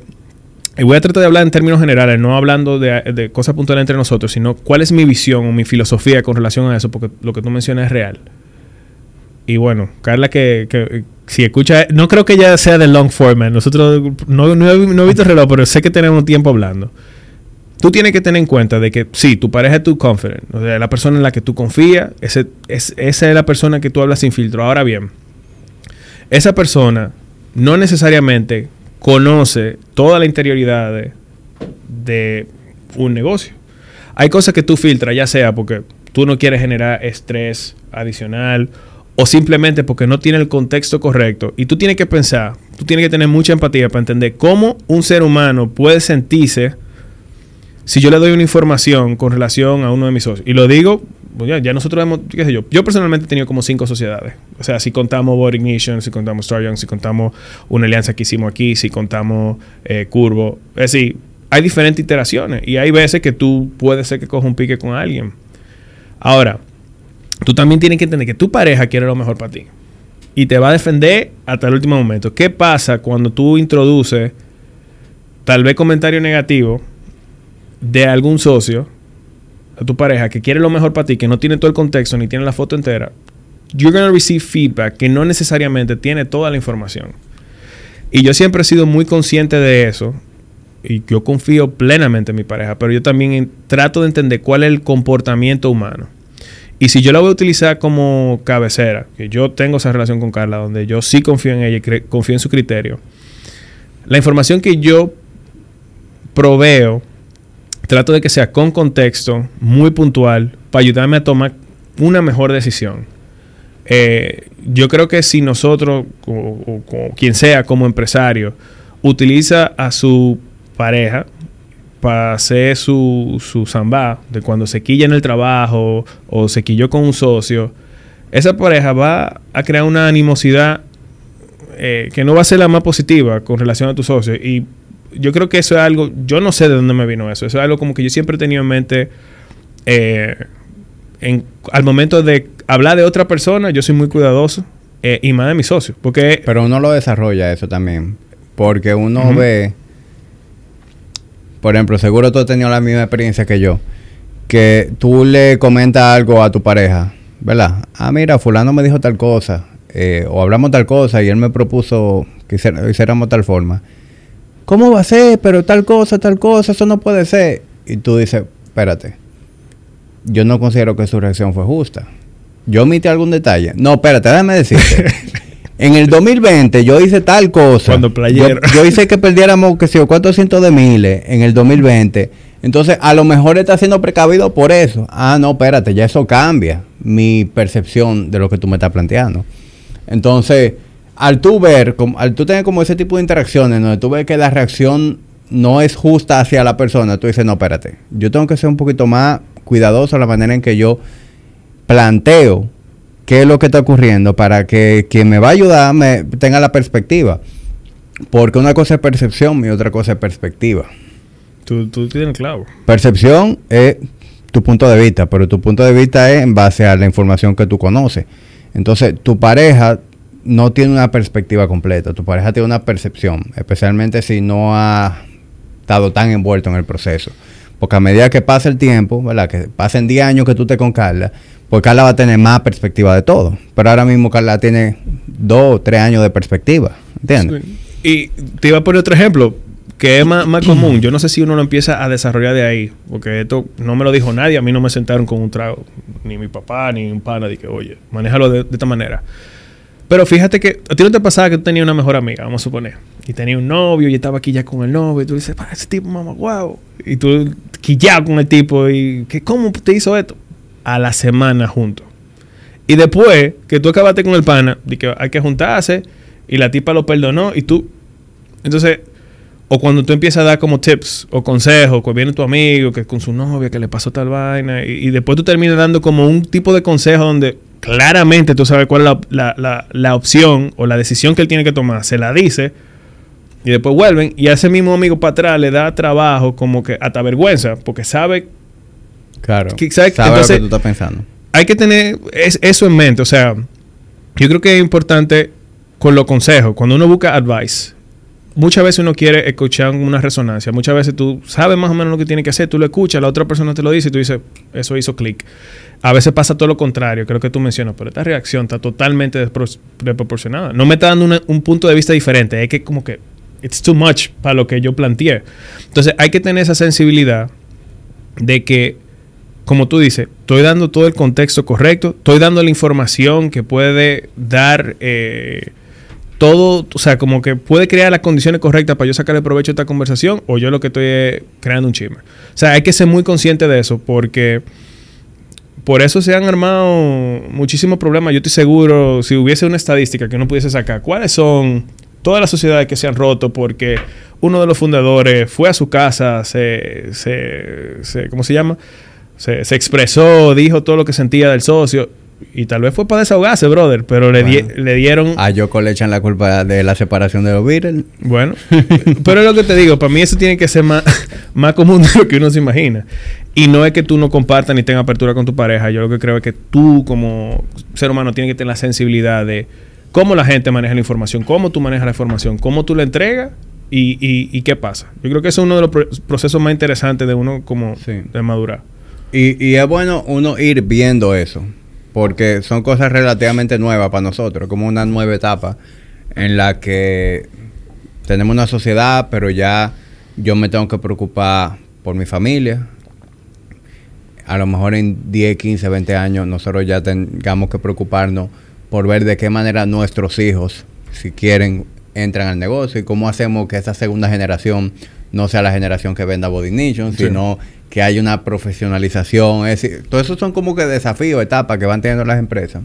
[SPEAKER 2] y voy a tratar de hablar en términos generales, no hablando de, cosas puntuales entre nosotros, sino cuál es mi visión o mi filosofía con relación a eso, porque lo que tú mencionas es real. Y bueno, Carla, que, si escucha, no creo que ella sea de long format. Nosotros no, no, he, visto el reloj, pero sé que tenemos tiempo hablando. Tú tienes que tener en cuenta de que sí, tu pareja es tu confident, o sea, la persona en la que tú confías, esa es la persona que tú hablas sin filtro. Ahora bien, esa persona no necesariamente conoce toda la interioridad de, un negocio. Hay cosas que tú filtras, ya sea porque tú no quieres generar estrés adicional o simplemente porque no tiene el contexto correcto. Y tú tienes que pensar, tú tienes que tener mucha empatía para entender cómo un ser humano puede sentirse si yo le doy una información con relación a uno de mis socios. Y lo digo pues ya, nosotros hemos, qué sé yo, yo personalmente he tenido como cinco sociedades. O sea, si contamos Body Ignition, si contamos Star Young, si contamos una alianza que hicimos aquí, si contamos eh, Curvo. Es decir, hay diferentes iteraciones y hay veces que tú puedes ser que cojas un pique con alguien. Ahora, tú también tienes que entender que tu pareja quiere lo mejor para ti y te va a defender hasta el último momento. ¿Qué pasa cuando tú introduces tal vez comentario negativo de algún socio a tu pareja que quiere lo mejor para ti, que no tiene todo el contexto ni tiene la foto entera, you're going to receive feedback que no necesariamente tiene toda la información. Y yo siempre he sido muy consciente de eso. Y yo confío plenamente en mi pareja, pero yo también trato de entender cuál es el comportamiento humano. Y si yo la voy a utilizar como cabecera, que yo tengo esa relación con Carla, donde yo sí confío en ella y confío en su criterio, la información que yo proveo trato de que sea con contexto, muy puntual, para ayudarme a tomar una mejor decisión. Eh, yo creo que si nosotros, o, quien sea como empresario, utiliza a su pareja para hacer su, su de cuando se quilla en el trabajo o se quilló con un socio, esa pareja va a crear una animosidad eh, que no va a ser la más positiva con relación a tu socio. Y yo creo que eso es algo, yo no sé de dónde me vino eso, eso es algo como que yo siempre he tenido en mente, eh, en, al momento de hablar de otra persona, yo soy muy cuidadoso, eh, y más de mi socio, porque...
[SPEAKER 1] Pero uno lo desarrolla eso también, porque uno ve, por ejemplo, seguro tú has tenido la misma experiencia que yo, que tú le comentas algo a tu pareja, ¿verdad? Ah, mira, fulano me dijo tal cosa, eh, o hablamos tal cosa y él me propuso que hiciéramos tal forma. ¿Cómo va a ser? Pero tal cosa, tal cosa, eso no puede ser. Y tú dices, espérate, yo no considero que su reacción fue justa. Yo omití algún detalle. No, espérate, déjame decirte. en el 2020 yo hice tal cosa.
[SPEAKER 2] Cuando playero.
[SPEAKER 1] Yo, hice que perdiéramos, que sé yo, cuántos cientos de miles en el 2020. Entonces, a lo mejor está siendo precavido por eso. Ah, no, espérate, ya eso cambia mi percepción de lo que tú me estás planteando. Entonces, al tú ver, al tú tener como ese tipo de interacciones, donde tú ves que la reacción no es justa hacia la persona, tú dices, no, espérate, yo tengo que ser un poquito más cuidadoso en la manera en que yo planteo qué es lo que está ocurriendo para que quien me va a ayudar me tenga la perspectiva. Porque una cosa es percepción y otra cosa es perspectiva.
[SPEAKER 2] Tú, tú tienes claro.
[SPEAKER 1] Percepción es tu punto de vista, pero tu punto de vista es en base a la información que tú conoces. Entonces, tu pareja no tiene una perspectiva completa, tu pareja tiene una percepción, especialmente si no ha estado tan envuelto en el proceso. Porque a medida que pasa el tiempo, ¿verdad? Que pasen 10 años que tú estés con Carla, pues Carla va a tener más perspectiva de todo. Pero ahora mismo Carla tiene 2 o 3 años de perspectiva, ¿entiendes?
[SPEAKER 2] Y te iba a poner otro ejemplo que es más, común. Yo no sé si uno lo empieza a desarrollar de ahí, porque esto no me lo dijo nadie, a mí no me sentaron con un trago, ni mi papá, ni un pana, de que, oye, manéjalo de, esta manera. Pero fíjate que a ti no te pasaba que tú tenías una mejor amiga, vamos a suponer, y tenía un novio y estaba aquí ya con el novio, y tú dices, para ese tipo, mamá, wow. Y tú quillado con el tipo, y que, ¿cómo te hizo esto? A la semana juntos. Y después que tú acabaste con el pana, de que hay que juntarse, y la tipa lo perdonó, y tú. Entonces, o cuando tú empiezas a dar como tips o consejos, que viene tu amigo, que con su novia, que le pasó tal vaina, y, después tú terminas dando como un tipo de consejo donde claramente tú sabes cuál es la, opción o la decisión que él tiene que tomar, se la dice, y después vuelven, y a ese mismo amigo para atrás le da trabajo como que hasta vergüenza, porque sabe...
[SPEAKER 1] Claro, que, sabe, lo que tú estás pensando.
[SPEAKER 2] Hay que tener eso en mente, o sea, yo creo que es importante con los consejos, cuando uno busca advice, muchas veces uno quiere escuchar una resonancia. Muchas veces tú sabes más o menos lo que tiene que hacer, tú lo escuchas, la otra persona te lo dice y tú dices, eso hizo clic. A veces pasa todo lo contrario, creo que tú mencionas, pero esta reacción está totalmente desproporcionada. No me está dando un punto de vista diferente, es que como que it's too much para lo que yo planteé. Entonces hay que tener esa sensibilidad de que, como tú dices, estoy dando todo el contexto correcto, estoy dando la información que puede dar... Eh, todo, o sea, como que puede crear las condiciones correctas para yo sacarle provecho a esta conversación o yo lo que estoy creando un chisme. O sea, hay que ser muy consciente de eso porque por eso se han armado muchísimos problemas. Yo estoy seguro, si hubiese una estadística que uno pudiese sacar, ¿cuáles son todas las sociedades que se han roto porque uno de los fundadores fue a su casa, se, se, se ¿cómo se llama? Se, se expresó, dijo todo lo que sentía del socio y tal vez fue para desahogarse, brother, pero le, le dieron...
[SPEAKER 1] A Yoko le echan la culpa de la separación de los Beatles.
[SPEAKER 2] Bueno, pero es lo que te digo, para mí eso tiene que ser más, más común de lo que uno se imagina. Y no es que tú no compartas ni tengas apertura con tu pareja, yo lo que creo es que tú como ser humano tienes que tener la sensibilidad de cómo la gente maneja la información, cómo tú manejas la información, cómo tú la entregas y, y, qué pasa. Yo creo que eso es uno de los procesos más interesantes de uno como de madurar.
[SPEAKER 1] Y, y es bueno uno ir viendo eso porque son cosas relativamente nuevas para nosotros, como una nueva etapa en la que tenemos una sociedad, pero ya yo me tengo que preocupar por mi familia. A lo mejor en 10, 15, 20 años nosotros ya tengamos que preocuparnos por ver de qué manera nuestros hijos, si quieren, entran al negocio y cómo hacemos que esa segunda generación no sea la generación que venda Body Nation,
[SPEAKER 2] Sí.
[SPEAKER 1] sino que haya una profesionalización. Es decir, todo eso son como que desafíos, etapas que van teniendo las empresas.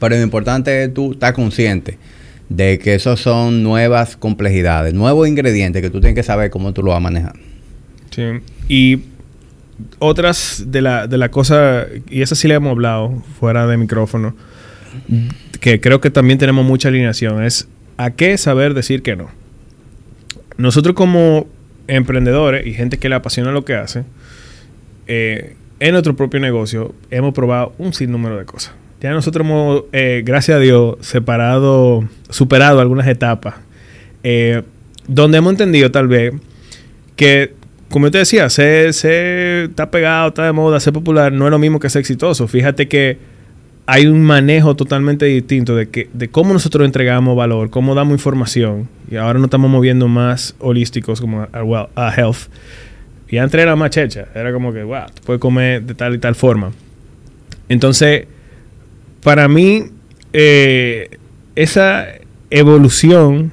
[SPEAKER 1] Pero lo importante es tú estar consciente de que esos son nuevas complejidades, nuevos ingredientes que tú tienes que saber cómo tú lo vas a manejar.
[SPEAKER 2] Sí. Y otras de la, de la cosa, y esa sí le hemos hablado fuera de micrófono, que creo que también tenemos mucha alineación, es a qué saber decir que no. Nosotros como emprendedores y gente que le apasiona lo que hace, eh, en nuestro propio negocio hemos probado un sinnúmero de cosas. Ya nosotros hemos, eh, gracias a Dios, separado, superado algunas etapas, eh, donde hemos entendido tal vez que, como yo te decía, ser, ser- está pegado, está de moda, ser popular, no es lo mismo que ser exitoso. Fíjate que hay un manejo totalmente distinto de, que, de cómo nosotros entregamos valor, cómo damos información. Y ahora nos estamos moviendo más holísticos como a, health. Y antes era más checha. Era como que, wow, tú puedes comer de tal y tal forma. Entonces, para mí, eh, esa evolución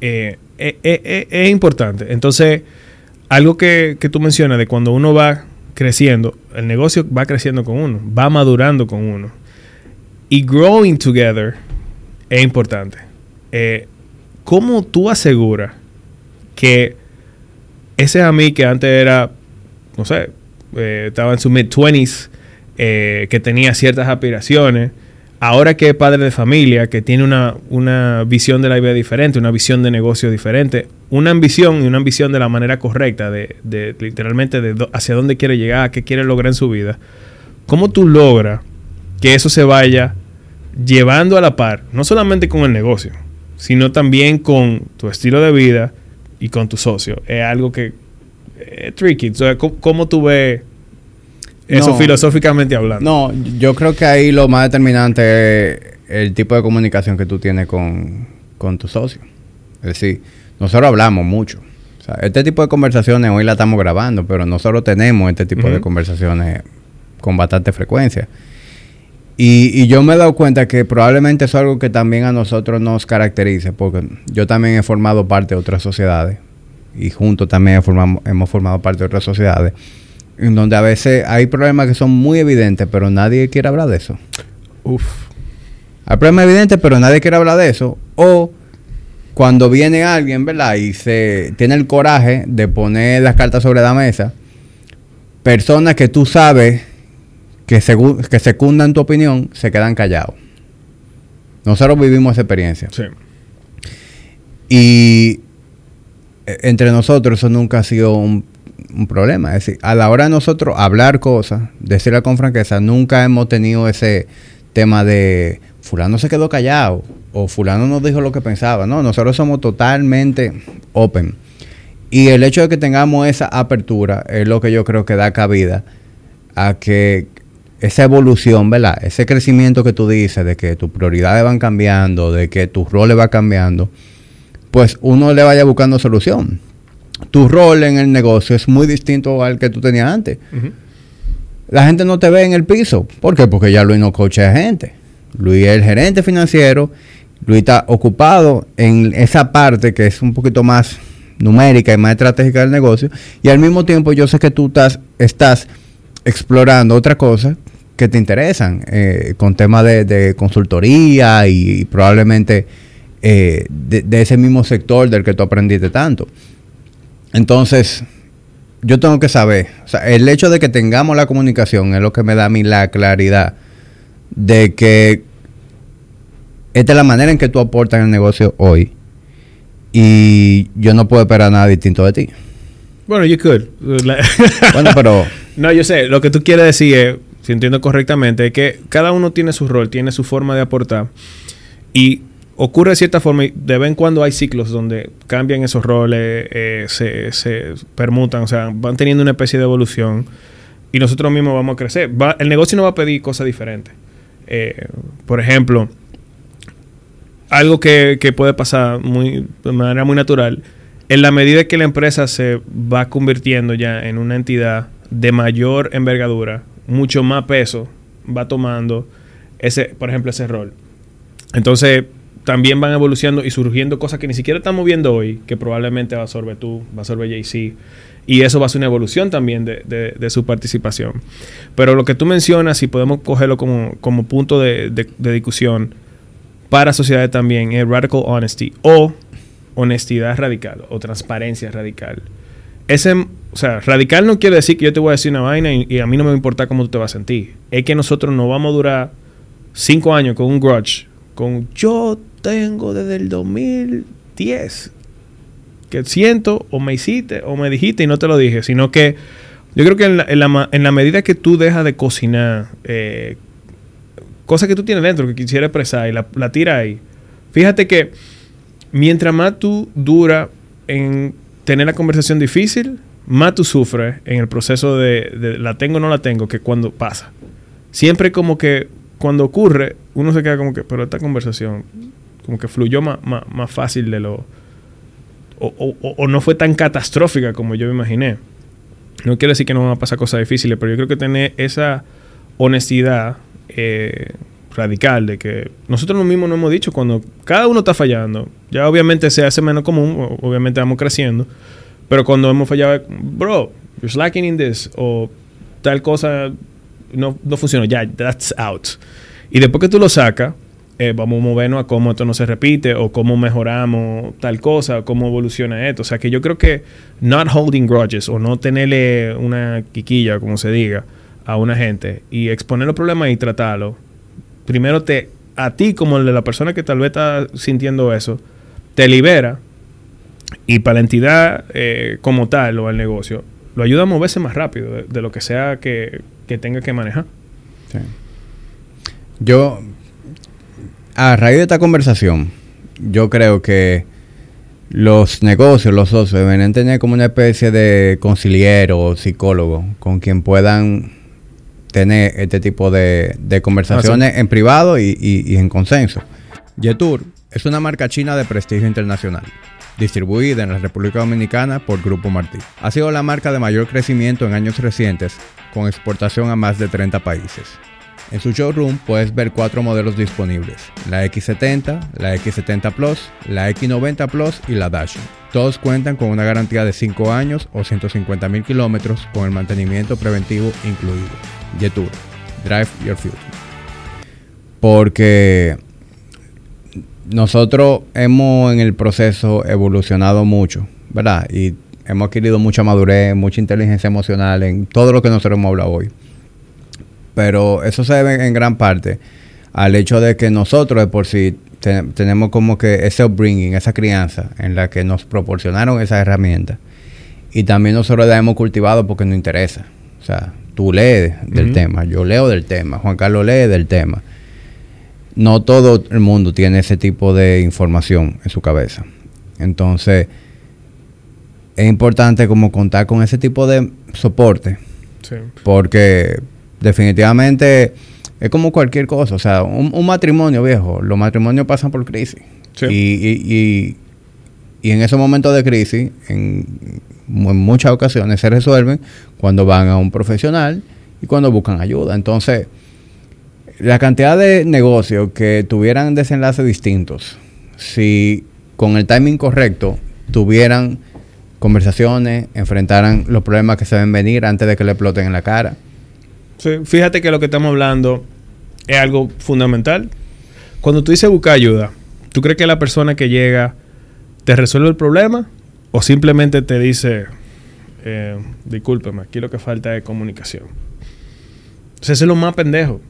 [SPEAKER 2] eh, eh, eh, eh, es importante. Entonces, algo que, que tú mencionas de cuando uno va creciendo, el negocio va creciendo con uno, va madurando con uno. Y growing together es importante. Eh, ¿Cómo tú aseguras que ese a mí que antes era, no sé, eh, estaba en sus mid-20s, eh, que tenía ciertas aspiraciones, ahora que es padre de familia, que tiene una, una visión de la vida diferente, una visión de negocio diferente, una ambición y una ambición de la manera correcta, de, literalmente de hacia dónde quiere llegar, qué quiere lograr en su vida, ¿cómo tú logras que eso se vaya llevando a la par, no solamente con el negocio, sino también con tu estilo de vida y con tu socio? Es algo que es tricky. O sea, ¿cómo, cómo tú ves eso
[SPEAKER 1] No.
[SPEAKER 2] filosóficamente hablando?
[SPEAKER 1] No, yo creo que ahí lo más determinante es el tipo de comunicación que tú tienes con, con tu socio. Es decir, nosotros hablamos mucho. O sea, este tipo de conversaciones hoy la estamos grabando, pero nosotros tenemos este tipo de conversaciones con bastante frecuencia. Y, y yo me he dado cuenta que probablemente eso es algo que también a nosotros nos caracteriza, porque yo también he formado parte de otras sociedades y juntos también he hemos formado parte de otras sociedades, en donde a veces hay problemas que son muy evidentes, pero nadie quiere hablar de eso.
[SPEAKER 2] Uf.
[SPEAKER 1] Hay problemas evidentes, pero nadie quiere hablar de eso. O cuando viene alguien, ¿verdad? Y se tiene el coraje de poner las cartas sobre la mesa, personas que tú sabes que, que secundan tu opinión, se quedan callados. Nosotros vivimos esa experiencia.
[SPEAKER 2] Sí.
[SPEAKER 1] Y eh, entre nosotros eso nunca ha sido un, un problema. Es decir, a la hora de nosotros hablar cosas, decirla con franqueza, nunca hemos tenido ese tema de fulano se quedó callado o fulano no dijo lo que pensaba. No, nosotros somos totalmente open. Y el hecho de que tengamos esa apertura es lo que yo creo que da cabida a que esa evolución, ¿verdad? Ese crecimiento que tú dices de que tus prioridades van cambiando, de que tus roles van cambiando, pues uno le vaya buscando solución. Tu rol en el negocio es muy distinto al que tú tenías antes. La gente no te ve en el piso. ¿Por qué? Porque ya Luis no coachea gente. Luis es el gerente financiero. Luis está ocupado en esa parte que es un poquito más numérica y más estratégica del negocio. Y al mismo tiempo yo sé que tú estás, estás explorando otras cosas que te interesan eh, con temas de, de consultoría y, probablemente eh, de, de ese mismo sector del que tú aprendiste tanto. Entonces, yo tengo que saber, o sea, el hecho de que tengamos la comunicación es lo que me da a mí la claridad de que esta es la manera en que tú aportas en el negocio hoy y yo no puedo esperar nada distinto de ti.
[SPEAKER 2] Bueno, you could.
[SPEAKER 1] Bueno, pero
[SPEAKER 2] no, yo sé. Lo que tú quieres decir es, si entiendo correctamente, es que cada uno tiene su rol, tiene su forma de aportar. Y ocurre de cierta forma, y de vez en cuando hay ciclos donde cambian esos roles, eh, se, se permutan, o sea, van teniendo una especie de evolución. Y nosotros mismos vamos a crecer. El negocio no va a pedir cosas diferentes. Eh, por ejemplo, algo que, que puede pasar muy, de manera muy natural, en la medida que la empresa se va convirtiendo ya en una entidad de mayor envergadura, mucho más peso va tomando ese, por ejemplo, ese rol. Entonces, también van evolucionando y surgiendo cosas que ni siquiera estamos viendo hoy, que probablemente va a absorber tú, va a absorber JC. Y eso va a ser una evolución también de, su participación. Pero lo que tú mencionas, si podemos cogerlo como, punto de, discusión para sociedades también, es radical honesty o honestidad radical o transparencia radical. Ese, o sea, radical no quiere decir que yo te voy a decir una vaina y, a mí no me va a importar cómo tú te vas a sentir. Es que nosotros no vamos a durar cinco años con un grudge, con yo tengo desde el 2010 que siento o me hiciste o me dijiste y no te lo dije, sino que yo creo que en la, medida que tú dejas de cocinar eh, cosas que tú tienes dentro que quisieras expresar y la, la tiras ahí, fíjate que mientras más tú dura en tener la conversación difícil, más tú sufres en el proceso de, la tengo o no la tengo que cuando pasa. Siempre como que cuando ocurre, uno se queda como que, pero esta conversación como que fluyó más, más, más fácil de lo o, no fue tan catastrófica como yo me imaginé. No quiero decir que no van a pasar cosas difíciles, pero yo creo que tener esa honestidad eh, radical de que nosotros mismos nos hemos dicho cuando cada uno está fallando, ya obviamente se hace menos común, obviamente vamos creciendo, pero cuando hemos fallado, bro, you're slacking in this, o tal cosa no, no funcionó, ya, that's out. Y después que tú lo sacas, eh, vamos a movernos a cómo esto no se repite o cómo mejoramos tal cosa, cómo evoluciona esto. O sea que yo creo que not holding grudges o no tenerle una quiquilla, como se diga, a una gente y exponer los problemas y tratarlo, primero te, a ti como la persona que tal vez está sintiendo eso, te libera y para la entidad eh, como tal o al negocio, lo ayuda a moverse más rápido de, lo que sea que, que tenga que manejar. Sí.
[SPEAKER 1] Yo a raíz de esta conversación, yo creo que los negocios, los socios, deben tener como una especie de conciliero o psicólogo con quien puedan tener este tipo de, conversaciones ah, en privado y, en consenso. Yetur es una marca china de prestigio internacional, distribuida en la República Dominicana por Grupo Martí. Ha sido la marca de mayor crecimiento en años recientes, con exportación a más de 30 países. En su showroom puedes ver cuatro modelos disponibles, la X70, la X70 Plus, la X90 Plus y la Dash. Todos cuentan con una garantía de 5 años o 150 mil kilómetros con el mantenimiento preventivo incluido. Yetur, Drive Your Future. Porque nosotros hemos en el proceso evolucionado mucho, ¿verdad? Y hemos adquirido mucha madurez, mucha inteligencia emocional en todo lo que nosotros hemos hablado hoy. Pero eso se debe en gran parte al hecho de que nosotros de por sí tenemos como que ese upbringing, esa crianza en la que nos proporcionaron esa herramienta. Y también nosotros la hemos cultivado porque nos interesa. O sea, tú lees del tema, yo leo del tema, Juan Carlos lee del tema. No todo el mundo tiene ese tipo de información en su cabeza. Entonces, es importante como contar con ese tipo de soporte. Porque definitivamente es como cualquier cosa. O sea, un, matrimonio viejo, los matrimonios pasan por crisis. Y, y, y, en esos momentos de crisis, en, muchas ocasiones se resuelven cuando van a un profesional y cuando buscan ayuda. Entonces, la cantidad de negocios que tuvieran desenlaces distintos, si con el timing correcto tuvieran conversaciones, enfrentaran los problemas que se ven venir antes de que le exploten en la cara
[SPEAKER 2] fíjate que lo que estamos hablando es algo fundamental. Cuando tú dices buscar ayuda, ¿tú crees que la persona que llega te resuelve el problema o simplemente te dice, eh, discúlpeme, aquí lo que falta es comunicación? O eso es lo más pendejo.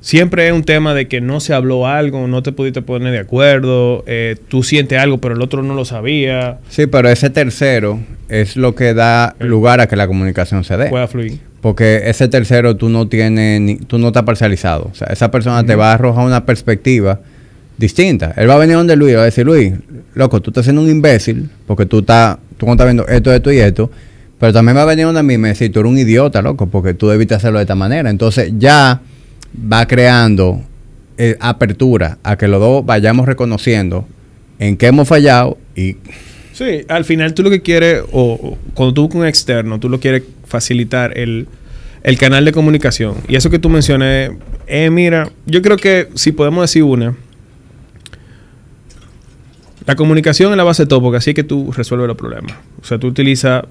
[SPEAKER 2] Siempre es un tema de que no se habló algo, no te pudiste poner de acuerdo, eh, tú sientes algo pero el otro no lo sabía.
[SPEAKER 1] Sí, pero ese tercero es lo que da lugar a que la comunicación se dé.
[SPEAKER 2] Pueda fluir.
[SPEAKER 1] Porque ese tercero tú no tienes, ni, tú no estás parcializado. O sea, esa persona te va a arrojar una perspectiva distinta. Él va a venir donde Luis y va a decir, Luis, loco, tú estás siendo un imbécil porque tú estás, tú no estás viendo esto, esto y esto. Pero también va a venir donde a mí y me decir, tú eres un idiota, loco, porque tú debiste hacerlo de esta manera. Entonces ya va creando eh, apertura a que los dos vayamos reconociendo en qué hemos fallado y...
[SPEAKER 2] Sí, al final tú lo que quieres, o, cuando tú con externo, tú lo quieres facilitar el, canal de comunicación. Y eso que tú mencionas, eh, mira, yo creo que si podemos decir una, La comunicación es la base de todo, porque así es que tú resuelves los problemas. O sea, tú utilizas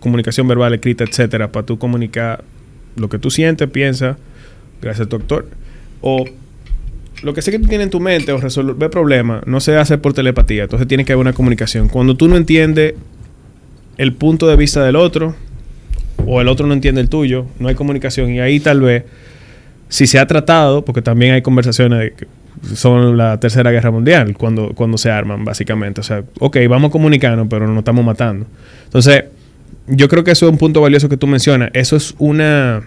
[SPEAKER 2] comunicación verbal, escrita, etcétera, para tú comunicar lo que tú sientes, piensas, gracias actor. O lo que sé que tú tienes en tu mente o resolver problemas no se hace por telepatía. Entonces tiene que haber una comunicación. Cuando tú no entiendes el punto de vista del otro o el otro no entiende el tuyo, no hay comunicación. Y ahí tal vez, si se ha tratado, porque también hay conversaciones que son la tercera guerra mundial, cuando, cuando se arman, básicamente. O sea, ok, vamos a comunicarnos, pero no estamos matando. Entonces, yo creo que eso es un punto valioso que tú mencionas. Eso es una...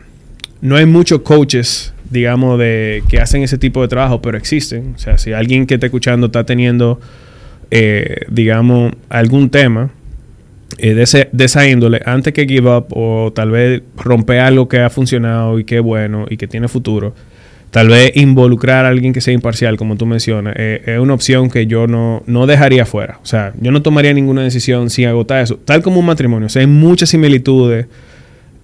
[SPEAKER 2] No hay muchos coaches, digamos, de que hacen ese tipo de trabajo, pero existen. O sea, si alguien que está escuchando está teniendo, eh, digamos, algún tema eh, de, ese, de esa índole, antes que give up o tal vez romper algo que ha funcionado y que es bueno y que tiene futuro, tal vez involucrar a alguien que sea imparcial, como tú mencionas, eh, es una opción que yo no, no dejaría fuera. O sea, yo no tomaría ninguna decisión sin agotar eso. Tal como un matrimonio. O sea, hay muchas similitudes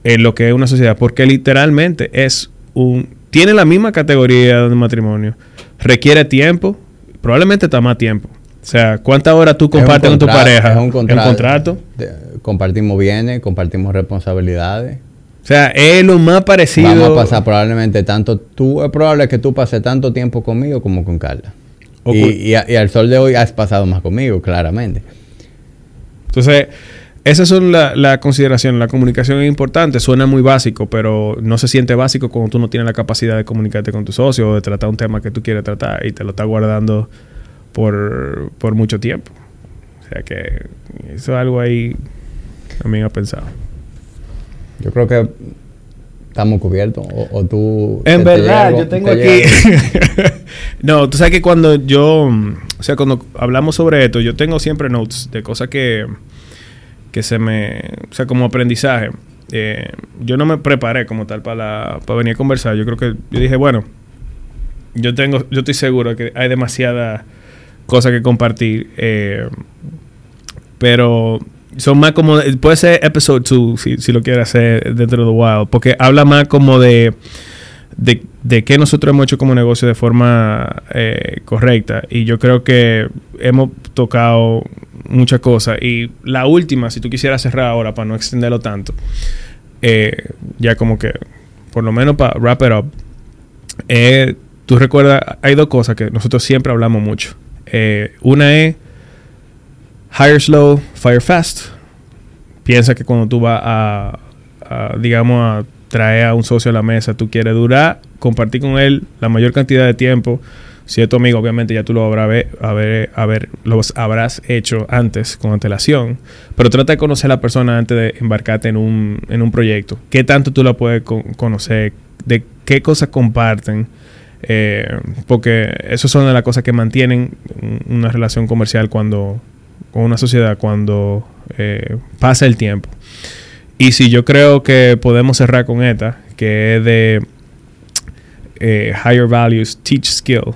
[SPEAKER 2] en lo que es una sociedad, porque literalmente es un... Tiene la misma categoría de matrimonio. Requiere tiempo, probablemente está más tiempo. O sea, ¿cuántas horas tú compartes con tu pareja?
[SPEAKER 1] Es un contrato. compartimos bienes, compartimos responsabilidades.
[SPEAKER 2] O sea, es lo más parecido.
[SPEAKER 1] Vamos a pasar probablemente tanto. Tú, es probable que tú pases tanto tiempo conmigo como con Carla. Y, al sol de hoy has pasado más conmigo, claramente.
[SPEAKER 2] Entonces, esas son las la consideraciones. La comunicación es importante, suena muy básico, pero no se siente básico cuando tú no tienes la capacidad de comunicarte con tu socio o de tratar un tema que tú quieres tratar y te lo estás guardando por, por mucho tiempo. O sea que eso es algo ahí también ha pensado.
[SPEAKER 1] Yo creo que estamos cubiertos. O, tú.
[SPEAKER 2] En verdad, yo tengo aquí. no, tú sabes que cuando yo. O sea, cuando hablamos sobre esto, yo tengo siempre notes de cosas que. Que se me. O sea, como aprendizaje. Eh, yo no me preparé como tal para, para venir a conversar. Yo creo que. Yo dije, bueno. Yo tengo. Yo estoy seguro que hay demasiada cosa que compartir. Eh, pero son más como. Puede ser episode 2 si, si, lo quiere hacer dentro de Wild. Porque habla más como de. De, de qué nosotros hemos hecho como negocio de forma eh, correcta. Y yo creo que hemos tocado muchas cosas. Y la última, si tú quisieras cerrar ahora para no extenderlo tanto, eh, ya como que, por lo menos para wrap it up, eh, tú recuerdas, hay dos cosas que nosotros siempre hablamos mucho. una es Hire slow, fire fast. Piensa que cuando tú vas a, digamos, a traer a un socio a la mesa, tú quieres durar, compartir con él la mayor cantidad de tiempo. Si es tu amigo, obviamente ya tú lo habrás, hecho antes con antelación. Pero trata de conocer a la persona antes de embarcarte en un, en un proyecto. ¿Qué tanto tú la puedes conocer? ¿De qué cosas comparten? Eh, porque eso son las cosas que mantienen una relación comercial cuando, con una sociedad cuando eh, pasa el tiempo. Y si yo creo que podemos cerrar con esta, que es de eh, Higher Values Teach Skill.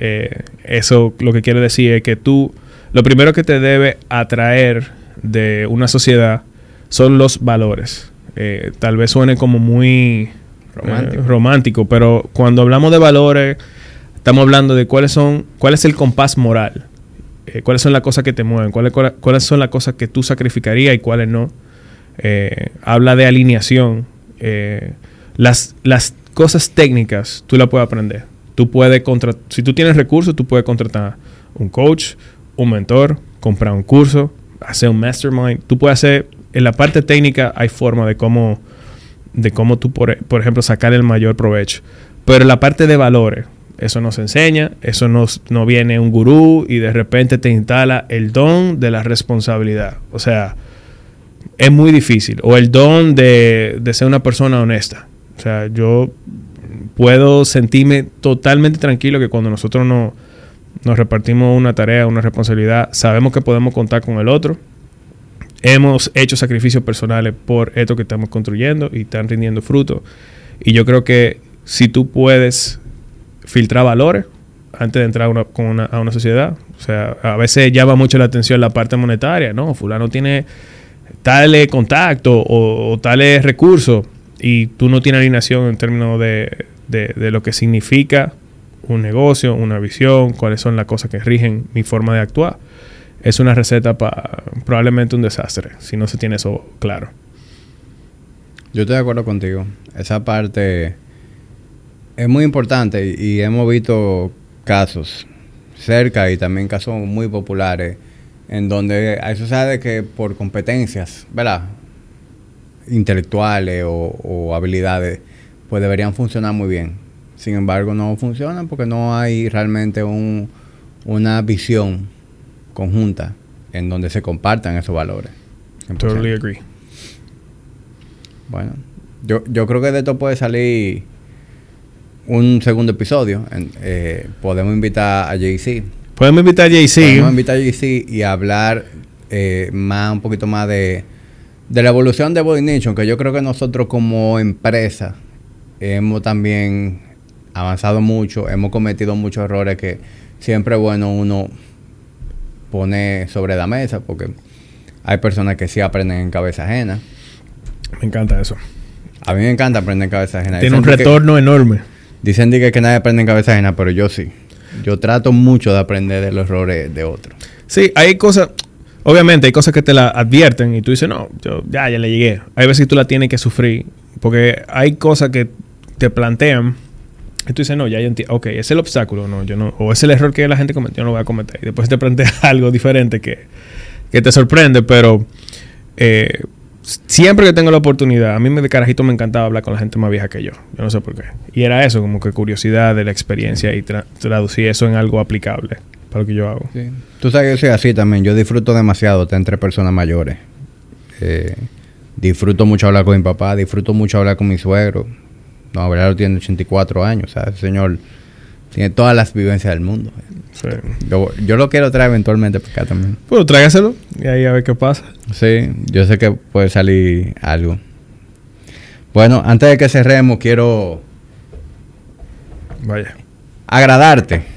[SPEAKER 2] Eh, eso lo que quiere decir es que tú, lo primero que te debe atraer de una sociedad son los valores. tal vez suene como muy romántico. romántico, pero cuando hablamos de valores, estamos hablando de cuáles son, cuál es el compás moral eh, cuáles son las cosas que te mueven, cuáles, cuáles son las cosas que tú sacrificarías y cuáles no. Eh, habla de alineación. Eh, las, las cosas técnicas tú las puedes aprender. Tú puedes contratar, si tú tienes recursos, tú puedes contratar un coach, un mentor, comprar un curso, hacer un mastermind. Tú puedes hacer, en la parte técnica hay forma de cómo, de cómo tú, por, por ejemplo, sacar el mayor provecho. Pero en la parte de valores, eso no se enseña, eso no, no viene un gurú y de repente te instala el don de la responsabilidad. O sea, es muy difícil. O el don de, ser una persona honesta. O sea, yo puedo sentirme totalmente tranquilo que cuando nosotros no, nos repartimos una tarea, una responsabilidad, sabemos que podemos contar con el otro. Hemos hecho sacrificios personales por esto que estamos construyendo y están rindiendo fruto. Y yo creo que si tú puedes filtrar valores antes de entrar a una sociedad. O sea, a veces llama mucho la atención la parte monetaria, ¿no? Fulano tiene tal contacto o, tales recursos y tú no tienes alineación en términos de, de, lo que significa un negocio, una visión, cuáles son las cosas que rigen mi forma de actuar. Es una receta para probablemente un desastre, si no se tiene eso claro.
[SPEAKER 1] Yo estoy de acuerdo contigo. Esa parte es muy importante y, hemos visto casos cerca y también casos muy populares en donde hay sociedades que por competencias, ¿verdad? intelectuales o, habilidades, pues deberían funcionar muy bien. Sin embargo, no funcionan porque no hay realmente un, una visión conjunta en donde se compartan esos valores.
[SPEAKER 2] Totally agree.
[SPEAKER 1] Bueno, yo, yo creo que de esto puede salir un segundo episodio. Eh, podemos invitar a JC.
[SPEAKER 2] Podemos invitar a JC.
[SPEAKER 1] Podemos invitar a JC y hablar eh, más, un poquito más de de la evolución de Body Nation, que yo creo que nosotros como empresa hemos también avanzado mucho, hemos cometido muchos errores que siempre es bueno uno pone sobre la mesa, porque hay personas que sí aprenden en cabeza ajena.
[SPEAKER 2] Me encanta eso.
[SPEAKER 1] A mí me encanta aprender en cabeza ajena.
[SPEAKER 2] Tiene un retorno enorme.
[SPEAKER 1] Dicen que, que nadie aprende en cabeza ajena, pero yo sí. Yo trato mucho de aprender de los errores de otros.
[SPEAKER 2] Sí, hay cosas, Obviamente hay cosas que te la advierten y tú dices, no, yo ya, ya le llegué. Hay veces que tú la tienes que sufrir porque hay cosas que te plantean y tú dices, no, ya yo entiendo. Ok, es el obstáculo, no, yo no. O es el error que la gente cometió, yo no lo voy a cometer. Y después te plantea algo diferente que, que te sorprende, pero eh, siempre que tengo la oportunidad, a mí de carajito me encantaba hablar con la gente más vieja que yo. Yo no sé por qué. Y era eso, como que curiosidad de la experiencia y traducir eso en algo aplicable lo que yo hago.
[SPEAKER 1] Tú sabes que yo soy así también. Yo disfruto demasiado estar entre personas mayores. Eh, disfruto mucho hablar con mi papá, disfruto mucho hablar con mi suegro. No, Abelardo tiene 84 años, o sea, ese señor tiene todas las vivencias del mundo. Yo, lo quiero traer eventualmente para acá también.
[SPEAKER 2] Pues tráigaselo y ahí a ver qué pasa.
[SPEAKER 1] Sí, yo sé que puede salir algo. Bueno, antes de que cerremos, quiero.
[SPEAKER 2] Vaya.
[SPEAKER 1] Agradarte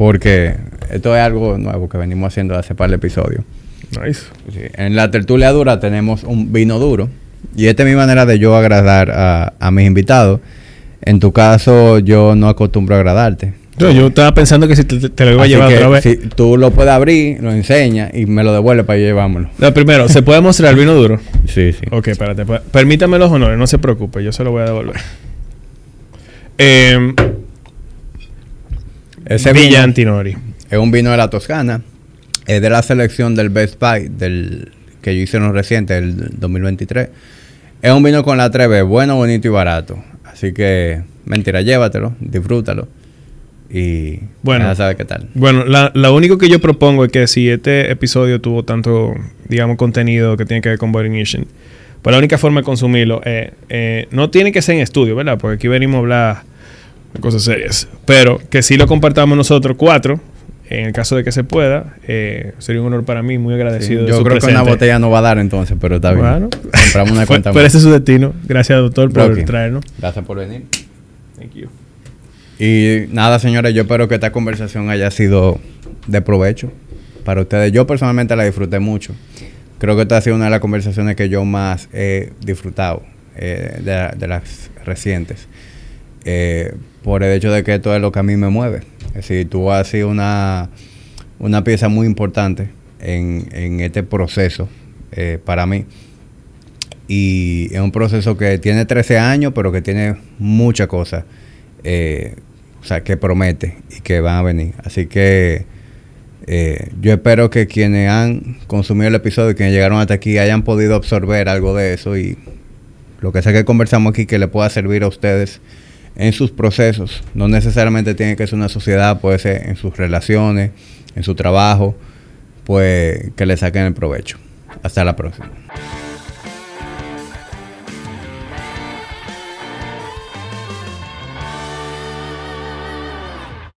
[SPEAKER 1] porque esto es algo nuevo que venimos haciendo hace par de episodios.
[SPEAKER 2] Nice.
[SPEAKER 1] en la tertulia dura tenemos un vino duro. Y esta es mi manera de yo agradar a, mis invitados. En tu caso, yo no acostumbro a agradarte.
[SPEAKER 2] yo estaba pensando que si te, lo iba a llevar otra vez.
[SPEAKER 1] Si tú lo puedes abrir, lo enseñas y me lo devuelve para llevármelo.
[SPEAKER 2] No, primero, ¿se puede mostrar el vino duro?
[SPEAKER 1] Sí, sí.
[SPEAKER 2] Ok, espérate. Pues, permítame los honores, no se preocupe, yo se lo voy a devolver. Eh,
[SPEAKER 1] ese Villa Antinori. Es un vino de la Toscana. Es de la selección del Best Buy, del que yo hice en reciente, el 2023. Es un vino con la Treve, bueno, bonito y barato. Así que, mentira, llévatelo, disfrútalo. Y
[SPEAKER 2] bueno,
[SPEAKER 1] ya sabes qué tal.
[SPEAKER 2] Bueno, lo único que yo propongo es que si este episodio tuvo tanto, digamos, contenido que tiene que ver con Body Nation, pues la única forma de consumirlo eh, eh, no tiene que ser en estudio, ¿verdad? Porque aquí venimos a hablar cosas serias. Pero que si lo compartamos nosotros cuatro, en el caso de que se pueda, eh, sería un honor para mí, muy agradecido.
[SPEAKER 1] yo creo que una botella no va a dar entonces, pero está bien. Bueno,
[SPEAKER 2] compramos una cuenta. pero ese es su destino. Gracias, doctor, por traernos.
[SPEAKER 1] Gracias por venir. Thank you. Y nada, señores, yo espero que esta conversación haya sido de provecho para ustedes. Yo personalmente la disfruté mucho. Creo que esta ha sido una de las conversaciones que yo más he disfrutado eh, de, de, las recientes. Eh, por el hecho de que esto es lo que a mí me mueve. Es decir, tú has sido una, una pieza muy importante en, en este proceso eh, para mí. Y es un proceso que tiene 13 años, pero que tiene muchas cosas, eh, o sea, que promete y que van a venir. Así que eh, yo espero que quienes han consumido el episodio y quienes llegaron hasta aquí hayan podido absorber algo de eso y lo que sea que conversamos aquí que le pueda servir a ustedes en sus procesos. No necesariamente tiene que ser una sociedad, puede ser en sus relaciones, en su trabajo, pues que le saquen el provecho. Hasta la próxima.